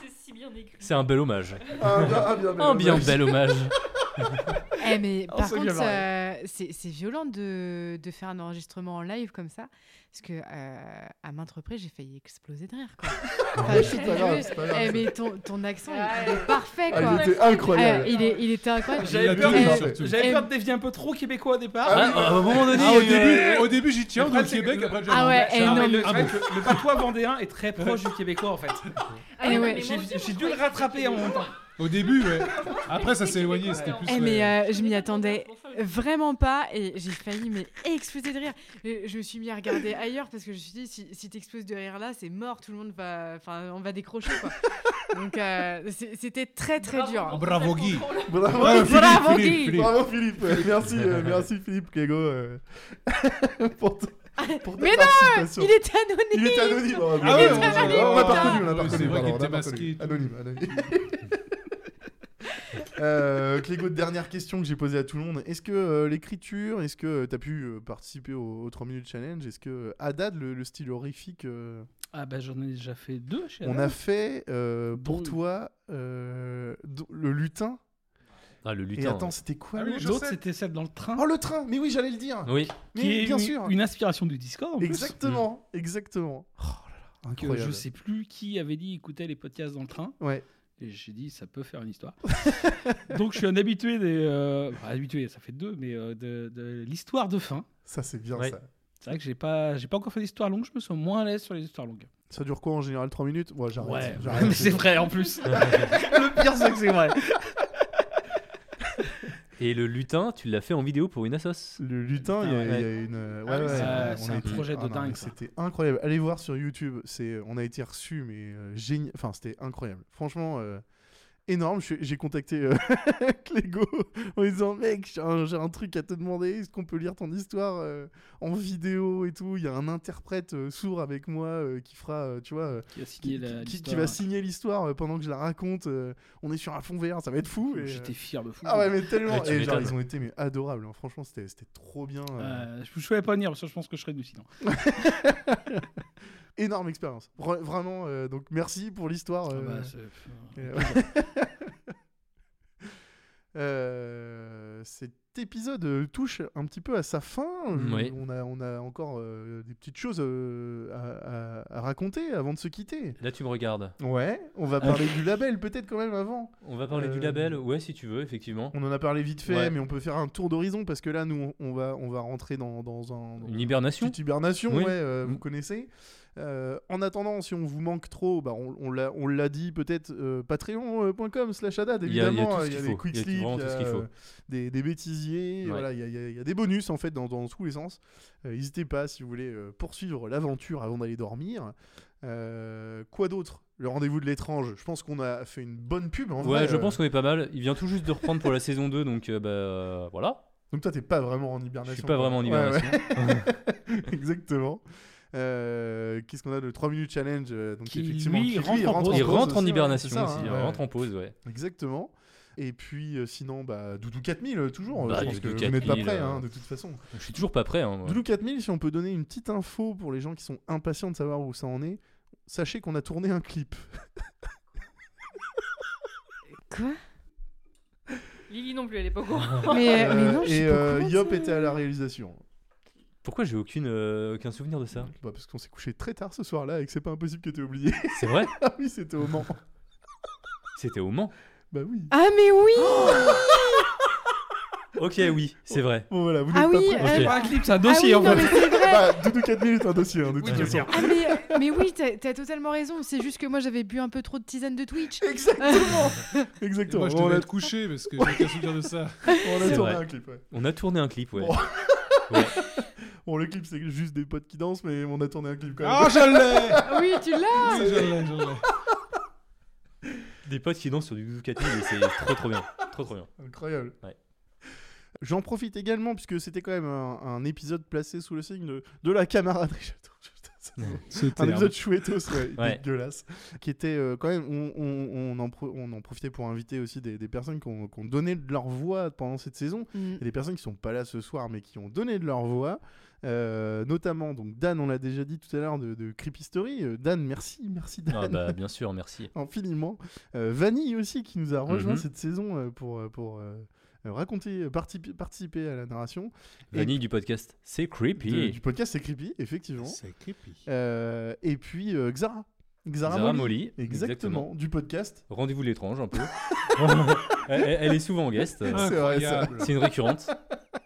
C'est si bien écrit. C'est un bel hommage. Ah, bien, ah, bien, Un bien bien. bel hommage. Eh mais [laughs] On par contre, euh, c'est violent de, de faire un enregistrement en live comme ça, parce que euh, à maintes reprises j'ai failli exploser de rire. Quoi. [laughs] Enfin, je suis C'est pas grave, désolée. c'est pas grave. Eh, mais ton, ton accent il, il est parfait Ah, quoi. il était incroyable. Eh, il, est- il était incroyable. J'avais peur, de dévier un peu trop québécois au départ. Ah, Ah, à un moment donné, Ah, au début, euh, au début j'y tiens, Le Québec, après j'ai Ah ouais, non, le, patois vendéen est très proche du québécois en fait. Eh J'ai dû le rattraper en c'était montant. Au début, ouais. Après, ça s'est éloigné, c'était plus. Eh, mais euh, je m'y attendais vraiment pas et j'ai failli mais exploser de rire. Je, je me suis mis à regarder ailleurs parce que je me suis dit si, si t'exploses de rire là c'est mort, tout le monde va, enfin on va décrocher quoi. Donc euh, c'était très très Bravo dur. Bravo, Guy. Bravo, Bravo, Philippe, Bravo, Philippe, Guy. Philippe. Bravo Philippe, merci, euh, [laughs] merci Philippe euh, [laughs] pour, ton- pour Mais non. Il était anonyme. Il était anonyme. oh, Ah ouais, bien. on- on on- l'a pas reconnu, on l'a pas c'est reconnu, tout. Anonyme, anonyme. [laughs] Euh, Clégo, dernière question que j'ai posée à tout le monde. Est-ce que euh, l'écriture, est-ce que tu as pu euh, participer au, au 3 minutes challenge? Est-ce que euh, Haddad, le, le style horrifique, euh, Ah bah j'en ai déjà fait deux chez on a fait euh, pour toi euh, le lutin? Ah, le Et lutin. attends, c'était quoi Ah oui, l'autre je L'autre, sais. c'était celle dans le train. Oh, le train Mais oui, j'allais le dire Oui. Mais qui est bien une, sûr une inspiration du Discord. En plus. Exactement, exactement. Oh là là, Que incroyable. je sais plus qui avait dit écouter les podcasts dans le train. Ouais. Et j'ai dit, ça peut faire une histoire. [laughs] Donc je suis un habitué des. euh, enfin, habitué, ça fait deux, mais euh, de, de l'histoire de fin. Ça, c'est bien Ouais. ça. C'est vrai que j'ai pas, j'ai pas encore fait d'histoire longue, je me sens moins à l'aise sur les histoires longues. Ça dure quoi en général 3 minutes? Ouais, j'arrête. Ouais, j'arrête. [laughs] mais c'est vrai en plus. [laughs] le pire, c'est que c'est vrai. Et le lutin, tu l'as fait en vidéo pour une assos. Le lutin, il y, a- ouais. il y a une. euh, Ouais, Ah oui, ouais, c'est- ouais, c'est a un été- projet de ah non, dingue, mais ça. C'était incroyable. Allez voir sur YouTube. C'est, on a été reçus, mais euh, génial. Enfin, c'était incroyable. Franchement, euh, énorme. J'ai contacté euh, [laughs] Clégo en lui disant Mec, j'ai un, j'ai un truc à te demander. Est-ce qu'on peut lire ton histoire euh, en vidéo et tout? Il y a un interprète euh, sourd avec moi euh, qui fera, euh, tu vois. Qui la- va signer l'histoire pendant que je la raconte. euh, on est sur un fond vert, ça va être fou. J'étais fier de fou. Ah ouais, mais tellement. Ouais, et genre, ils ont été mais adorables. hein. Franchement, c'était c'était trop bien. euh. Euh, je ne pouvais pas venir parce que je pense que je serais venu sinon. [laughs] Énorme expérience. Vra- vraiment, euh, donc merci pour l'histoire. Ah euh, bah, euh, [laughs] Euh, cet épisode touche un petit peu à sa fin. Oui. On, a, on a encore euh, des petites choses euh, à, à- à raconter avant de se quitter. Là, tu me regardes. Ouais, on va parler du label peut-être quand même avant. On va parler du label, ouais, si tu veux, effectivement. On en a parlé vite fait, Ouais. mais on peut faire un tour d'horizon parce que là, nous, on va, on va rentrer dans, dans un. dans Une hibernation Petite hibernation, Oui. ouais, vous Mm. connaissez. Euh, en attendant, si on vous manque trop, bah, on, on l'a- dit peut-être euh, patreon.com slash adad, évidemment. Il y a, des quick des, bêtisiers, Ouais. voilà, il y, a- il y a- il y a des bonus en fait dans, dans tous les sens. Euh, N'hésitez pas si vous voulez poursuivre l'aventure avant d'aller dormir. Quoi d'autre? Le rendez-vous de l'étrange, je pense qu'on a fait une bonne pub en Ouais, vrai, je pense qu'on est pas mal. Il vient tout juste de reprendre pour la saison 2, donc bah voilà. Donc toi, t'es pas vraiment en hibernation. Je suis pas vraiment en Ouais, hibernation. ouais. [laughs] Exactement. Euh, Qu'est-ce qu'on a de 3 minutes challenge euh, donc Qui, effectivement, lui, qui, rentre en pause. Il rentre en aussi, ouais, hibernation c'est ça, aussi, hein, il ouais. rentre en pause, ouais. Exactement. Et puis euh, sinon, bah, Doudou 4000, euh, toujours. Bah, je pense Doudou que vous n'êtes pas 4000, prêts, euh, hein, de toute façon. Je suis toujours pas prêt. Hein. Doudou 4000, si on peut donner une petite info pour les gens qui sont impatients de savoir où ça en est, sachez qu'on a tourné un clip. Quoi? [laughs] Lily non plus, elle est pas au courant. Mais, Euh, mais non, je et euh, Yop était à la réalisation. Pourquoi j'ai aucune, euh, aucun souvenir de ça? Bah, parce qu'on s'est couché très tard ce soir-là et que c'est pas impossible que t'aies oublié. [laughs] C'est vrai? Ah oui, c'était au Mans. C'était au Mans? Bah oui. Ah, mais oui [gasps] Ok, oui, c'est vrai. Bon voilà, vous Ah n'êtes pas oui, prêts. euh, C'est pas un clip, c'est un Ah dossier oui, en non, fait. mais c'est vrai Bah, Doudou 4000 est un dossier, hein, de toute Oui, bien façon. sûr. Ah mais, mais oui, t'as as totalement raison. C'est juste que moi j'avais bu un peu trop de tisane de Twitch. Exactement. Et [laughs] Exactement. Moi, je on, devais a, être couché parce que j'ai aucun souvenir de ça. on a C'est tourné vrai. un clip, ouais. On a tourné un clip, ouais. Bon. Ouais. Bon, le clip, c'est juste des potes qui dansent, mais on a tourné un clip quand même. Ah, je l'ai [laughs] oui, tu l'as Oui, je l'ai, je l'ai. [laughs] Des potes qui dansent sur du Doudou 4000 et c'est trop trop bien. Trop trop bien. Incroyable. Ouais. J'en profite également, puisque c'était quand même un, un épisode placé sous le signe de, de la camaraderie. [laughs] Un épisode chouettos, ouais, Ouais. dégueulasse, qui était euh, quand même, on, on- on en pro- on en profitait pour inviter aussi des, des personnes qui ont, qui ont donné de leur voix pendant cette saison, Mm. et des personnes qui sont pas là ce soir, mais qui ont donné de leur voix, euh, notamment, donc Dan, on l'a déjà dit tout à l'heure, de, de Creepy Story, Euh, Dan, merci, merci Dan. Ah bah bien sûr, merci. [laughs] infiniment. Euh, Vanille aussi qui nous a rejoint Mhm. cette saison euh, pour, pour raconter, participer à la narration. Et Vanille du podcast, c'est creepy. de- du podcast C'est Creepy, effectivement. C'est creepy. Euh, et puis euh, Xara. Xara, Molly. Molly, Exactement, exactement. du podcast. Rendez-vous de l'étrange un peu. [laughs] elle, est souvent en guest. C'est vrai, ça. Incroyable. C'est une récurrente. [laughs]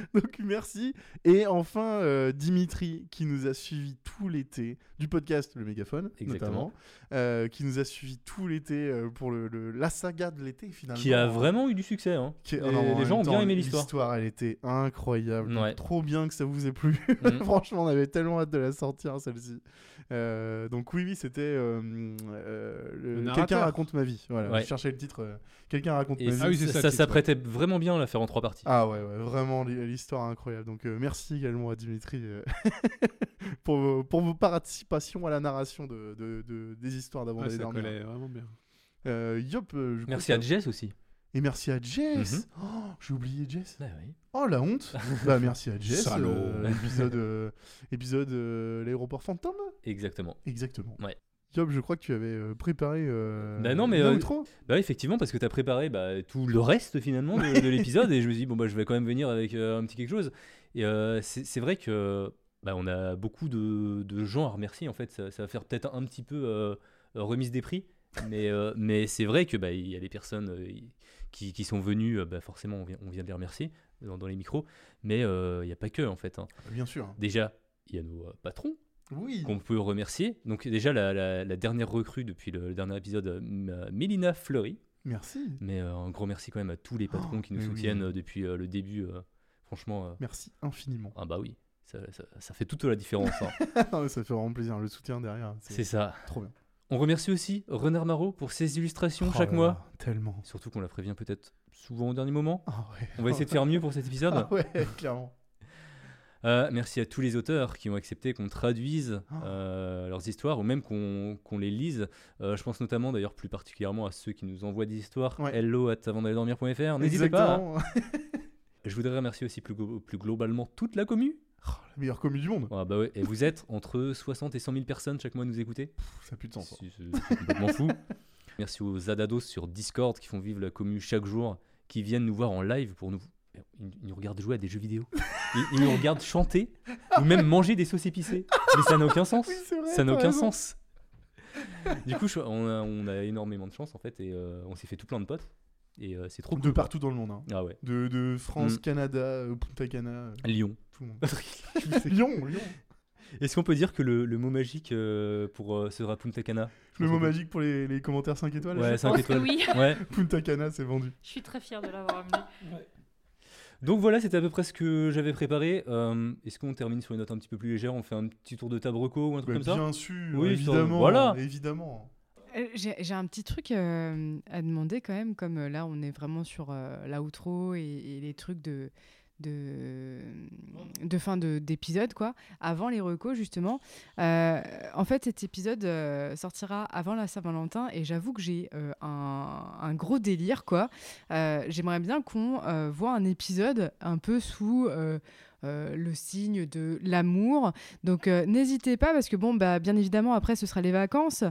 [laughs] Donc merci. Et enfin euh, Dimitri qui nous a suivi tout l'été du podcast Le Mégaphone, Exactement. notamment, euh, qui nous a suivi tout l'été euh, pour le, le- la saga de l'été finalement. Qui a vraiment eu du succès. Hein. Qui- Et oh non, en les même gens ont bien aimé l'histoire. L'histoire, elle était incroyable. Ouais. Trop bien que ça vous ait plu. Mm. [laughs] Franchement, on avait tellement hâte de la sortir, celle-ci. Euh, donc oui, oui, c'était euh, euh. Quelqu'un raconte ma vie. Voilà, Ouais. je cherchais le titre. Quelqu'un raconte Et ma vie. Ah oui, ça, s'apprêtait vraiment bien à la faire en trois parties. Ah ouais, ouais, vraiment l'histoire incroyable. Donc euh, merci également à Dimitri euh, [laughs] pour, vos, pour vos participations à la narration de, de- de- des histoires d'avant Ouais, ça dormir. collait vraiment bien. Euh, Yop, euh, je Merci à Jess aussi. Et merci à Jess. Mhm. Oh, J'ai oublié Jess. Bah oui. Oh la honte. [laughs] bah merci à Jess. Salaud. euh, épisode euh, épisode euh, l'aéroport fantôme. Exactement. Exactement. Ouais. Yop, je crois que tu avais préparé. Euh, Bah non, mais. euh, outro. bah effectivement, parce que tu as préparé bah, tout le reste finalement de, de [laughs] l'épisode et je me suis dit, bon, bah, je vais quand même venir avec euh, un petit quelque chose. Et euh, c'est vrai que bah, on a beaucoup de, de gens à remercier en fait. Ça, ça va faire peut-être un petit peu euh, remise des prix, mais, euh, mais c'est vrai que bah, il y a des personnes euh, qui, qui sont venues, euh, bah, forcément, on vient, on vient de les remercier dans, dans les micros, mais euh, il n'y a pas que en fait. hein. Bien sûr. Déjà, il y a nos euh, patrons Oui. qu'on peut remercier. Donc déjà la, la- la dernière recrue depuis le, le dernier épisode, euh, Mélina Fleury. Merci. Mais euh, un gros merci quand même à tous les patrons Oh, qui nous oui. soutiennent euh, depuis euh, le début. euh, franchement. euh, Merci infiniment. Ah bah oui, ça, ça- ça fait toute la différence. hein. Non, mais [laughs] ça fait vraiment plaisir. Le soutien derrière. C'est ça. Trop bien. On remercie aussi Renard Marot pour ses illustrations Oh chaque là mois. là, tellement. Surtout qu'on la prévient peut-être souvent au dernier moment. Ah ouais. On va essayer de faire mieux pour cet épisode. Ah ouais, [laughs] clairement. Euh, merci à tous les auteurs qui ont accepté qu'on traduise Ah. euh, leurs histoires ou même qu'on les lise. Euh, je pense notamment d'ailleurs plus particulièrement à ceux qui nous envoient des histoires. Ouais. Hello at avant d'aller dormir.fr. N'hésitez pas. Exactement. [laughs] Je voudrais remercier aussi plus globalement toute la commu. La meilleure commu du monde. Ah bah ouais, et vous êtes entre 60 et 100 000 personnes chaque mois à nous écouter? Pff, Ça pue de sens. C'est complètement fou. [laughs] Merci aux Zadados sur Discord qui font vivre la commu chaque jour, qui viennent nous voir en live pour nous. Ils, ils nous regardent jouer à des jeux vidéo. [laughs] Ils, ils nous regardent chanter ou même manger des sauces épicées. Mais ça n'a aucun sens. Oui, c'est vrai, ça n'a aucun raison. sens. Du coup, je- on, a, on a énormément de chance en fait et euh, on s'est fait tout plein de potes. Et euh, c'est trop De cool. partout dans le monde. hein. Ah ouais. De, de France, Mm. Canada, euh, Punta Cana. euh, Lyon. Tout le monde. [laughs] Lyon, Lyon. Est-ce qu'on peut dire que le, le mot magique euh, pour euh, sera Punta Cana? Le mot magique pour les, les commentaires 5 étoiles. Ouais, je 5 pense que étoiles. [laughs] oui. Ouais. [laughs] Punta Cana, c'est vendu. Je suis très fière de l'avoir amené. Donc voilà, c'était à peu près ce que j'avais préparé. Euh, Est-ce qu'on termine sur une note un petit peu plus légère? On fait un petit tour de table reco ou un truc Bah, comme ça? bien sûr, Oui, sur- évidemment. voilà. Évidemment. Euh, J'ai un petit truc euh, à demander quand même, comme euh, là on est vraiment sur euh, l'outro et, les trucs de, de, fin de- d'épisode, quoi. Avant les recos, justement. En fait, cet épisode sortira avant la Saint-Valentin et j'avoue que j'ai un, un gros délire, quoi. J'aimerais bien qu'on voit un épisode un peu sous. Euh, le signe de l'amour. Donc euh, n'hésitez pas parce que bon bah bien évidemment après ce sera les vacances.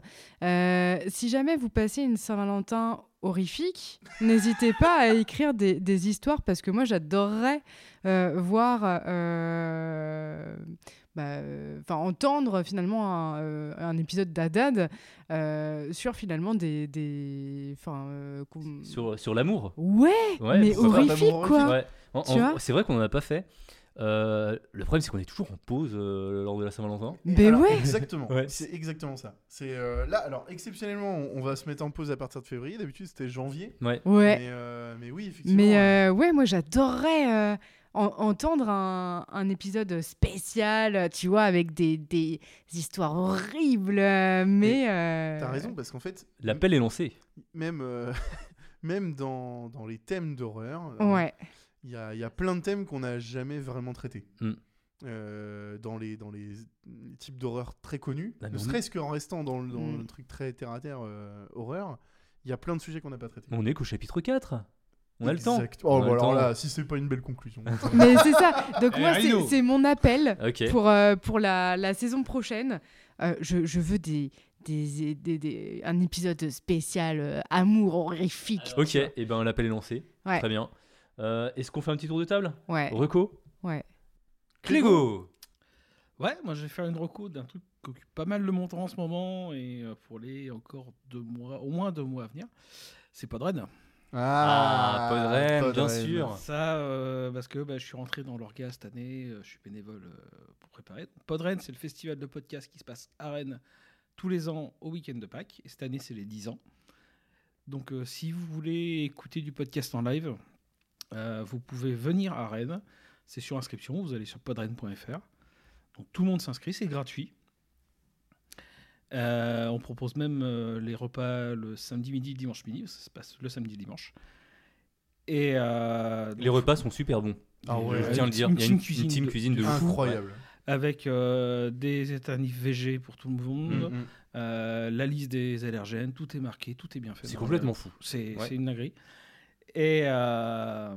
Euh, si jamais vous passez une Saint-Valentin horrifique, n'hésitez pas à écrire des, des histoires parce que moi j'adorerais euh, voir euh, bah, enfin entendre finalement un, un épisode d'Adad euh, sur finalement des Sur, sur l'amour ouais, Ouais, mais horrifique quoi Ouais. C'est vrai qu'on n'en a pas fait. Euh, le problème, c'est qu'on est toujours en pause euh, lors de la Saint-Valentin. Mais Alors, ouais. Exactement. [laughs] Ouais. C'est exactement ça. C'est euh, là, alors exceptionnellement, on, on va se mettre en pause à partir de février. D'habitude, c'était janvier. Ouais. Ouais. Mais, euh, mais oui, effectivement. Mais ouais, moi j'adorerais euh, en- entendre un, un épisode spécial, tu vois, avec des, des histoires horribles. Mais. euh, T'as raison, parce qu'en fait, L'appel est lancé. même, euh, [laughs] même dans, dans les thèmes d'horreur, euh, Ouais. Il y, a, il y a plein de thèmes qu'on n'a jamais vraiment traités. Mm. Euh, dans les, dans les, les types d'horreur très connus, Ah, ne serait-ce qu'en restant dans, le- dans Mm. le truc très terre à terre euh, horreur, il y a plein de sujets qu'on n'a pas traités. On est qu'au chapitre 4. On a le temps. Oh, bah le alors temps. là, si c'est pas une belle conclusion. [laughs] Mais c'est ça. Donc Eh, moi, c'est- mon appel pour, euh, pour la, la saison prochaine. Euh, je, je veux des, des, des- des- un épisode spécial euh, amour horrifique. Ok, et ben l'appel est lancé. Ouais. Très bien. Euh, Est-ce qu'on fait un petit tour de table? Ouais. Reco? Ouais. Clégo? Ouais, moi je vais faire une reco d'un truc qui occupe pas mal de mon temps en ce moment et euh, pour les encore deux mois, au moins deux mois à venir. C'est Podren. Ah, Podren, bien sûr. Ça, euh, parce que bah, je suis rentré dans l'orga cette année, je suis bénévole euh, pour préparer. Podren, c'est le festival de podcast qui se passe à Rennes tous les ans au week-end de Pâques. Et cette année, c'est les 10 ans. Donc, euh, si vous voulez écouter du podcast en live, euh, vous pouvez venir à Rennes. C'est sur inscription, vous allez sur podren.fr. Donc, tout le monde s'inscrit, c'est gratuit. Euh, on propose même euh, les repas le samedi midi, le dimanche midi. Ça se passe le samedi, le dimanche. Et euh, Les repas sont super bons. Ah ouais. je tiens à le dire. Il y a une, team cuisine une team de- cuisine de, de fou. Incroyable. avec euh, des étanifs VG pour tout le monde, Mm. Mm. euh, la liste des allergènes, tout est marqué, tout est bien fait. C'est complètement fou. C'est Ouais. c'est une dinguerie. Et euh,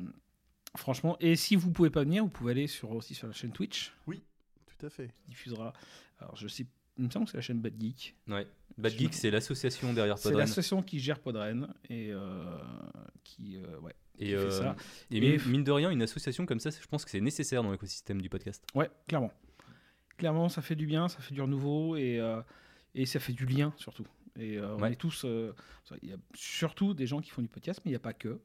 franchement, et si vous pouvez pas venir, vous pouvez aller sur, aussi sur la chaîne Twitch. Tout à fait. qui diffusera. Alors je sais, il me semble que c'est la chaîne Bad Geek. Ouais. Bad Geek, c'est l'association derrière C'est Podren. l'association qui gère Podren et euh, qui, euh, ouais, Et, qui fait ça. et Et mine, de rien, une association comme ça, je pense que c'est nécessaire dans l'écosystème du podcast. Ouais, clairement. Clairement, ça fait du bien, ça fait du renouveau et, euh, et ça fait du lien surtout. Et euh, on est tous. euh, il y a surtout des gens qui font du podcast, mais il n'y a pas que.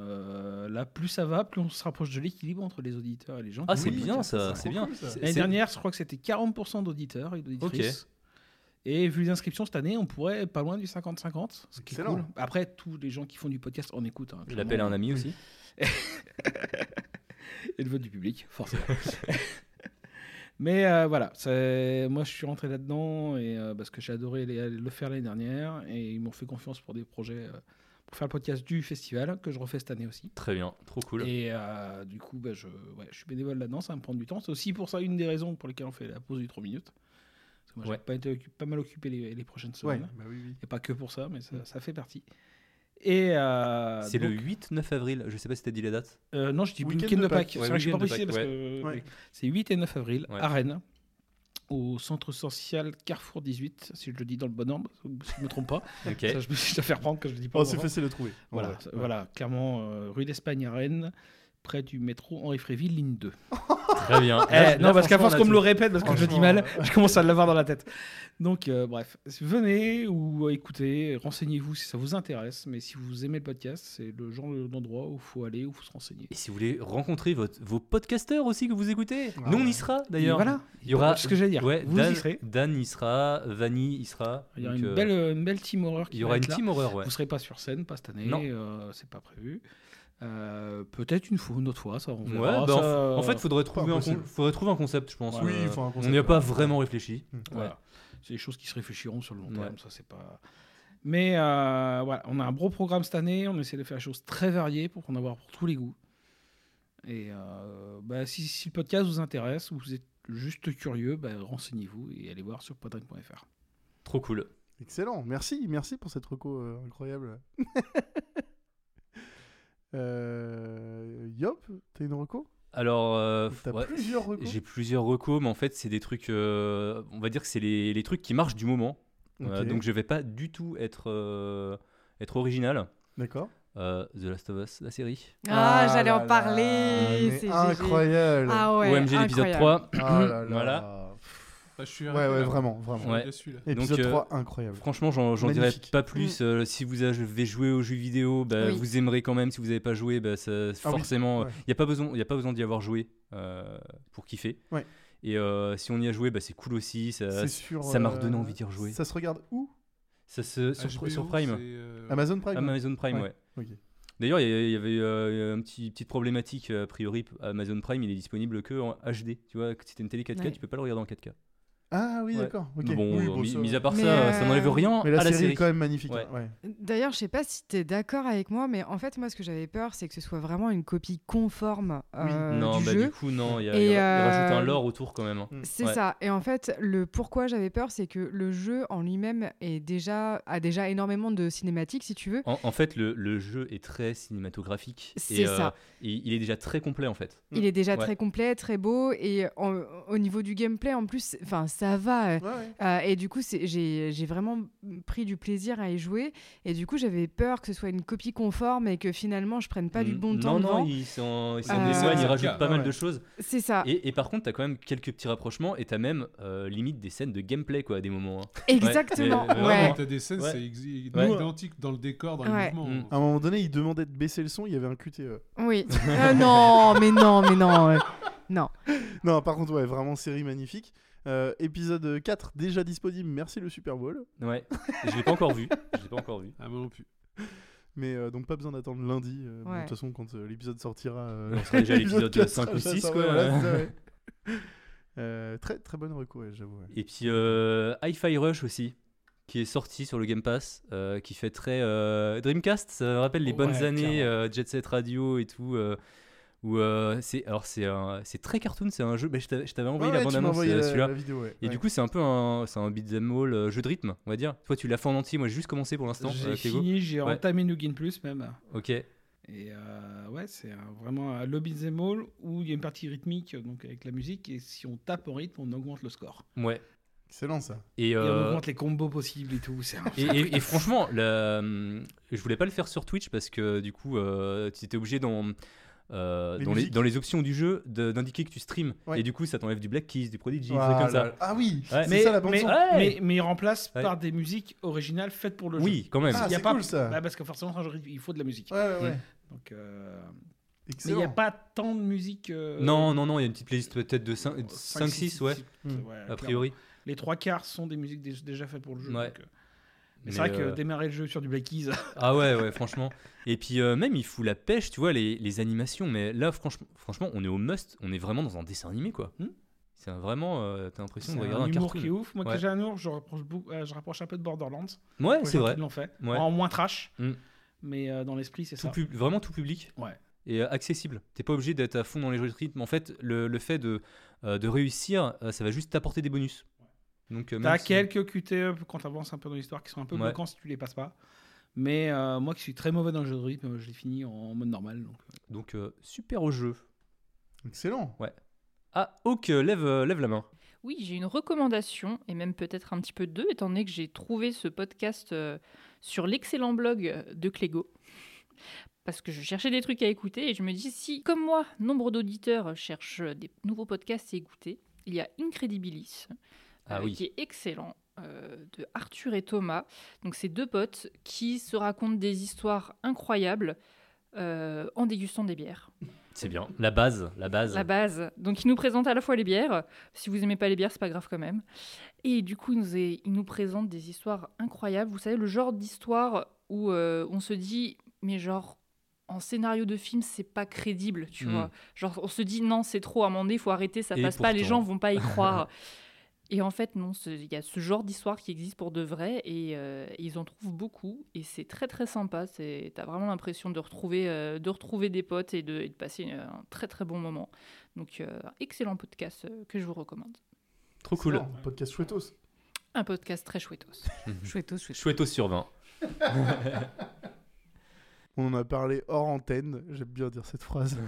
Euh, là, plus ça va, plus on se rapproche de l'équilibre entre les auditeurs et les gens. Ah, qui c'est font du bien podcast. ça, c'est bien. C'est- L'année dernière, je crois que c'était 40% d'auditeurs et d'auditrices. Et vu les inscriptions cette année, on pourrait pas loin du 50-50, ce qui est cool. Après, tous les gens qui font du podcast en écoutent. hein, Je l'appelle un ami aussi. [laughs] et le vote du public, forcément. [laughs] Mais euh, voilà, c'est- moi je suis rentré là-dedans et, euh, parce que j'ai adoré les- le faire l'année dernière et ils m'ont fait confiance pour des projets, euh, pour faire le podcast du festival que je refais cette année aussi. Très bien, trop cool. Et euh, du coup, bah, je, ouais, je suis bénévole là-dedans, ça va me prendre du temps. C'est aussi pour ça une des raisons pour lesquelles on fait la pause du 3 minutes. Parce que moi, Ouais. j'ai pas, été pas mal occupé les, les prochaines Ouais, semaines. bah oui, oui. Et pas que pour ça, mais ça, ça fait partie. Et euh, C'est le donc- 8-9 avril, je sais pas si t'as dit la date. euh, non, je dis Week-end week-end de Pâques. Pâques. Ouais, C'est pas précisé parce que ouais. c'est 8 et 9 avril Ouais. à Rennes, au centre social Carrefour 18, si je le dis dans le bon ordre, si je ne me trompe pas. [laughs] Ça, je me suis fait reprendre quand je le dis pas. Oh, c'est facile à trouver. Voilà, ouais. voilà, clairement, euh, rue d'Espagne à Rennes, près du métro Henri Fréville, ligne 2. [laughs] Très bien. Eh, Là- non, là, parce qu'à force qu'on me le répète, parce que je dis mal, je commence à l'avoir dans la tête. Donc, euh, bref, venez ou euh, écoutez, renseignez-vous si ça vous intéresse. Mais si vous aimez le podcast, c'est le genre d'endroit où il faut aller, où il faut se renseigner. Et si vous voulez rencontrer votre, vos podcasteurs aussi que vous écoutez, Ah nous on y sera d'ailleurs. Voilà. Il y aura ce que j'allais dire. Ouais, Vous Dan, y serez. Dan y sera, Vanny y sera. Il y aura donc, une, euh, belle, une belle team horreur qui il y aura une team horreur, ouais. Vous serez pas sur scène, pas cette année. Euh, c'est pas prévu. Euh, Peut-être une fois, une autre fois, ça on Ouais, verra, bah, ça, en, en fait, faudrait trouver, un, faudrait trouver un concept, je pense. Oui, Euh, on n'y a pas ouais. vraiment réfléchi. Voilà. C'est des choses qui se réfléchiront sur le long Ouais. terme, ça c'est pas. Mais euh, voilà, on a un gros programme cette année, on essaie de faire des choses très variées pour en avoir pour tous les goûts. Et euh, bah, si, si le podcast vous intéresse ou vous êtes juste curieux, bah, renseignez-vous et allez voir sur podren.fr. Trop cool. Excellent, merci, merci pour cette reco euh, incroyable. [laughs] euh, Yop, t'as une reco? Alors, euh, T'as ouais, plusieurs recos j'ai plusieurs recos, mais en fait, c'est des trucs. euh, on va dire que c'est les, les trucs qui marchent du moment. Euh, donc, je vais pas du tout être, euh, être original. D'accord. Euh, The Last of Us, la série. Ah, j'allais là en parler. mais c'est incroyable. Ah ouais. OMG l'épisode incroyable. 3. Ah là là. Voilà. Bah, je suis Ouais, ouais, vraiment, vraiment. Ouais. là. Épisode Donc, euh, 3, incroyable. Franchement, j'en j'en dirais pas plus. Euh, si vous avez joué aux jeux vidéo, bah, Oui. vous aimerez quand même. Si vous n'avez pas joué, bah, ça, Ah oui, forcément, il ouais. n'y a pas besoin, y a pas besoin d'y avoir joué euh, pour kiffer. Ouais. Et euh, si on y a joué, bah, c'est cool aussi. Ça, sur, ça m'a euh, redonné envie d'y rejouer. Ça se regarde où? Ça se, sur, HBO, sur Prime. euh, Amazon Prime Amazon Prime, ouais. D'ailleurs, il y avait euh, une petit, petite problématique euh, a priori. Amazon Prime, il est disponible que en HD. Tu vois, si t'as une télé 4K, Ouais. tu peux pas le regarder en 4K. Ah oui, Ouais. d'accord. ok. Mais Bon, Oui, euh, bon, mis, à part Mais, ça, ça euh, n'enlève rien Mais la à la série, série. est quand même magnifique. Ouais. hein, ouais. D'ailleurs, je sais pas si tu es d'accord avec moi, mais en fait, moi, ce que j'avais peur, c'est que ce soit vraiment une copie conforme euh, non, du bah jeu. du coup, non, il y a, Et, il y a- il rajoute un euh, lore autour quand même. hein. C'est Ouais. ça. Et en fait, le pourquoi j'avais peur, c'est que le jeu en lui-même est déjà a déjà énormément de cinématiques, si tu veux. En, en fait, le, le jeu est très cinématographique. C'est euh, ça. et il est déjà très complet en fait. Il est déjà Ouais. très complet, très beau, et en- au niveau du gameplay, en plus, enfin, ça va. euh, Ouais, ouais. euh, et du coup, c'est- j'ai vraiment pris du plaisir à y jouer. Et du coup, j'avais peur que ce soit une copie conforme et que finalement, je prenne pas du Mm, bon non, temps Non, devant. ils s'en ils s'en Euh, ils le rajoutent cas. pas Ah mal ouais. de choses. C'est ça. Et, et par contre, t'as quand même quelques petits rapprochements et t'as même euh, limite des scènes de gameplay quoi, à des moments. hein. [laughs] Exactement. ouais. T'as des scènes, Ouais. c'est identique dans le décor, dans Ouais. les mouvements. Mm. À un moment donné, il demandait de baisser le son, il y avait un QTE. Oui. Euh, non, mais non, mais non. non. [laughs] Non, par contre, ouais, vraiment série magnifique. Euh, épisode 4 déjà disponible, merci le Super Bowl. Ouais. Je l'ai pas encore vu. Je l'ai pas encore vu. Ah, moi non plus. Mais euh, donc pas besoin d'attendre lundi. euh, bon, De Ouais. toute façon, quand euh, l'épisode sortira, euh, On sera déjà à l'épisode 4 5 ou sera 6, déjà quoi. sorti, voilà, c'est ça, [laughs] ouais. Euh, très très bonne recours, ouais, j'avoue. ouais. Et puis euh, Hi-Fi Rush aussi, qui est sorti sur le Game Pass, euh, qui fait très euh, Dreamcast. Ça me rappelle les bonnes Ouais, années clairement. euh, Jet Set Radio et tout. euh, où euh, c'est alors c'est très cartoon, c'est un jeu. bah, je t'avais je t'avais envoyé Ouais, la bande annonce la- celui-là. ouais. Et Ouais. du coup, c'est un peu un, c'est un beat'em all euh, jeu de rythme, on va dire. Toi, tu l'as fait en entier. Moi, j'ai juste commencé pour l'instant. J'ai euh, fini, j'ai Ouais. entamé New Game Plus même. Ok. Et euh, ouais, c'est vraiment un lobby all où il y a une partie rythmique donc avec la musique et si on tape en rythme, on augmente le score. Ouais. Excellent ça. Et, Et on euh, augmente les combos possibles et tout. et, et- et franchement, la- je voulais pas le faire sur Twitch parce que du coup, euh, tu étais obligé dans, euh, dans, les, dans les options du jeu d'indiquer que tu streams. Ouais. Et du coup, ça t'enlève du Black Keys, du Prodigy, des Voilà. trucs comme ça. Ah oui, Ouais. c'est mais, ça la bande mais, son. Ouais. mais, mais il remplace Ouais. par des musiques originales faites pour le jeu. Oui, quand même. Ah, Il y a c'est pas- cool ça. Bah, parce que forcément, il faut de la musique. Ouais, ouais, ouais. Donc, euh, Mais il n'y a pas tant de musique. euh, Non, non, non, il y a une petite playlist peut-être de 5-6, cinq, six, ouais, a clairement. priori. Les trois quarts sont des musiques dé- déjà faites pour le jeu. Ouais. donc, euh, Mais Mais, c'est vrai que euh, démarrer le jeu sur du Black Keys. [laughs] Ah ouais, ouais, franchement. Et puis euh, même, il fout la pêche, tu vois, les, les animations. Mais là, franchement, franchement, on est au must. On est vraiment dans un dessin animé, quoi. Hmm. C'est un- vraiment, euh, t'as l'impression de un regarder un, humour cartoon. qui est ouf. Moi, Ouais. un humour, je rapproche, beaucoup- euh, je rapproche un peu de Borderlands. Ouais, c'est vrai. qui l'ont fait. Ouais. En moins trash. Hmm. Mais dans l'esprit, c'est ça. pub- vraiment tout public. Ouais. Et accessible. T'es pas obligé d'être à fond dans les jeux de rythme. En fait, le, le fait de, de réussir, ça va juste t'apporter des bonus. Donc, euh, si- quelques QTE quand t'avances un peu dans l'histoire qui sont un peu Ouais. bloquants si tu les passes pas. Mais euh, moi qui suis très mauvais dans le jeu de rythme, je l'ai fini en mode normal. Donc, euh. Donc, euh, super au jeu. Excellent. Ouais. Ah, Hawk, lève, lève la main. Oui, j'ai une recommandation, et même peut-être un petit peu deux, étant donné que j'ai trouvé ce podcast euh, sur l'excellent blog de Clégo. Parce que je cherchais des trucs à écouter, et je me dis, si, comme moi, nombre d'auditeurs cherchent des nouveaux podcasts à écouter, il y a Incredibilis, Ah euh, oui. qui est excellent, euh, de Arthur et Thomas. Donc, c'est deux potes qui se racontent des histoires incroyables euh, en dégustant des bières. C'est bien. La base, la base. La base. Donc, il nous présente à la fois les bières. Si vous aimez pas les bières, c'est pas grave quand même. Et du coup, il nous, est- il nous présente des histoires incroyables. Vous savez, le genre d'histoire où euh, on se dit, mais genre, en scénario de film, c'est pas crédible, tu Mm. vois. Genre, on se dit, non, c'est trop, il faut arrêter, ça Et passe pas, les gens vont pas y croire. [laughs] Et en fait, non, il y a ce genre d'histoire qui existe pour de vrai et euh, ils en trouvent beaucoup et c'est très très sympa. C'est, t'as vraiment l'impression de retrouver, euh, de retrouver des potes et de, et de passer euh, un très très bon moment. Donc, euh, excellent podcast euh, que je vous recommande. Trop cool. Excellent. Podcast chouettos. Un podcast très chouettos. [laughs] chouettos, chouettos. Chouette sur 20. [laughs] On en a parlé hors antenne. J'aime bien dire cette phrase.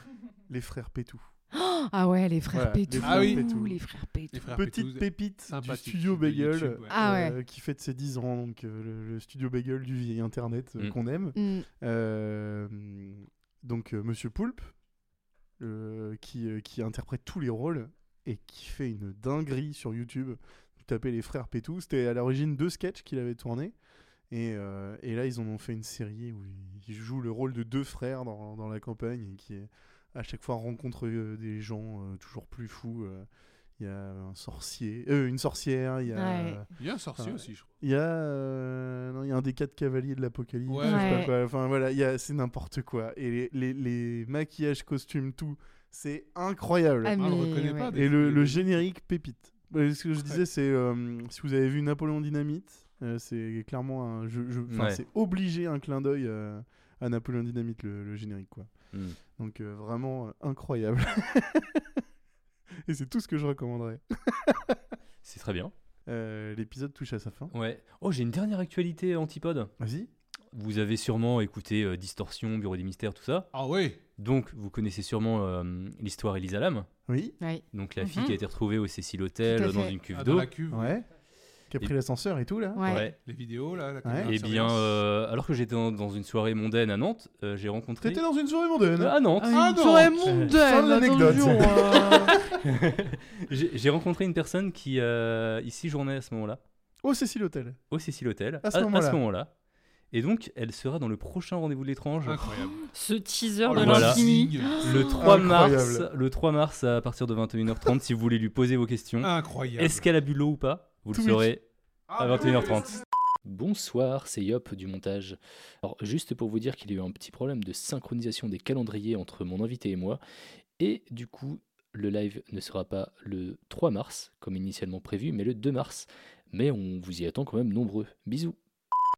[laughs] les frères Pétou. Ah ouais, les frères Voilà, les Pétou. frères Ah oui. Pétou. Les frères Pétou. Les frères Petite Pétouz, pépite du studio Bagel YouTube, ouais. Ah ouais. euh, qui fête ses 10 ans, donc euh, le, le studio Bagel du vieil internet euh, Mm. qu'on aime. Mm. Euh, donc euh, Monsieur Poulpe euh, qui, euh, qui interprète tous les rôles et qui fait une dinguerie sur YouTube. Vous tapez les frères Pétou, c'était à l'origine deux sketchs qu'il avait tournés. Et, euh, et là, ils en ont fait une série où il joue le rôle de deux frères dans, dans la campagne et qui à chaque fois rencontre euh, des gens euh, toujours plus fous. euh. Il y a un sorcier, euh, une sorcière, il y a, Ouais. Il y a un sorcier aussi, je crois. il y a, euh, non, il y a un des quatre cavaliers de l'apocalypse. Ouais. Ouais. Enfin voilà, il y a, c'est n'importe quoi. Et les, les, les maquillages, costumes, tout, c'est incroyable. Ah, Ah, on le mais reconnaît ouais. pas. des Et le, générique pépite. Ce que je disais, c'est euh, si vous avez vu Napoléon Dynamite, euh, c'est clairement un. Je, je- enfin, Ouais. C'est obligé un clin d'œil euh, à Napoléon Dynamite, le, le générique, quoi. Mm. Donc euh, vraiment euh, incroyable. [laughs] Et c'est tout ce que je recommanderais. [laughs] C'est très bien. Euh, L'épisode touche à sa fin. Ouais. Oh, j'ai une dernière actualité antipode. Vas-y. Vous avez sûrement écouté euh, Distorsion, Bureau des mystères, tout ça. Ah ouais Donc, vous connaissez sûrement euh, l'histoire Elisa Lam. Oui. Donc, la Mhm. fille qui a été retrouvée au Cécile Hotel dans une cuve Ah, dans d'eau. la cuve. Ouais. Qui a pris Et- l'ascenseur et tout là. Ouais. Les vidéos, là. la caméra de Eh bien, surveillance. euh, alors que j'étais dans, dans une soirée mondaine à Nantes, euh, j'ai rencontré. T'étais dans une soirée mondaine. à Nantes. Ah, non. j'aurais Fin mondaine, de l'anecdote. attention, euh. [laughs] J'ai j'ai rencontré une personne qui euh, ici journait à ce moment-là, Au Cécile Hotel. au Cécile Hotel, À ce moment-là. moment-là. Et donc, elle sera dans le prochain rendez-vous de l'étrange. Incroyable. [gasps] Ce teaser Oh, de Voilà. l'infini. Le 3 mars, Incroyable. le 3 mars à partir de 21h30 si vous voulez lui poser vos questions. Incroyable. Est-ce qu'elle a bu l'eau ou pas? Vous le saurez Ah, à mais oui, 21h30. Bonsoir, c'est Yop du montage. Alors juste pour vous dire qu'il y a eu un petit problème de synchronisation des calendriers entre mon invité et moi, et du coup le live ne sera pas le 3 mars comme initialement prévu, mais le 2 mars. Mais on vous y attend quand même nombreux. Bisous.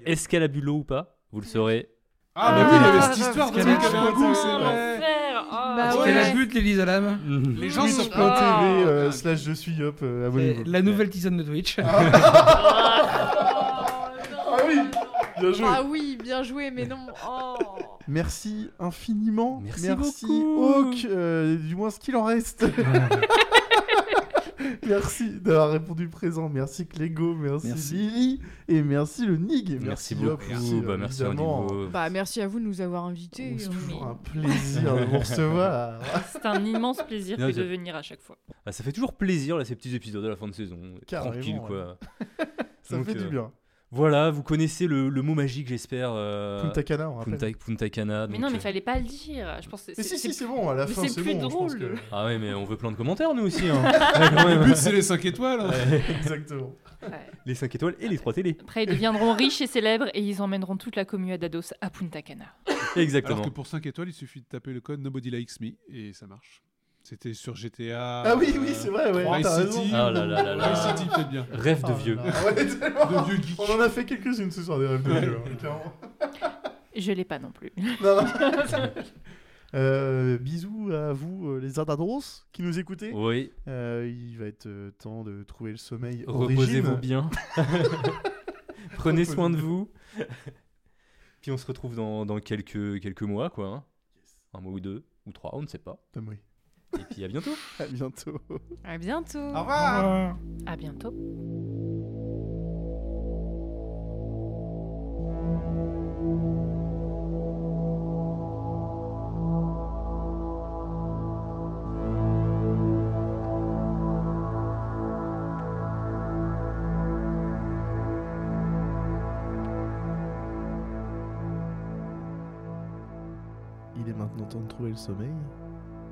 Est-ce qu'elle a bu l'eau ou pas? Vous le saurez. Ah, mais oui, il y avait Ah, cette histoire de Ah. Ah, Bah Est-ce ouais. de Les gens sont Twitch.tv Ah. euh, slash je suis hop, euh, abonnez-vous. La nouvelle tisane de Twitch. [laughs] Ah oui Bien joué Ah oui, bien joué, mais non. Oh. Merci infiniment. Merci Merci beaucoup. Hawk, euh, du moins ce qu'il en reste. [laughs] [laughs] Merci d'avoir répondu présent. Merci Clégo, merci, Merci. Lily et merci le Nig. Merci beaucoup. aussi, bah, merci. Bah, merci à vous de nous avoir invités. C'est hein. toujours un plaisir de vous recevoir. [laughs] C'est un immense plaisir Non, que je- de venir à chaque fois. Ah, ça fait toujours plaisir là, ces petits épisodes à la fin de saison. Carrément, Tranquille ouais. quoi. [laughs] Ça Donc, fait du euh, bien. Voilà, vous connaissez le, le mot magique, j'espère. euh, Punta Cana, on rappelle. Punta, Punta Cana. Mais non, mais euh, fallait pas le dire. Je pense que Mais si, si, c'est bon, à la mais fin, c'est c'est plus bon. je pense drôle. que- Ah ouais, mais on veut plein de commentaires nous aussi. Hein. [laughs] Ouais, quand même. Le but, c'est les 5 étoiles. hein. Ouais. [laughs] Exactement. Les 5 étoiles et les 3 télés. Après, ils deviendront riches et célèbres et ils emmèneront toute la commune à Dados à Punta Cana. Exactement. Alors que pour 5 étoiles, il suffit de taper le code Nobody Likes Me et ça marche. C'était sur GTA. Ah oui, oui, c'est vrai, ouais, Vice City. Ah là là là là. Vice City, peut-être bien. Rêve de Ah vieux. [laughs] [laughs] tellement. De vieux geek. On en a fait quelques-unes ce soir des rêves de vieux, hein, clairement. Je l'ai pas non plus. Non, non. [laughs] Euh, bisous à vous, euh, les Ardadros, qui nous écoutez. Oui, Euh, il va être euh, temps de trouver le sommeil. reposez-vous bien. Prenez soin de vous. Puis on se retrouve dans, dans quelques, quelques mois, quoi. hein. Un mois ou deux, ou trois, on ne sait pas. Ah oui. Et puis à bientôt. [laughs] À bientôt. À bientôt. Au revoir. À bientôt. Il est maintenant temps de trouver le sommeil.